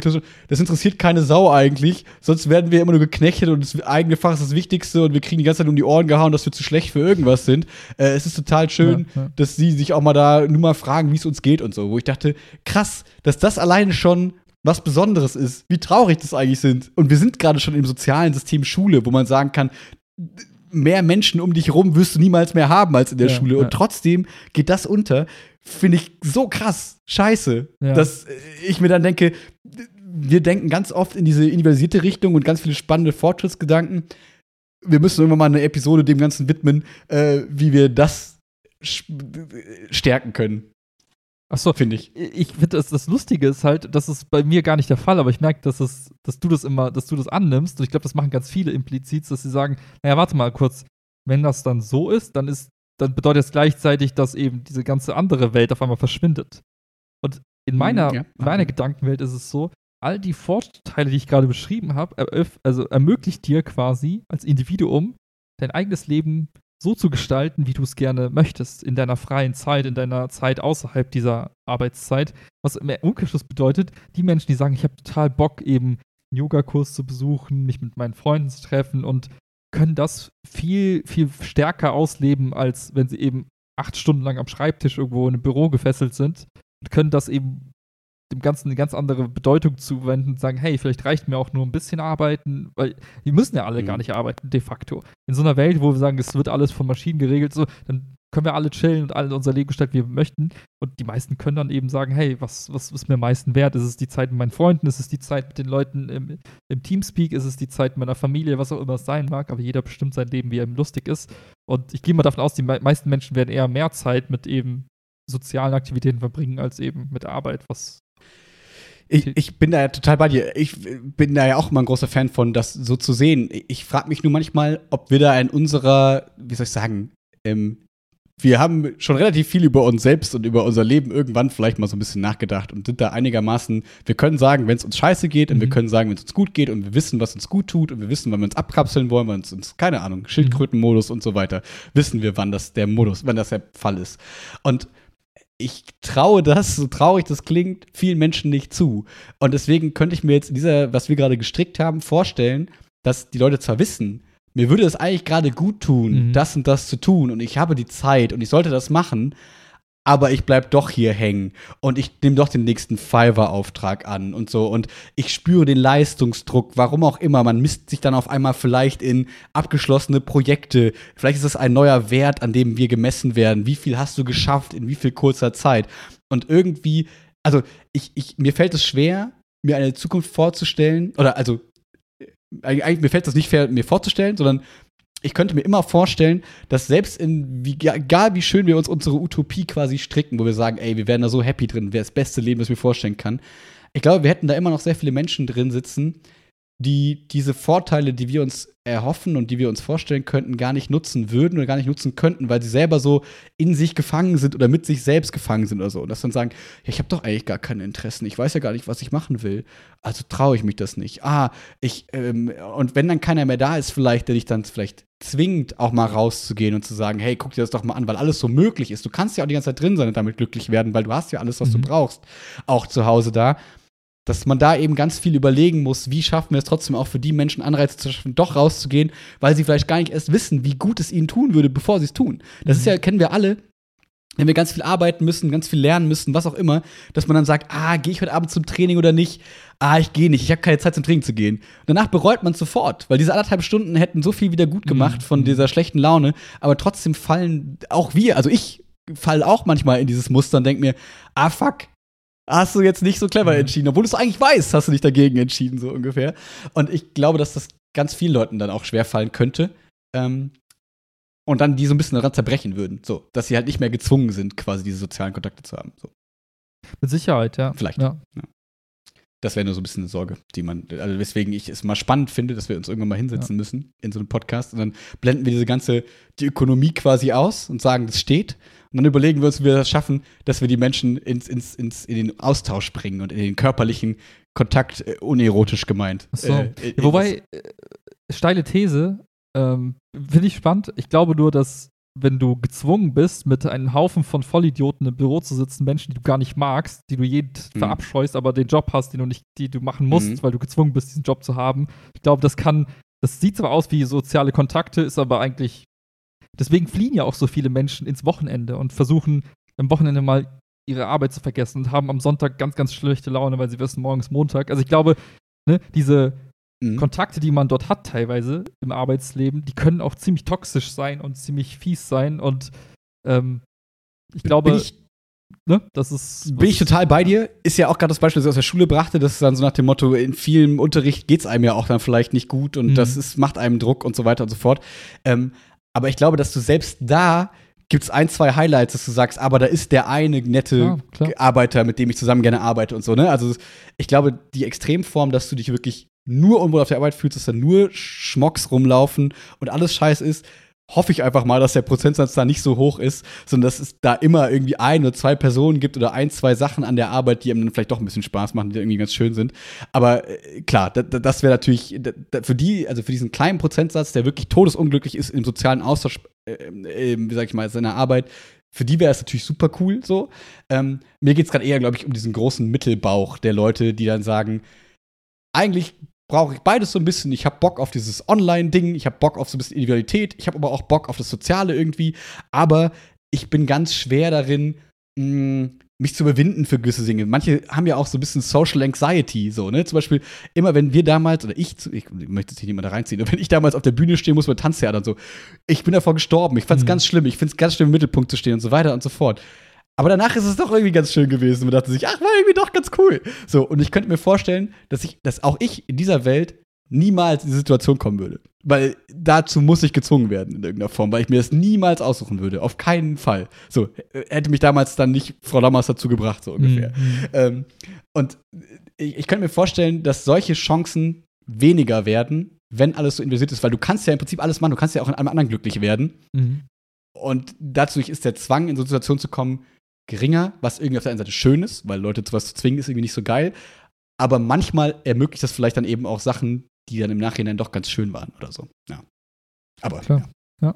das interessiert keine Sau eigentlich, sonst werden wir immer nur geknechtet und das eigene Fach ist das Wichtigste und wir kriegen die ganze Zeit um die Ohren gehauen, dass wir zu schlecht für irgendwas sind. Äh, es ist total schön, ja, ja. dass Sie sich auch mal da nur mal fragen, wie es uns geht und so, wo ich dachte, krass, dass das alleine schon was Besonderes ist, wie traurig das eigentlich sind. Und wir sind gerade schon im sozialen System Schule, wo man sagen kann, mehr Menschen um dich rum wirst du niemals mehr haben als in der ja, Schule. Und ja. trotzdem geht das unter. Finde ich so krass scheiße, ja. dass ich mir dann denke, wir denken ganz oft in diese individualisierte Richtung und ganz viele spannende Fortschrittsgedanken. Wir müssen irgendwann mal eine Episode dem Ganzen widmen, äh, wie wir das stärken können. Achso, finde ich. Ich finde, das, das Lustige ist halt, das ist bei mir gar nicht der Fall, aber ich merke, dass, es, dass du das immer, dass du das annimmst. Und ich glaube, das machen ganz viele implizit, dass sie sagen, naja, warte mal kurz, wenn das dann so ist, dann ist, dann bedeutet es gleichzeitig, dass eben diese ganze andere Welt auf einmal verschwindet. Und in meiner, ja. meiner Gedankenwelt ist es so, all die Vorteile, die ich gerade beschrieben habe, also ermöglicht dir quasi als Individuum dein eigenes Leben so zu gestalten, wie du es gerne möchtest, in deiner freien Zeit, in deiner Zeit außerhalb dieser Arbeitszeit. Was im Umkehrschluss bedeutet, die Menschen, die sagen, ich habe total Bock, eben einen Yogakurs zu besuchen, mich mit meinen Freunden zu treffen und können das viel, viel stärker ausleben, als wenn sie eben acht Stunden lang am Schreibtisch irgendwo in einem Büro gefesselt sind und können das eben dem Ganzen eine ganz andere Bedeutung zuwenden und sagen, hey, vielleicht reicht mir auch nur ein bisschen arbeiten, weil wir müssen ja alle mhm. gar nicht arbeiten, de facto. In so einer Welt, wo wir sagen, es wird alles von Maschinen geregelt, so, dann können wir alle chillen und alle unser Leben gestalten, wie wir möchten. Und die meisten können dann eben sagen, hey, was, was ist mir am meisten wert? Ist es die Zeit mit meinen Freunden? Ist es die Zeit mit den Leuten im, im Teamspeak? Ist es die Zeit mit meiner Familie? Was auch immer es sein mag. Aber jeder bestimmt sein Leben, wie er ihm lustig ist. Und ich gehe mal davon aus, die meisten Menschen werden eher mehr Zeit mit eben sozialen Aktivitäten verbringen, als eben mit Arbeit, was ich, ich bin da ja total bei dir. Ich bin da ja auch immer ein großer Fan von, das so zu sehen. Ich frage mich nur manchmal, ob wir da in unserer, wie soll ich sagen, ähm, wir haben schon relativ viel über uns selbst und über unser Leben irgendwann vielleicht mal so ein bisschen nachgedacht und sind da einigermaßen, wir können sagen, wenn es uns scheiße geht und wir mhm. können sagen, wenn es uns gut geht und wir wissen, was uns gut tut und wir wissen, wann wir uns abkapseln wollen, wann es uns, keine Ahnung, Schildkrötenmodus und so weiter, wissen wir, wann das der Modus, wann das der Fall ist. Und ich traue das, so traurig das klingt, vielen Menschen nicht zu. Und deswegen könnte ich mir jetzt in dieser, was wir gerade gestrickt haben, vorstellen, dass die Leute zwar wissen, mir würde es eigentlich gerade gut tun, mhm. das und das zu tun und ich habe die Zeit und ich sollte das machen, aber ich bleib doch hier hängen und ich nehme doch den nächsten Fiverr-Auftrag an und so und ich spüre den Leistungsdruck, warum auch immer. Man misst sich dann auf einmal vielleicht in abgeschlossene Projekte. Vielleicht ist es ein neuer Wert, an dem wir gemessen werden. Wie viel hast du geschafft in wie viel kurzer Zeit? Und irgendwie, also ich, ich, mir fällt es schwer, mir eine Zukunft vorzustellen, oder also äh, eigentlich mir fällt es nicht fair, mir vorzustellen, sondern ich könnte mir immer vorstellen, dass selbst in, wie, egal wie schön wir uns unsere Utopie quasi stricken, wo wir sagen, ey, wir wären da so happy drin, wäre das beste Leben, das ich mir vorstellen kann. Ich glaube, wir hätten da immer noch sehr viele Menschen drin sitzen, die diese Vorteile, die wir uns erhoffen und die wir uns vorstellen könnten, gar nicht nutzen würden oder gar nicht nutzen könnten, weil sie selber so in sich gefangen sind oder mit sich selbst gefangen sind oder so. Und das dann sagen, ja, ich habe doch eigentlich gar keine Interessen, ich weiß ja gar nicht, was ich machen will, also traue ich mich das nicht. Ah, ich, ähm, und wenn dann keiner mehr da ist, vielleicht, der dich dann vielleicht zwingt, auch mal rauszugehen und zu sagen, hey, guck dir das doch mal an, weil alles so möglich ist. Du kannst ja auch die ganze Zeit drin sein und damit glücklich werden, weil du hast ja alles, was mhm. du brauchst, auch zu Hause da dass man da eben ganz viel überlegen muss, wie schaffen wir es trotzdem auch für die Menschen Anreize zu schaffen, doch rauszugehen, weil sie vielleicht gar nicht erst wissen, wie gut es ihnen tun würde, bevor sie es tun. Das mhm. ist ja, kennen wir alle, wenn wir ganz viel arbeiten müssen, ganz viel lernen müssen, was auch immer, dass man dann sagt, ah, gehe ich heute Abend zum Training oder nicht? Ah, ich gehe nicht, ich habe keine Zeit zum Training zu gehen. Und danach bereut man sofort, weil diese anderthalb Stunden hätten so viel wieder gut gemacht mhm. von dieser schlechten Laune, aber trotzdem fallen auch wir, also ich falle auch manchmal in dieses Muster und denke mir, ah fuck, hast du jetzt nicht so clever mhm. entschieden, obwohl du es eigentlich weißt, hast du dich dagegen entschieden, so ungefähr. Und ich glaube, dass das ganz vielen Leuten dann auch schwerfallen könnte. Ähm, und dann die so ein bisschen daran zerbrechen würden. So, dass sie halt nicht mehr gezwungen sind, quasi diese sozialen Kontakte zu haben. So. Mit Sicherheit, ja. Vielleicht. Ja. ja. Das wäre nur so ein bisschen eine Sorge, die man, also weswegen ich es mal spannend finde, dass wir uns irgendwann mal hinsetzen ja. müssen in so einem Podcast und dann blenden wir diese ganze, die Ökonomie quasi aus und sagen, das steht. Und dann überlegen wir uns, wie wir das schaffen, dass wir die Menschen ins, ins, ins, in den Austausch bringen und in den körperlichen Kontakt, äh, unerotisch gemeint. Ach so. Äh, Wobei, äh, steile These, ähm, finde ich spannend. Ich glaube nur, dass wenn du gezwungen bist, mit einem Haufen von Vollidioten im Büro zu sitzen, Menschen, die du gar nicht magst, die du jeden mhm. verabscheust, aber den Job hast, den du nicht, die du machen musst, mhm. weil du gezwungen bist, diesen Job zu haben. Ich glaube, das kann, das sieht zwar aus wie soziale Kontakte, ist aber eigentlich. Deswegen fliehen ja auch so viele Menschen ins Wochenende und versuchen am Wochenende mal ihre Arbeit zu vergessen und haben am Sonntag ganz, ganz schlechte Laune, weil sie wissen, morgen ist Montag. Also ich glaube, ne, diese mhm. Kontakte, die man dort hat, teilweise im Arbeitsleben, die können auch ziemlich toxisch sein und ziemlich fies sein. Und ähm, ich glaube, bin ich, ne, das ist. Bin ich total bei dir. Ist ja auch gerade das Beispiel, das ich aus der Schule brachte, das ist dann so nach dem Motto, in vielem Unterricht geht es einem ja auch dann vielleicht nicht gut und mhm. das ist, macht einem Druck und so weiter und so fort. Ähm, aber ich glaube, dass du selbst da gibt es ein, zwei Highlights, dass du sagst, aber da ist der eine nette ja, Arbeiter, mit dem ich zusammen gerne arbeite und so, ne? Also ich glaube, die Extremform, dass du dich wirklich nur unwohl auf der Arbeit fühlst, dass da nur Schmocks rumlaufen und alles scheiß ist, hoffe ich einfach mal, dass der Prozentsatz da nicht so hoch ist, sondern dass es da immer irgendwie ein oder zwei Personen gibt oder ein, zwei Sachen an der Arbeit, die einem dann vielleicht doch ein bisschen Spaß machen, die irgendwie ganz schön sind. Aber äh, klar, das wäre natürlich für die, also für diesen kleinen Prozentsatz, der wirklich todesunglücklich ist im sozialen Austausch, äh, äh, wie sag ich mal, seiner Arbeit, für die wäre es natürlich super cool so. Ähm, mir geht es gerade eher, glaube ich, um diesen großen Mittelbauch der Leute, die dann sagen, eigentlich brauche ich beides so ein bisschen. Ich habe Bock auf dieses Online-Ding, ich habe Bock auf so ein bisschen Individualität, ich habe aber auch Bock auf das Soziale irgendwie. Aber ich bin ganz schwer darin, mh, mm, mich zu überwinden für gewisse Dinge. Manche haben ja auch so ein bisschen Social Anxiety, so, ne? Zum Beispiel, immer wenn wir damals, oder ich, ich möchte jetzt nicht mal da reinziehen, aber wenn ich damals auf der Bühne stehen muss mit Tanztheater und so, ich bin davor gestorben. Ich fand es mhm. ganz schlimm. Ich finde es ganz schlimm, im Mittelpunkt zu stehen und so weiter und so fort. Aber danach ist es doch irgendwie ganz schön gewesen. Man dachte sich, ach, war irgendwie doch ganz cool. So, und ich könnte mir vorstellen, dass ich, dass auch ich in dieser Welt niemals in die Situation kommen würde. Weil dazu muss ich gezwungen werden in irgendeiner Form, weil ich mir das niemals aussuchen würde. Auf keinen Fall. So, hätte mich damals dann nicht Frau Lammers dazu gebracht, so ungefähr. Mhm. Ähm, und ich, ich könnte mir vorstellen, dass solche Chancen weniger werden, wenn alles so investiert ist, weil du kannst ja im Prinzip alles machen, du kannst ja auch in einem anderen glücklich werden. Mhm. Und dazu ist der Zwang, in so eine Situation zu kommen, geringer, was irgendwie auf der einen Seite schön ist, weil Leute zu was zu zwingen, ist irgendwie nicht so geil. Aber manchmal ermöglicht das vielleicht dann eben auch Sachen, die dann im Nachhinein doch ganz schön waren oder so. Ja. Aber Klar. ja. ja.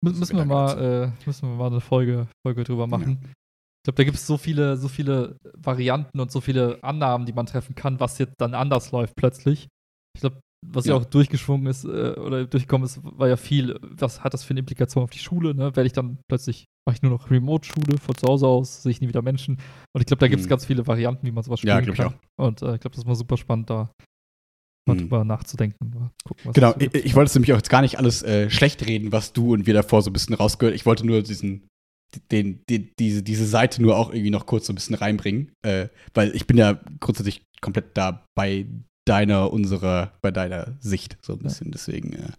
Müssen wir, mal, äh, müssen wir mal eine Folge, Folge drüber machen. Ja. Ich glaube, da gibt es so viele, so viele Varianten und so viele Annahmen, die man treffen kann, was jetzt dann anders läuft plötzlich. Ich glaube, was ja. ja auch durchgeschwungen ist äh, oder durchgekommen ist, war ja viel, was hat das für eine Implikation auf die Schule, ne? Werde ich dann plötzlich, mache ich nur noch Remote-Schule von zu Hause aus, sehe ich nie wieder Menschen. Und ich glaube, da gibt es mhm. ganz viele Varianten, wie man sowas spielen ja, kann. Ich. Und äh, ich glaube, das ist mal super spannend, da mal mhm. drüber nachzudenken. Gucken, genau, ich, ich, wollte es nämlich auch jetzt gar nicht alles äh, schlecht reden, was du und wir davor so ein bisschen rausgehört. Ich wollte nur diesen, den, den, diese, diese Seite nur auch irgendwie noch kurz so ein bisschen reinbringen, äh, weil ich bin ja grundsätzlich komplett da bei deiner, unserer, bei deiner Sicht so ein bisschen. Deswegen, äh,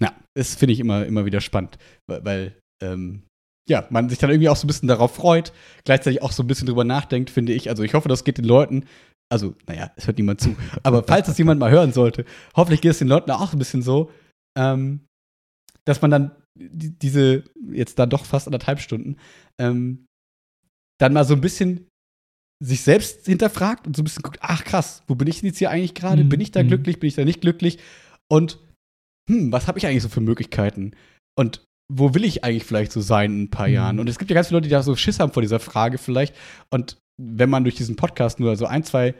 na, das finde ich immer, immer wieder spannend, weil, weil ähm, ja, man sich dann irgendwie auch so ein bisschen darauf freut, gleichzeitig auch so ein bisschen drüber nachdenkt, finde ich. Also ich hoffe, das geht den Leuten, also, naja, es hört niemand zu, aber falls es jemand mal hören sollte, hoffentlich geht es den Leuten auch ein bisschen so, ähm, dass man dann die, diese, jetzt dann doch fast anderthalb Stunden, ähm, dann mal so ein bisschen sich selbst hinterfragt und so ein bisschen guckt, ach krass, wo bin ich denn jetzt hier eigentlich gerade? Mhm. Bin ich da mhm. glücklich? Bin ich da nicht glücklich? Und hm, was habe ich eigentlich so für Möglichkeiten? Und wo will ich eigentlich vielleicht so sein in ein paar mhm. Jahren? Und es gibt ja ganz viele Leute, die da so Schiss haben vor dieser Frage vielleicht. Und wenn man durch diesen Podcast nur so ein, zwei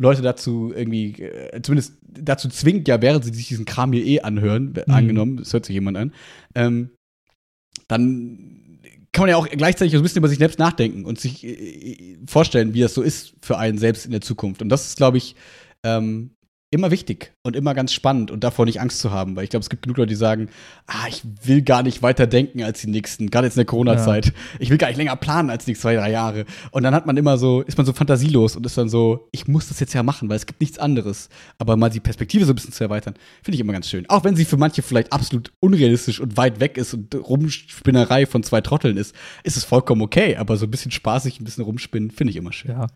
Leute dazu irgendwie, äh, zumindest dazu zwingt, ja, während sie sich diesen Kram hier eh anhören, mhm. angenommen, es hört sich jemand an, ähm, dann kann man ja auch gleichzeitig ein bisschen über sich selbst nachdenken und sich äh, vorstellen, wie das so ist für einen selbst in der Zukunft. Und das ist, glaube ich, ähm, immer wichtig und immer ganz spannend und davor nicht Angst zu haben, weil ich glaube, es gibt genug Leute, die sagen, ah, ich will gar nicht weiter denken als die nächsten, gerade jetzt in der Corona-Zeit. Ja. Ich will gar nicht länger planen als die zwei, drei Jahre. Und dann hat man immer so, ist man so fantasielos und ist dann so, ich muss das jetzt ja machen, weil es gibt nichts anderes. Aber mal die Perspektive so ein bisschen zu erweitern, finde ich immer ganz schön. Auch wenn sie für manche vielleicht absolut unrealistisch und weit weg ist und Rumspinnerei von zwei Trotteln ist, ist es vollkommen okay. Aber so ein bisschen spaßig, ein bisschen rumspinnen, finde ich immer schön. Ja.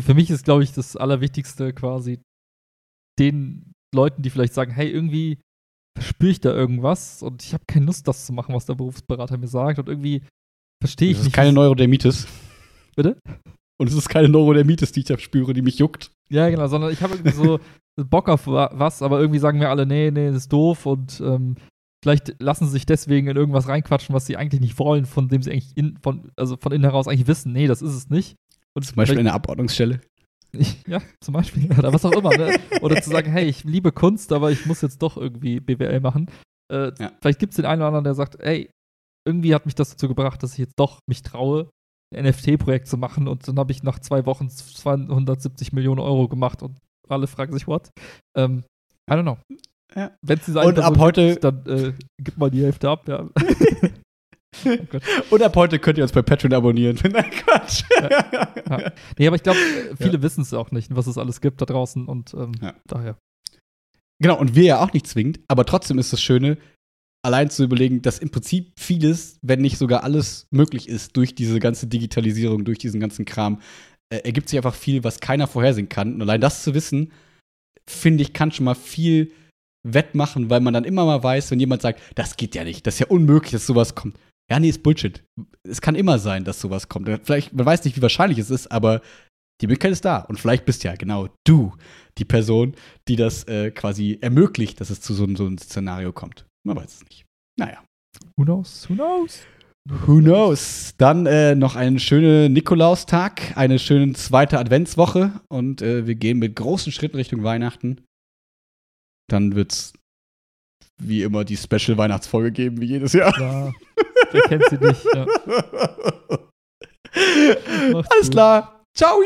Für mich ist, glaube ich, das Allerwichtigste quasi, den Leuten, die vielleicht sagen, hey, irgendwie spüre ich da irgendwas und ich habe keine Lust, das zu machen, was der Berufsberater mir sagt und irgendwie verstehe ich das ist nicht. keine Neurodermitis. Bitte? Und es ist keine Neurodermitis, die ich da spüre, die mich juckt. Ja, genau, sondern ich habe irgendwie so Bock auf was, aber irgendwie sagen mir alle, nee, nee, das ist doof und ähm, vielleicht lassen sie sich deswegen in irgendwas reinquatschen, was sie eigentlich nicht wollen, von dem sie eigentlich in, von, also von innen heraus eigentlich wissen, nee, das ist es nicht. Und Zum Beispiel eine Abordnungsstelle. Ja, zum Beispiel, oder was auch immer. Ne? Oder zu sagen, hey, ich liebe Kunst, aber ich muss jetzt doch irgendwie BWL machen. Äh, ja. Vielleicht gibt es den einen oder anderen, der sagt, ey, irgendwie hat mich das dazu gebracht, dass ich jetzt doch mich traue, ein NFT-Projekt zu machen. Und dann habe ich nach zwei Wochen 270 Millionen Euro gemacht und alle fragen sich, what? Ähm, I don't know. Ja. Wenn sie sagen, und ab heute gibt, dann äh, gib mal die Hälfte ab, ja. Oh Und ab heute könnt ihr uns bei Patreon abonnieren. Nein, Quatsch. Ja, ja. Nee, aber ich glaube, viele ja. wissen es auch nicht, was es alles gibt da draußen und ähm, daher. Genau, und wir ja auch nicht zwingend, aber trotzdem ist das Schöne, allein zu überlegen, dass im Prinzip vieles, wenn nicht sogar alles möglich ist durch diese ganze Digitalisierung, durch diesen ganzen Kram, äh, ergibt sich einfach viel, was keiner vorhersehen kann. Und allein das zu wissen, finde ich, kann schon mal viel wettmachen, weil man dann immer mal weiß, wenn jemand sagt, das geht ja nicht, das ist ja unmöglich, dass sowas kommt. Ja, nee, ist Bullshit. Es kann immer sein, dass sowas kommt. Vielleicht, man weiß nicht, wie wahrscheinlich es ist, aber die Möglichkeit ist da. Und vielleicht bist ja genau du die Person, die das äh, quasi ermöglicht, dass es zu so, so einem Szenario kommt. Man weiß es nicht. Naja. Who knows? Who knows? Who knows? Dann äh, noch einen schönen Nikolaustag, eine schöne zweite Adventswoche und äh, wir gehen mit großen Schritten Richtung Weihnachten. Dann wird's wie immer die Special Weihnachtsfolge geben, wie jedes Jahr. Ja, wer kennt sie nicht? Ja. Alles klar. Ciao.